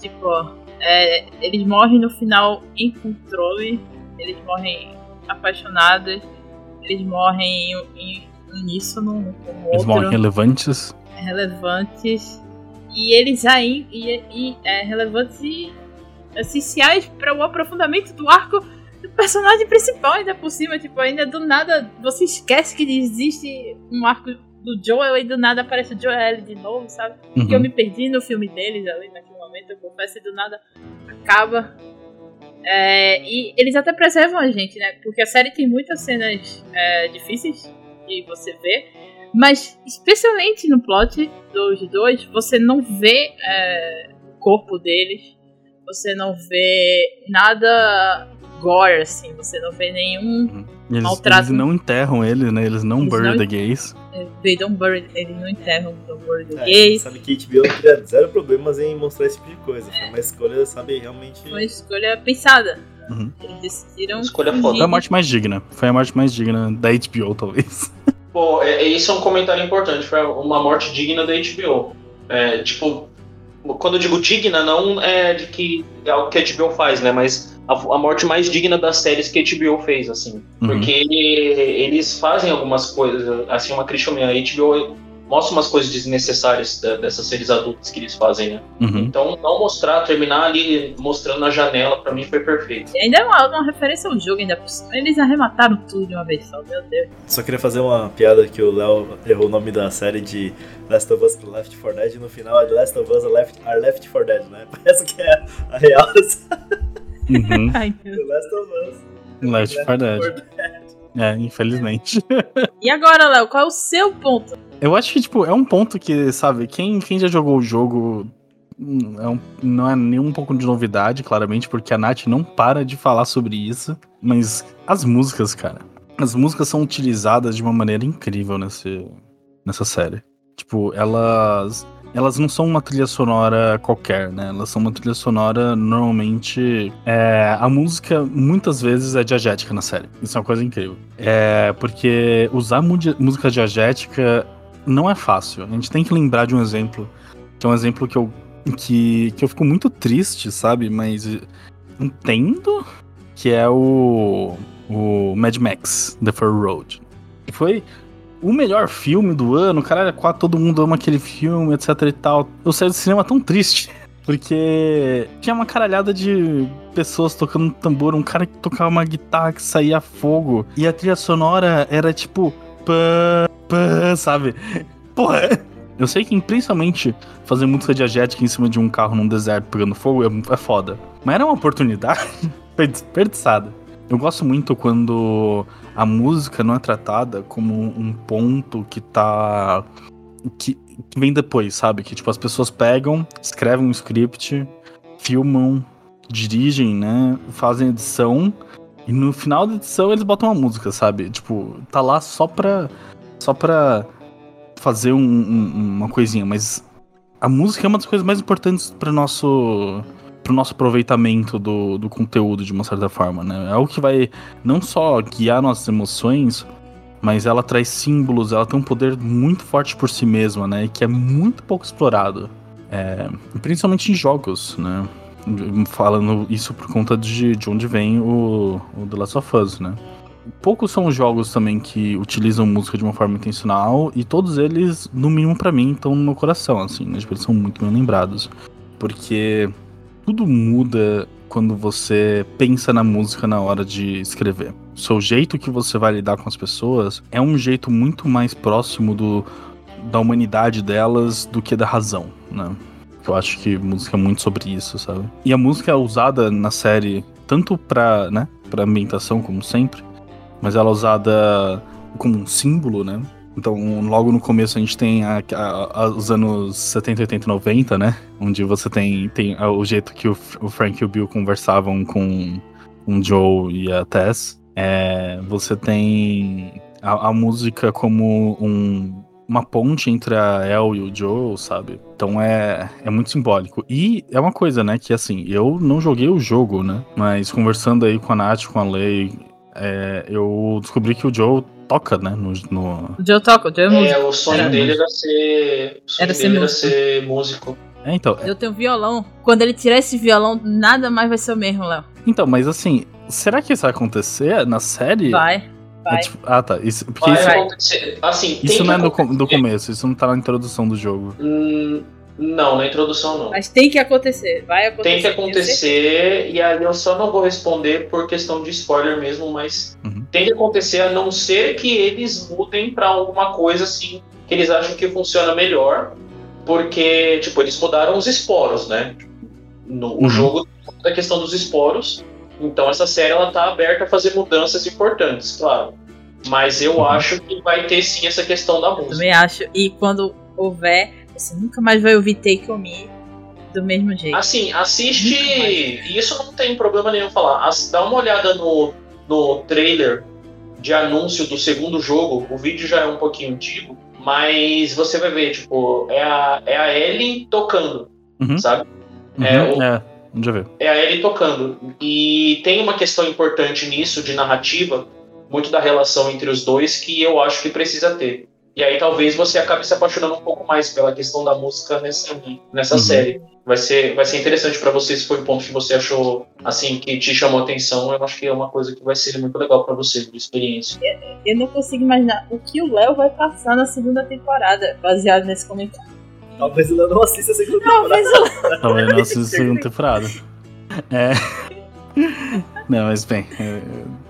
Tipo, é, eles morrem no final em controle, eles morrem apaixonados, eles morrem em, em uníssono um com o Eles morrem relevantes. relevantes, e eles aí e, e, é, relevantes e essenciais para o aprofundamento do arco personagem principal, ainda por cima, tipo, ainda do nada você esquece que existe um arco do Joel e do nada aparece o Joel de novo, sabe? que eu Uhum. me perdi no filme deles ali naquele momento, eu confesso, e do nada acaba. É, e eles até preservam a gente, né? Porque a série tem muitas cenas é, difíceis de você ver, mas especialmente no plot dos dois, você não vê é, o corpo deles, você não vê nada gore, assim, você não vê nenhum. Eles, maltrato. eles não enterram ele, né? Eles não Eles bury não- the gays. é, They don't bury, eles não enterram o bury the É, gays. sabe que HBO teria zero problemas em mostrar esse tipo de coisa. Foi uma escolha, sabe, realmente. Foi uma escolha pensada. Uhum. Eles decidiram. Escolha foda. Foi a morte mais digna. Foi a morte mais digna da HBO, talvez. Pô, é, é- isso é um comentário importante. Foi uma morte digna da HBO. É, tipo, quando eu digo digna, não é de que é algo que a HBO faz, né? Mas a, a morte mais digna das séries que a HBO fez, assim. Uhum. Porque eles fazem algumas coisas, assim, uma crítica minha. A HBO mostra umas coisas desnecessárias da- dessas séries adultas que eles fazem, né? Uhum. Então, não mostrar, terminar ali mostrando na janela, pra mim foi perfeito. E ainda é uma, uma referência ao jogo, ainda por cima. Eles arremataram tudo de uma vez só, meu Deus. Só queria fazer uma piada que o Léo errou o nome da série de Last of Us pro Left 4 Dead e no final é The Last of Us are Left, are Left 4 Dead, né? Parece que é a real Uhum. Ai, meu Deus. The Last of Us. Left 4 Dead. É, infelizmente. E agora, Léo, qual é o seu ponto? Eu acho que, tipo, é um ponto que, sabe, quem, quem já jogou o jogo hum, é um- não é nem um pouco de novidade, claramente, porque a Nath não para de falar sobre isso. Mas as músicas, cara. As músicas são utilizadas de uma maneira incrível nesse, nessa série. Tipo, elas. Elas não são uma trilha sonora qualquer, né? Elas são uma trilha sonora normalmente. é, a música muitas vezes é diegética na série. Isso é uma coisa incrível. É, porque usar música diegética não é fácil. A gente tem que lembrar de um exemplo, que é um exemplo que eu, que, que eu fico muito triste, sabe? Mas entendo que é o, o Mad Max, The Fur Road. Foi o melhor filme do ano, caralho, quase todo mundo ama aquele filme, etc e tal. Eu saí do cinema tão triste, porque tinha uma caralhada de pessoas tocando tambor, um cara que tocava uma guitarra que saía fogo, e a trilha sonora era tipo pã, pã, sabe? Porra, eu sei que principalmente fazer música diegética em cima de um carro num deserto pegando fogo é, é foda. Mas era uma oportunidade desperdiçada. Eu gosto muito quando a música não é tratada como um ponto que tá. que, vem depois, sabe? Que tipo, as pessoas pegam, escrevem um script, filmam, dirigem, né? Fazem edição. E no final da edição eles botam uma música, sabe? Tipo, tá lá só pra. só pra fazer um- um- uma coisinha, mas a música é uma das coisas mais importantes para nosso pro nosso aproveitamento do, do conteúdo de uma certa forma, né? É o que vai não só guiar nossas emoções, mas ela traz símbolos, ela tem um poder muito forte por si mesma, né? Que é muito pouco explorado, É, principalmente em jogos, né? Falando isso por conta de, de onde vem o, o The Last of Us, né? poucos são os jogos também que utilizam música de uma forma intencional e todos eles, no mínimo pra mim, estão no meu coração, assim, né? Tipo, eles são muito bem lembrados. Porque tudo muda quando você pensa na música na hora de escrever. O seu jeito que você vai lidar com as pessoas é um jeito muito mais próximo do, da humanidade delas do que da razão, né? Eu acho que música é muito sobre isso, sabe? E a música é usada na série tanto pra, né, pra ambientação, como sempre, mas ela é usada como um símbolo, né? Então, logo no começo a gente tem a- a- a- os anos 70, 80 e 90, né? Onde você tem, tem a- o jeito que o, o Frank e o Bill conversavam com o Joe e a Tess. É, você tem a, a música como um- uma ponte entre a El e o Joe, sabe? Então é, é muito simbólico. E é uma coisa, né? Que assim, eu não joguei o jogo, né? Mas conversando aí com a Nath, com a Lei, é, eu descobri que o Joe toca, né? No, no- O Joe toca, o Joe é músico. É, o sonho Era dele era ser. Era ser dele era músico. ser músico. É, então, Eu tenho violão. Quando ele tirar esse violão, nada mais vai ser o mesmo, Léo. então, mas assim, será que isso vai acontecer na série? Vai. É vai. tipo- ah, tá. Isso, porque Vai isso, acontecer. Assim, tem isso que não é do, do começo, isso não tá na introdução do jogo. Hum, não, na introdução não. Mas tem que acontecer. Vai acontecer. Tem que acontecer, e aí eu só não vou responder por questão de spoiler mesmo, mas Uhum. tem que acontecer a não ser que eles mudem pra alguma coisa assim que eles acham que funciona melhor, porque, tipo, eles mudaram os esporos, né? No, Uhum. O jogo da questão dos esporos, então essa série ela tá aberta a fazer mudanças importantes, claro. Mas eu Uhum. acho que vai ter sim essa questão da música. Também acho. E quando houver, você nunca mais vai ouvir Take On Me do mesmo jeito. Assim, assiste. E isso não tem problema nenhum falar. As- Dá uma olhada no, no trailer de anúncio do segundo jogo. O vídeo já é um pouquinho antigo, mas você vai ver, tipo, é a, é a Ellie tocando, Uhum. sabe? É, Uhum, o- é, eu ver. É a Ellie tocando. E tem uma questão importante nisso, de narrativa, muito da relação entre os dois, que eu acho que precisa ter. E aí talvez você acabe se apaixonando um pouco mais pela questão da música nessa, nessa Uhum. série. Vai ser, vai ser interessante pra você se foi o ponto que você achou assim que te chamou atenção. Eu acho que é uma coisa que vai ser muito legal pra você, de experiência. Eu não consigo imaginar o que o Léo vai passar na segunda temporada, baseado nesse comentário. Talvez eu não assista a segunda temporada. Talvez o Léo. Talvez não assista a segunda temporada. É. Não, mas bem, é,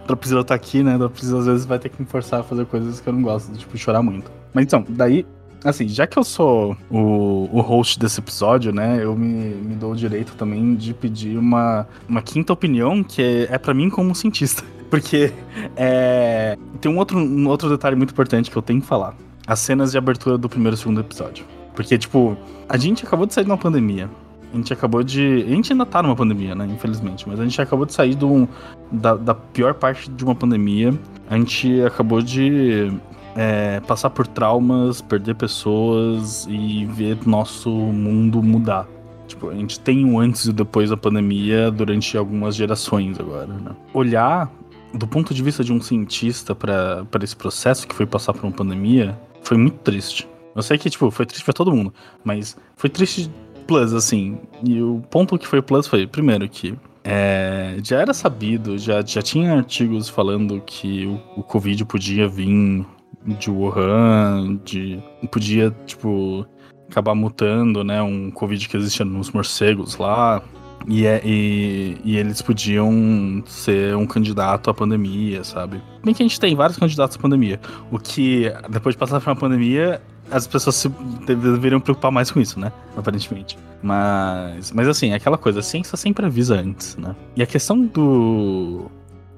a Priscila tá aqui, né? A Priscila às vezes vai ter que me forçar a fazer coisas que eu não gosto, tipo chorar muito. Mas então, daí, assim, já que eu sou o, o host desse episódio, né? Eu me, me dou o direito também de pedir uma, uma quinta opinião, que é, é para mim como cientista. Porque é, tem um outro, um outro detalhe muito importante que eu tenho que falar. As cenas de abertura do primeiro e segundo episódio. Porque, tipo, a gente acabou de sair de uma pandemia. A gente acabou de. A gente ainda tá numa pandemia, né? Infelizmente. Mas a gente acabou de sair do, da, da pior parte de uma pandemia. A gente acabou de é, passar por traumas, perder pessoas e ver nosso mundo mudar. Tipo, a gente tem o antes e depois da pandemia durante algumas gerações agora, né? Olhar do ponto de vista de um cientista para esse processo que foi passar por uma pandemia foi muito triste. Eu sei que, tipo, foi triste pra todo mundo, mas foi triste plus, assim. E o ponto que foi plus foi, primeiro, que é, já era sabido, já, já tinha artigos falando que o, o Covid podia vir de Wuhan, de podia, tipo, acabar mutando, né? Um Covid que existia nos morcegos lá. E, é, e, e eles podiam ser um candidato à pandemia, sabe? Bem que a gente tem vários candidatos à pandemia. O que, depois de passar por uma pandemia, as pessoas se deveriam preocupar mais com isso, né? Aparentemente. Mas, mas assim, é aquela coisa, a ciência sempre avisa antes, né? E a questão do,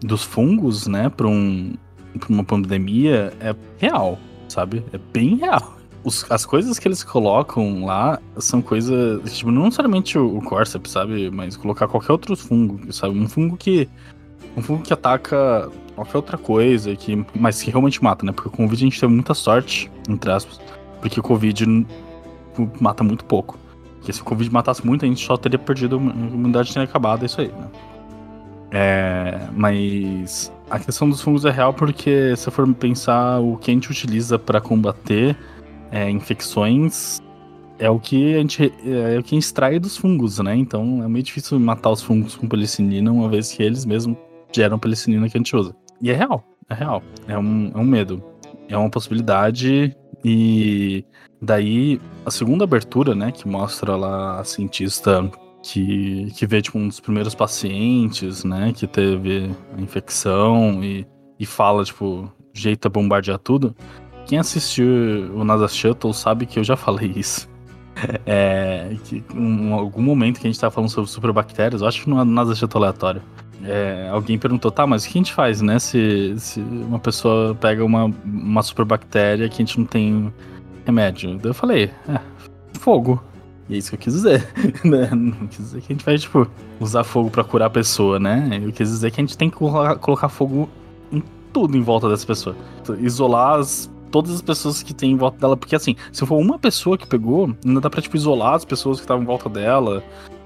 dos fungos, né, para um, pra uma pandemia é real, sabe? É bem real. Os, as coisas que eles colocam lá são coisas, tipo, não necessariamente o, o sabe? Mas colocar qualquer outro fungo, sabe? Um fungo que um fungo que ataca qualquer outra coisa, que, mas que realmente mata, né? Porque com o Covid a gente teve muita sorte, entre aspas, porque o Covid mata muito pouco. Porque se o Covid matasse muito, a gente só teria perdido, a imunidade teria acabado, é isso aí, né? É, mas a questão dos fungos é real porque se for pensar o que a gente utiliza para combater é, infecções é o que a gente é o que extrai dos fungos, né? Então é meio difícil matar os fungos com penicilina, uma vez que eles mesmos geram penicilina que a gente usa. E é real, é real. É um, é um medo. É uma possibilidade. E daí a segunda abertura, né? Que mostra lá a cientista que, que vê tipo, um dos primeiros pacientes, né? Que teve a infecção e, e fala, tipo, jeito a bombardear tudo. Quem assistiu o NASA Shuttle sabe que eu já falei isso. É, que em algum momento que a gente tava falando sobre superbactérias, eu acho que no NASA Shuttle aleatório, é, alguém perguntou, tá, mas o que a gente faz, né? Se, se uma pessoa pega uma, uma super bactéria que a gente não tem remédio. Daí eu falei, é, fogo. E é isso que eu quis dizer. né? Não quis dizer que a gente vai, tipo, usar fogo pra curar a pessoa, né? Eu quis dizer que a gente tem que colocar, fogo em tudo em volta dessa pessoa. Isolar as, todas as pessoas que tem em volta dela. Porque assim, se for uma pessoa que pegou, ainda dá pra, tipo, isolar as pessoas que estavam em volta dela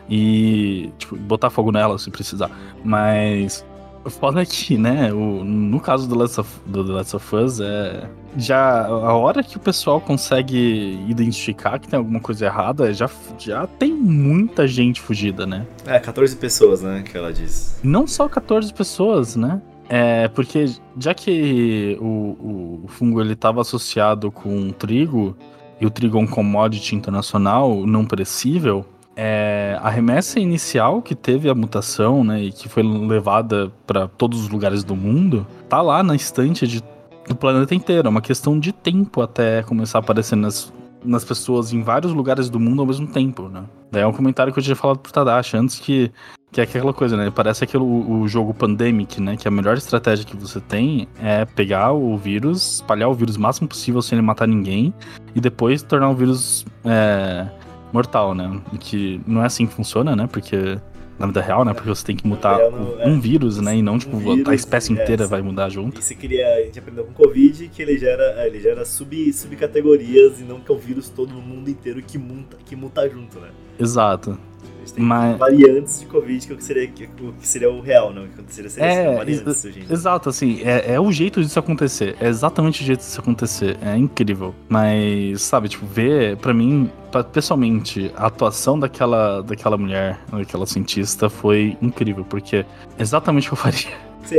e, tipo, botar fogo nela se precisar. Mas foda é que, né, o, no caso do Last, of, do The Last of Us, é, já a hora que o pessoal consegue identificar que tem alguma coisa errada, já, já tem muita gente fugida, né? É, 14 pessoas, né, que ela diz. Não só 14 pessoas, né? É, porque já que o, o fungo ele estava associado com trigo, e o trigo é um commodity internacional não perecível, é, a remessa inicial que teve a mutação, né, e que foi levada para todos os lugares do mundo, tá lá na estante de, do planeta inteiro. É uma questão de tempo até começar a aparecer nas, nas pessoas em vários lugares do mundo ao mesmo tempo, né? Daí é um comentário que eu tinha falado pro Tadashi antes que que é aquela coisa, né? Parece aquele o jogo Pandemic, né? Que a melhor estratégia que você tem é pegar o vírus, espalhar o vírus o máximo possível sem ele matar ninguém, e depois tornar o vírus é, mortal, né? Que não é assim que funciona, né? Porque na vida real, né? Porque você tem que mutar real, não, é. um vírus, né? E não, tipo, Um vírus, a espécie é, inteira sim. vai mudar junto. E se queria, a gente aprendeu com o Covid que ele gera, é, ele gera sub, subcategorias e não que é o vírus todo no mundo inteiro que muta, que muta junto, né? Exato. A gente tem Mas- variantes de Covid que seria, que, seria o real, não? Que aconteceria seria É, variantes, ex- gente. Exato, assim, é, é o jeito disso acontecer. É exatamente o jeito disso acontecer. É incrível. Mas, sabe, tipo, ver, pra mim, pa- pessoalmente, a atuação daquela, daquela mulher, daquela cientista, foi incrível, porque é exatamente o que eu faria.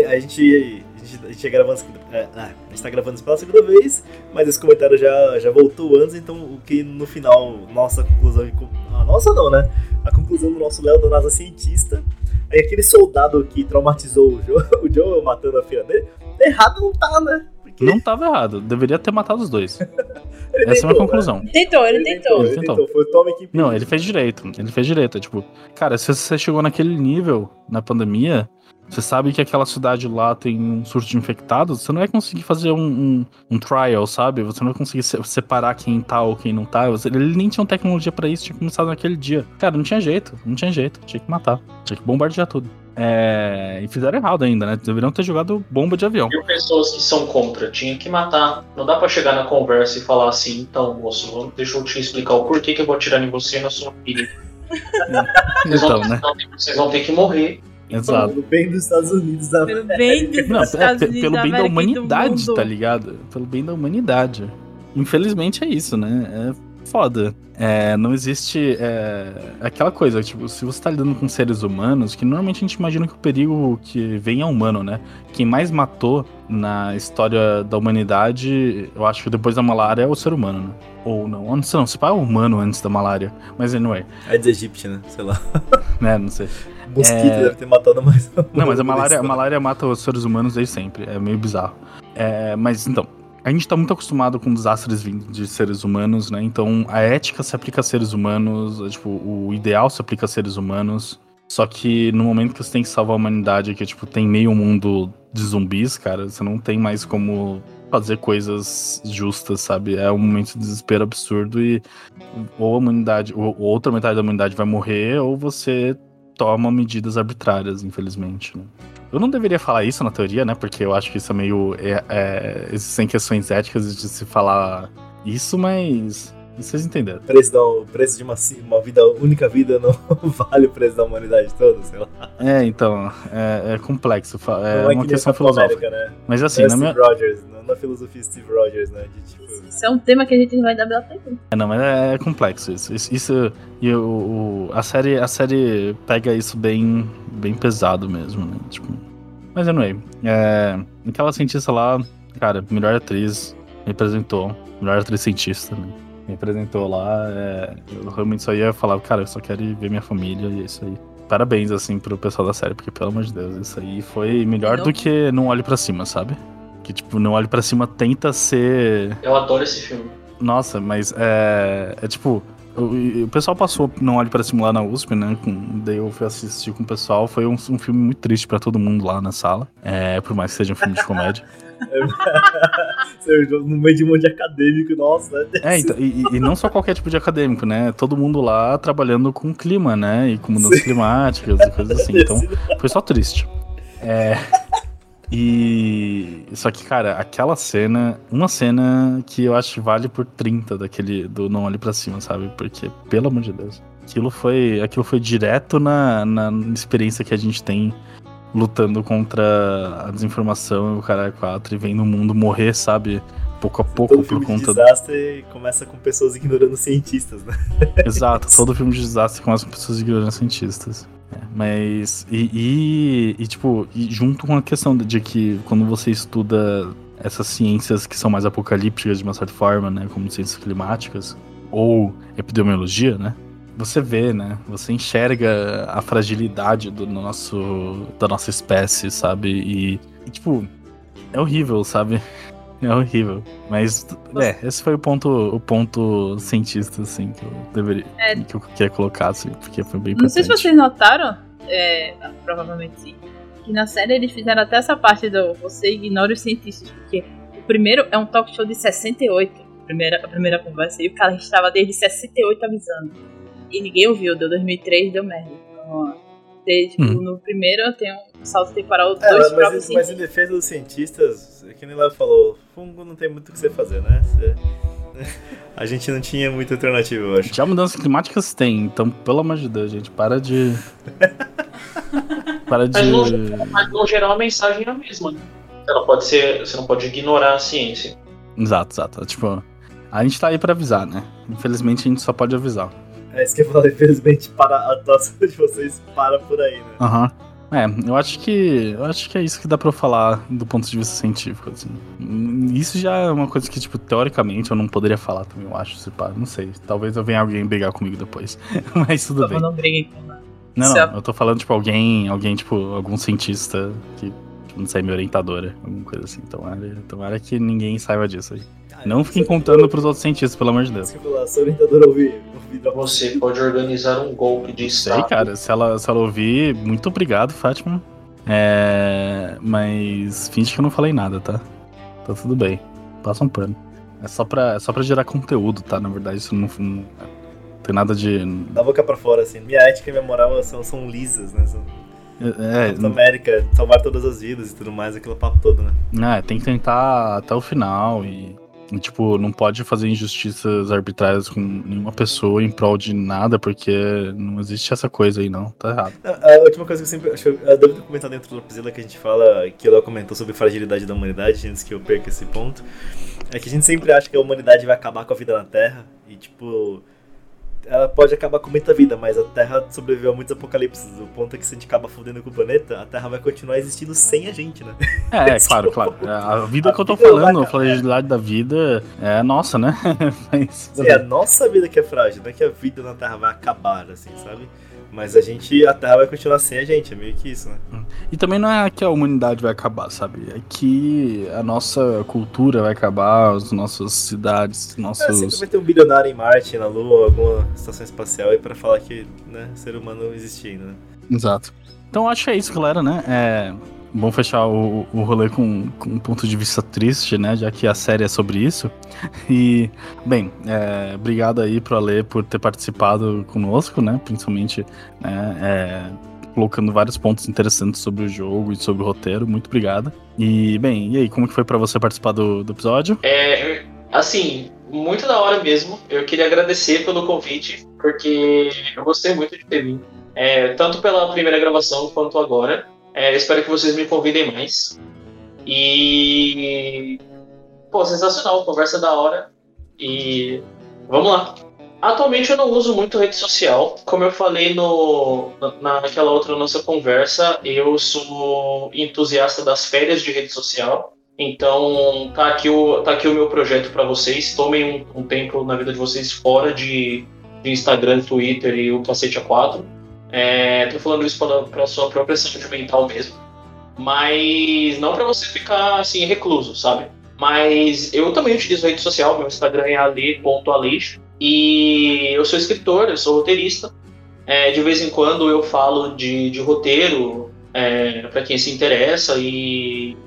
A gente. A gente, a é, ah, a gente tá gravando isso pela segunda vez, mas esse comentário já, já voltou antes, então o que no final, nossa conclusão. A nossa não, né? A conclusão do nosso Léo da NASA cientista é que aquele soldado que traumatizou o Joe, o Joe matando a filha dele, errado não tá, né? Porque Não tava errado, deveria ter matado os dois. ele Essa é a minha tentou, né? conclusão. Tentou, ele tentou. Ele Ele tentou. tentou. Foi o Tommy que Não, ele fez direito. Ele fez direito. Tipo, cara, se você chegou naquele nível na pandemia, você sabe que aquela cidade lá tem um surto de infectados, você não vai conseguir fazer um, um, um trial, sabe? Você não vai conseguir se- separar quem tá ou quem não tá. Você- ele nem tinha tecnologia pra isso, tinha começado naquele dia. Cara, não tinha jeito, não tinha jeito. Tinha que matar. Tinha que bombardear tudo. É, e fizeram errado ainda, né? Deveriam ter jogado bomba de avião. E pessoas que são contra, tinha que matar. Não dá pra chegar na conversa e falar assim, então, moço, deixa eu te explicar o porquê que eu vou atirar em você e na sua filha. Vocês, Então, vão, né? vocês vão ter que morrer. Exato. no bem dos Estados Unidos da Pelo bem dos Não, é, Estados pe- Unidos pelo bem da e do humanidade, tá ligado? Pelo bem da humanidade. Infelizmente é isso, né? É foda. É, não existe é, aquela coisa, tipo, se você tá lidando com seres humanos, que normalmente a gente imagina que o perigo que vem é humano, né? Quem mais matou na história da humanidade, eu acho que depois da malária é o ser humano, né? Ou não, ou não sei não, se pá é o humano antes da malária. Mas anyway, É de Egipte, né? Sei lá. né? Não sei. Mosquito É. deve ter matado mais. Não, mas a malária, a malária mata os seres humanos desde sempre. É meio bizarro. É, mas então, a gente tá muito acostumado com desastres vindos de seres humanos, né? Então a ética se aplica a seres humanos, é, tipo, o ideal se aplica a seres humanos. Só que no momento que você tem que salvar a humanidade, que tipo, tem meio mundo de zumbis, cara, você não tem mais como fazer coisas justas, sabe? É um momento de desespero absurdo e ou a humanidade, ou outra metade da humanidade vai morrer, ou você toma medidas arbitrárias, infelizmente. Né? Eu não deveria falar isso na teoria, né? Porque eu acho que isso é meio. É, é, existem questões éticas de se falar isso, mas. Vocês entenderam. O preço, da, o preço de uma, uma vida, única vida não vale o preço da humanidade toda, sei lá. É, então, é, é complexo. É é uma que questão filosófica. América, né? Mas assim, é na Steve minha. Rogers, não na filosofia de Steve Rogers, né? De tipo. Isso é um tema que a gente não vai dar pra tempo. É, não, mas é, é complexo isso. Isso, isso- e o, o- a série a série pega isso bem bem pesado mesmo, né? Tipo, mas anyway, é, aquela cientista lá, cara, melhor atriz, me representou, melhor atriz cientista, né? Me representou lá, é, eu realmente só ia falar, cara, eu só quero ir ver minha família e é isso aí. Parabéns, assim, pro pessoal da série, porque pelo amor de Deus, isso aí foi melhor Não. do que Não Olhe Pra Cima, sabe? Que, tipo, Não Olhe Pra Cima tenta ser Eu adoro esse filme. nossa, mas é, é tipo, o, o pessoal passou Não Olhe Pra Cima lá na USP, né? Com, daí eu fui assistir com o pessoal. Foi um, um filme muito triste pra todo mundo lá na sala. É, por mais que seja um filme de comédia. no meio de um monte de acadêmico, nossa. É, então, e, e não só qualquer tipo de acadêmico, né? Todo mundo lá trabalhando com clima, né? E com mudanças Sim. climáticas e coisas assim. Então, foi só triste. É. E. Só que, cara, aquela cena. Uma cena que eu acho que vale por 30 daquele. Do Não Olhe Pra Cima, sabe? Porque, pelo amor de Deus. Aquilo foi. Aquilo foi direto na, na experiência que a gente tem lutando contra a desinformação e o cara 4 e vendo o mundo morrer, sabe? Pouco a pouco Todo por filme conta de desastre começa com pessoas ignorando cientistas, né? Exato, todo filme de desastre começa com pessoas ignorantes cientistas. É, mas. E, e, e, tipo, e junto com a questão de que quando você estuda essas ciências que são mais apocalípticas de uma certa forma, né? Como ciências climáticas, ou epidemiologia, né? Você vê, né? Você enxerga a fragilidade do nosso, da nossa espécie, sabe? E, e tipo, é horrível, sabe? É horrível. Mas, é, esse foi o ponto, o ponto cientista, assim, que eu deveria. É. que eu queria colocar, assim, porque foi bem Não sei se vocês notaram, é, provavelmente sim, que na série eles fizeram até essa parte do você ignora os cientistas, porque o primeiro é um talk show de 68, a primeira, a primeira conversa, e o cara estava desde 68 avisando. E ninguém ouviu, deu 2003, deu merda. Então, desde, Hum. no primeiro tem um salto temporal dos É, dois mas, próprios mas, mas em cientistas. defesa dos cientistas, é que nem lá falou, fungo não tem muito o que você fazer, né? Você- A gente não tinha muita alternativa, eu acho. Já mudanças climáticas tem, então, pelo amor de Deus, gente, para de. para de. Mas no, mas no geral a mensagem é a mesma. né? Ela pode ser. Você não pode ignorar a ciência. Exato, exato. Tipo, a gente tá aí pra avisar, né? Infelizmente a gente só pode avisar. É isso que eu falei, infelizmente, para a atuação de vocês para por aí, né? Aham. É, eu acho que. Eu acho que é isso que dá pra eu falar do ponto de vista científico, assim. Isso já é uma coisa que, tipo, teoricamente eu não poderia falar também, eu acho, se pá. Não sei. Talvez eu venha alguém brigar comigo depois. Mas tudo bem. não briguem com nada. Não, Se a- não, eu tô falando, tipo, alguém, alguém, tipo, algum cientista que, tipo, não sei, minha orientadora, alguma coisa assim. Tomara, tomara que ninguém saiba disso aí. Não fiquem contando pros outros cientistas, pelo amor de Deus. Falar, sua orientadora ouvir, ouvir da Você pode organizar um golpe de Sei, Estado. cara, se ela, se ela ouvir, muito obrigado, Fátima. É, mas finge que eu não falei nada, tá? Tá tudo bem. Passa um pano. É só pra, é só pra gerar conteúdo, tá? Na verdade, isso não, não tem nada de. Da boca pra fora, assim. Minha ética e minha moral são, são lisas, né? São É, Capitão América, salvar todas as vidas e tudo mais, aquilo papo todo, né? É, tem que tentar até o final e, tipo, não pode fazer injustiças arbitrárias com nenhuma pessoa em prol de nada, porque não existe essa coisa aí, não. Tá errado. A última coisa que eu sempre. Acho que eu devo comentar dentro do Dropzilla que a gente fala, que ela comentou sobre a fragilidade da humanidade, antes que eu perca esse ponto, é que a gente sempre acha que a humanidade vai acabar com a vida na Terra, e tipo. Ela pode acabar com muita vida, mas a Terra sobreviveu a muitos apocalipses. O ponto é que se a gente acaba fudendo com o planeta, a Terra vai continuar existindo sem a gente, né? É, é, claro, claro. É, A vida A que eu tô vida vai falando, a fragilidade da vida é nossa, né? Mas, É a nossa vida que é frágil, não é que a vida na Terra vai acabar, assim, sabe? Mas a gente, a Terra vai continuar sem a gente, é meio que isso, né? E também não é que a humanidade vai acabar, sabe? É que a nossa cultura vai acabar, as nossas cidades, É, sempre nossos. vai ter um bilionário em Marte, na Lua, alguma estação espacial aí pra falar que, né, ser humano existia ainda, né? Exato. Então acho que é isso, galera, né? É bom fechar o, o rolê com, com um ponto de vista triste, né? Já que a série é sobre isso. E, bem, é, obrigado aí pro Ale por ter participado conosco, né? Principalmente, né? é, colocando vários pontos interessantes sobre o jogo e sobre o roteiro. Muito obrigado. E, bem, e aí, como que foi pra você participar do, do episódio? É, assim, muito da hora mesmo. Eu queria agradecer pelo convite, porque eu gostei muito de ter vindo. É, tanto pela primeira gravação quanto agora. É, espero que vocês me convidem mais. E. Pô, sensacional, conversa da hora. E. Vamos lá. Atualmente eu não uso muito rede social. Como eu falei no, na- naquela outra nossa conversa, eu sou entusiasta das férias de rede social. Então, tá aqui o, tá aqui o meu projeto para vocês. Tomem um, um tempo na vida de vocês fora de, de Instagram, Twitter e o cacete A4. É, tô falando isso para para sua própria saúde mental mesmo. Mas não para você ficar assim recluso, sabe? Mas eu também utilizo rede social, meu Instagram é ali.aleixo. E eu sou escritor, eu sou roteirista. É, de vez em quando eu falo de, de roteiro é, para quem se interessa e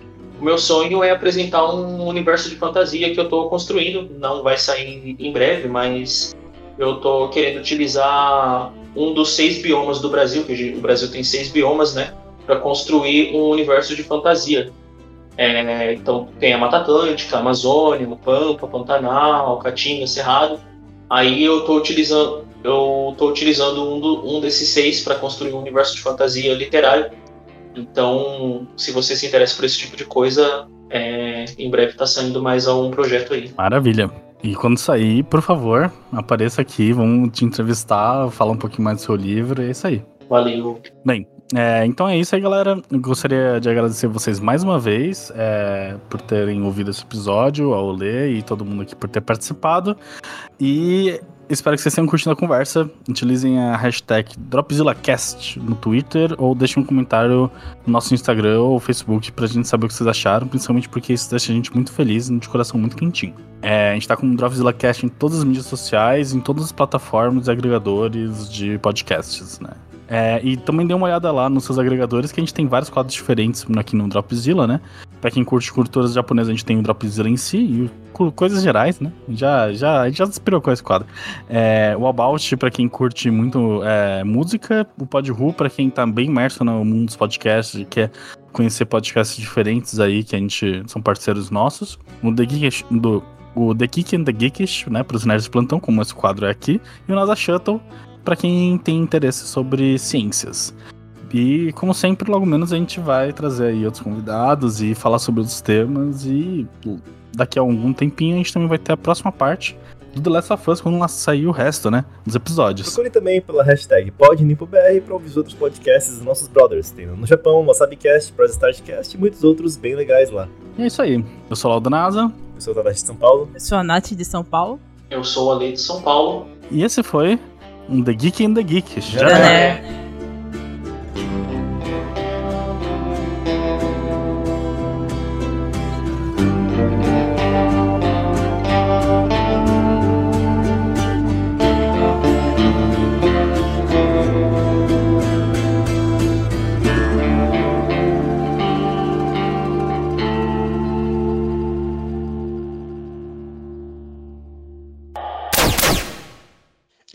o meu sonho é apresentar um universo de fantasia que eu estou construindo. Não vai sair em breve, mas eu estou querendo utilizar um dos seis biomas do Brasil, que o Brasil tem seis biomas, né? Para construir um universo de fantasia. É, então tem a Mata Atlântica, a Amazônia, o Pampa, Pantanal, Caatinga, Cerrado. Aí eu estou utilizando, eu tô utilizando um, do, um desses seis para construir um universo de fantasia literário. Então, se você se interessa por esse tipo de coisa, é, em breve está saindo mais um projeto aí. Maravilha. E quando sair, por favor, apareça aqui, vamos te entrevistar, falar um pouquinho mais do seu livro, é isso aí. Valeu. Bem, é, então é isso aí, galera. Eu gostaria de agradecer vocês mais uma vez é, por terem ouvido esse episódio, ao ler e todo mundo aqui por ter participado. E espero que vocês tenham curtido a conversa. Utilizem a hashtag DropzillaCast no Twitter ou deixem um comentário no nosso Instagram ou Facebook pra gente saber o que vocês acharam, principalmente porque isso deixa a gente muito feliz e de coração muito quentinho. É, a gente tá com o DropzillaCast em todas as mídias sociais, em todas as plataformas e agregadores de podcasts, né? É, e também dê uma olhada lá nos seus agregadores, que a gente tem vários quadros diferentes aqui no Dropzilla, né? Pra quem curte culturas japonesas, a gente tem o Dropzilla em si e coisas gerais, né? Já, já, a gente já inspirou com esse quadro. É, o About, pra quem curte muito é, música, o Podru, pra quem tá bem imerso no mundo dos podcasts e quer conhecer podcasts diferentes aí, que a gente são parceiros nossos. O The Geek, do, o The Geek and the Geekish, né? Pros nerds plantão, como esse quadro é aqui. E o NASA Shuttle, para quem tem interesse sobre ciências. E, como sempre, logo menos a gente vai trazer aí outros convidados e falar sobre outros temas. E daqui a algum tempinho a gente também vai ter a próxima parte do The Last of Us quando lá sair o resto, né? Dos episódios. Procure também pela hashtag PodNipoBR para ouvir os outros podcasts dos nossos brothers. Tem no Japão, WasabiCast, ProStartCast e muitos outros bem legais lá. E é isso aí. Eu sou o Laudo NASA. Eu sou o Tadashi de São Paulo. Eu sou a Nath de São Paulo. Eu sou a Lei de São Paulo. E esse foi The Geek and the Geek. Já, Já é.